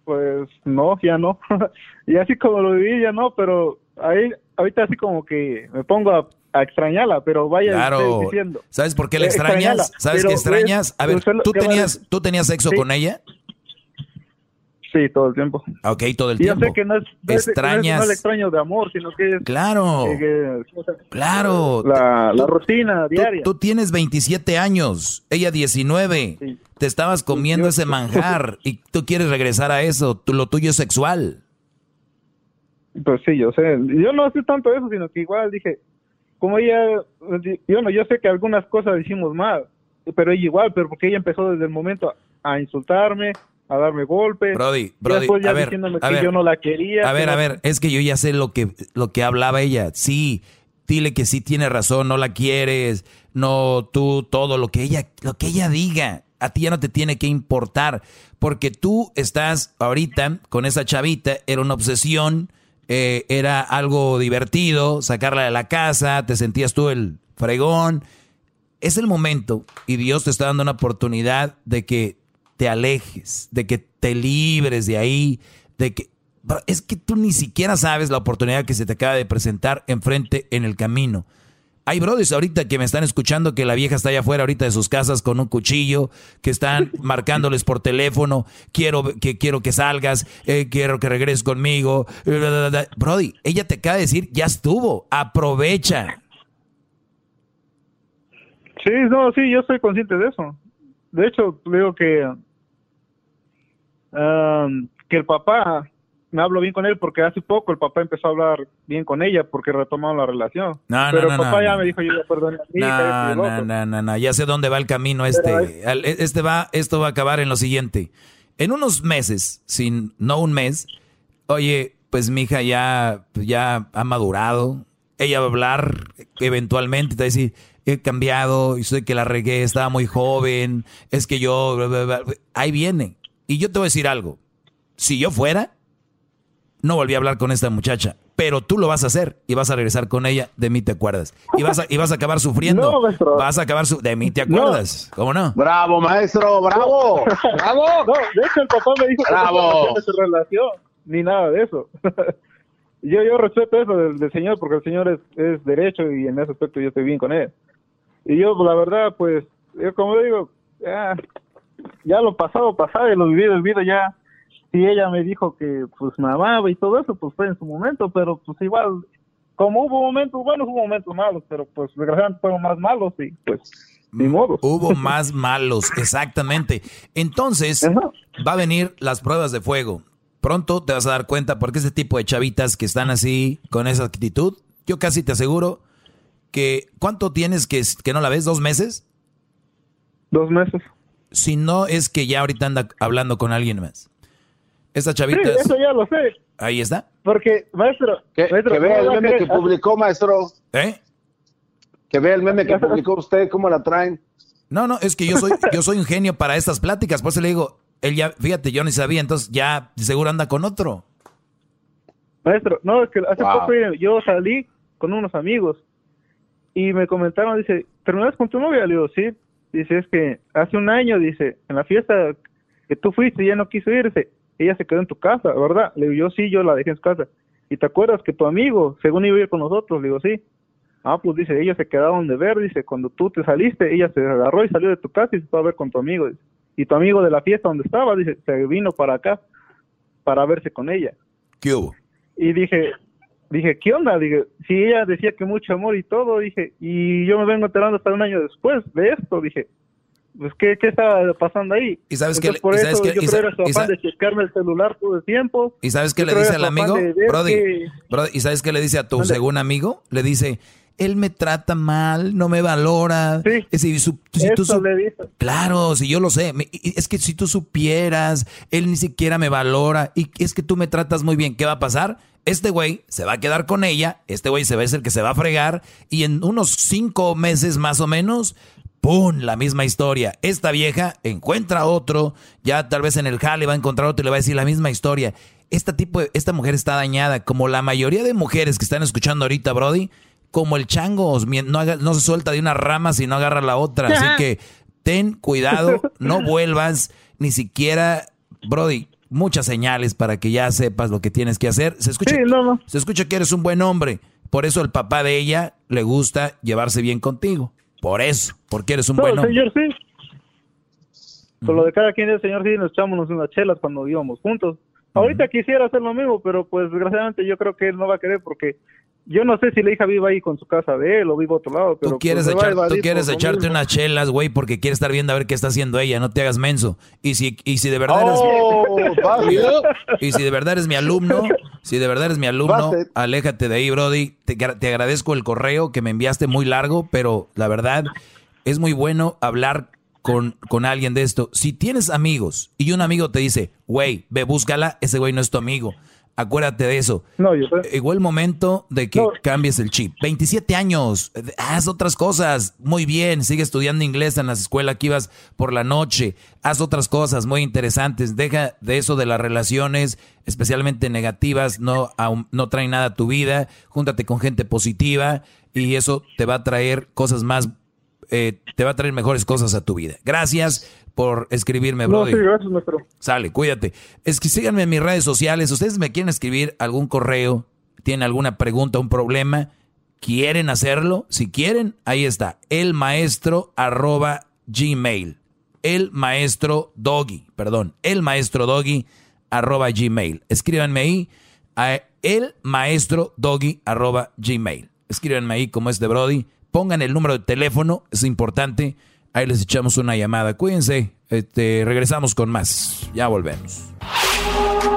Pues no, ya no. y así como lo viví, ya no, pero ahí ahorita así como que me pongo a a extrañarla, pero vaya claro. diciendo. ¿Sabes por qué la extrañas? ¿Sabes qué extrañas? A ver, ¿tú tenías, ¿tú tenías sexo con ella? Sí, todo el tiempo. Ok, todo el y tiempo. Yo sé que no es, extrañas. No es, el extraño de amor, sino que es. Claro. claro. La, la rutina diaria. Tú, tienes 27 años, ella 19. Te estabas comiendo ese manjar y tú quieres regresar a eso. Tú, lo tuyo es sexual. Pues sí, yo sé. Yo no sé tanto eso, sino que igual dije, como ella, yo no, yo sé que algunas cosas hicimos mal, pero ella igual, pero porque ella empezó desde el momento a insultarme, a darme golpes. Brody, Brody, a ver, a ver, yo no la quería. A ver, a ver, es que yo ya sé lo que, lo que hablaba ella. Sí, dile que sí tiene razón, no la quieres, no tú, todo lo que ella, lo que ella diga. A ti ya no te tiene que importar, porque tú estás ahorita con esa chavita, era una obsesión, eh, era algo divertido, sacarla de la casa, te sentías tú el fregón. Es el momento y Dios te está dando una oportunidad de que te alejes, de que te libres de ahí, de que... Es que tú ni siquiera sabes la oportunidad que se te acaba de presentar enfrente en el camino. Hay brothers ahorita que me están escuchando que la vieja está allá afuera ahorita de sus casas con un cuchillo, que están marcándoles por teléfono, quiero que quiero que salgas, eh, quiero que regreses conmigo. Brody, ella te acaba de decir, ya estuvo, aprovecha. Sí, no, sí, yo soy consciente de eso. De hecho, digo que que el papá, me hablo bien con él porque hace poco el papá empezó a hablar bien con ella porque retomaron la relación. Pero el papá ya me dijo, yo ya perdoné a. No, no, no, no, no, ya sé dónde va el camino este. Este va, esto va a acabar en lo siguiente. En unos meses, sin, no un mes, oye, pues mi hija ya, ya ha madurado. Ella va a hablar eventualmente, te va a decir, he cambiado, y sé que la regué, estaba muy joven, es que yo, ahí viene. Y yo te voy a decir algo. Si yo fuera, no volví a hablar con esta muchacha. Pero tú lo vas a hacer y vas a regresar con ella. De mí te acuerdas. Y vas a, y vas a acabar sufriendo. No, maestro. Vas a acabar su, De mí te acuerdas. ¿Cómo no? Bravo, maestro. Bravo. Bravo. No, de hecho, el papá me dijo Bravo. que no su relación. Ni nada de eso. yo, yo respeto eso del, señor porque el señor es, es derecho y en ese aspecto yo estoy bien con él. Y yo, la verdad, pues, yo como digo, ya, ya lo pasado, pasado, y lo vivido, vivido ya. Si ella me dijo que pues me amaba y todo eso, pues fue en su momento, pero pues igual, como hubo momentos buenos, hubo momentos malos, pero pues desgraciadamente fueron más malos y pues ni modo. Hubo más malos, exactamente. Entonces, va a venir las pruebas de fuego. Pronto te vas a dar cuenta porque ese tipo de chavitas que están así, con esa actitud, yo casi te aseguro que, ¿cuánto tienes que, que no la ves? ¿Dos meses? Dos meses si no es que ya ahorita anda hablando con alguien más. Esta chavita. Sí, eso ya lo sé. Ahí está. Porque, maestro. Que, maestro, vea el meme que publicó, maestro. ¿Eh? Que vea el meme que publicó usted, cómo la traen. No, no, es que yo soy, yo soy un genio para estas pláticas. Por eso le digo, él ya, fíjate, yo ni sabía, entonces ya seguro anda con otro. Maestro, no, es que hace poco yo salí con unos amigos y me comentaron, dice, ¿terminaste con tu novia? Le digo, sí. Dice, es que hace un año, dice, en la fiesta que tú fuiste, ella no quiso irse, ella se quedó en tu casa, ¿verdad? Le digo, yo sí, yo la dejé en su casa. ¿Y te acuerdas que tu amigo, según iba a ir con nosotros? Le digo, sí. Ah, pues dice, ellos se quedaron de ver, dice, cuando tú te saliste, ella se agarró y salió de tu casa y se fue a ver con tu amigo. Y tu amigo de la fiesta donde estaba, dice, se vino para acá para verse con ella. ¿Qué hubo? Y dije, dije, ¿qué onda? Dije, si ella decía que mucho amor y todo, dije, y yo me vengo enterando hasta un año después de esto, dije, pues, ¿qué, qué estaba pasando ahí? ¿Y sabes qué? Por ¿y eso sabes qué? yo ¿Y creo era su afán de checarme el celular todo el tiempo. ¿Y sabes qué Yo le dice al amigo? Brody, que- Brody, ¿y sabes qué le dice a tu Mande. segundo amigo? Le dice, él me trata mal, no me valora. Es decir, su- si tú Eso su- le dice. Claro, si yo lo sé. Me- Es que si tú supieras, él ni siquiera me valora. Y es que tú me tratas muy bien. ¿Qué va a pasar? Este güey se va a quedar con ella. Este güey se va a ser el que se va a fregar. Y en unos cinco meses más o menos, ¡pum! La misma historia. Esta vieja encuentra otro. Ya tal vez en el jale va a encontrar otro y le va a decir la misma historia. Esta, tipo de- esta mujer está dañada. Como la mayoría de mujeres que están escuchando ahorita, Brody. Como el chango, no, haga- no se suelta de una rama si no agarra la otra. Así que ten cuidado, no vuelvas, ni siquiera, Brody, muchas señales para que ya sepas lo que tienes que hacer. Se escucha, se escucha que eres un buen hombre, Por eso el papá de ella le gusta llevarse bien contigo. Por eso, porque eres un buen hombre. señor, sí. Con lo de cada quien, el señor, sí, nos echamos unas chelas cuando íbamos juntos. Ahorita quisiera hacer lo mismo, pero pues desgraciadamente yo creo que él no va a querer porque yo no sé si la hija vive ahí con su casa de él o vive a otro lado. Pero tú quieres, pues, a echar- tú quieres echarte mismo. unas chelas, güey, porque quieres estar viendo a ver qué está haciendo ella. No te hagas menso. Y si, y si de verdad Oh, eres... Y si de verdad eres mi alumno, si de verdad eres mi alumno, aléjate de ahí, Brody. Te, te agradezco el correo que me enviaste muy largo, pero la verdad es muy bueno hablar con, con alguien de esto. Si tienes amigos y un amigo te dice, güey, ve, búscala, ese güey no es tu amigo. Acuérdate de eso. No, yo sé. Llegó el momento de que cambies el chip. 27 años, eh, haz otras cosas. Muy bien, sigue estudiando inglés en la escuela que ibas por la noche. Haz otras cosas muy interesantes. Deja de eso de las relaciones, especialmente negativas, no, no trae nada a tu vida. Júntate con gente positiva y eso te va a traer cosas más, eh, te va a traer mejores cosas a tu vida. Gracias por escribirme, No, Brody. sí, gracias, maestro. Sale, cuídate. Es que síganme en mis redes sociales. Ustedes me quieren escribir algún correo, tienen alguna pregunta, un problema, quieren hacerlo. Si quieren, ahí está. El maestro arroba gmail. El maestro doggy, perdón. El maestro doggy arroba gmail. Escríbanme ahí a el maestro doggy arroba gmail. Escríbanme ahí como es de Brody. Pongan el número de teléfono, es importante. Ahí les echamos una llamada. Cuídense. Este, regresamos con más. Ya volvemos.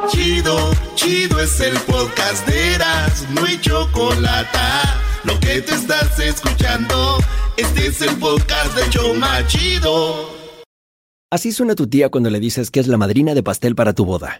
Chido, chido es el podcast de Eras, no hay chocolate. Lo que te estás escuchando, este es el podcast de Choma Chido. Así suena tu tía cuando le dices que es la madrina de pastel para tu boda.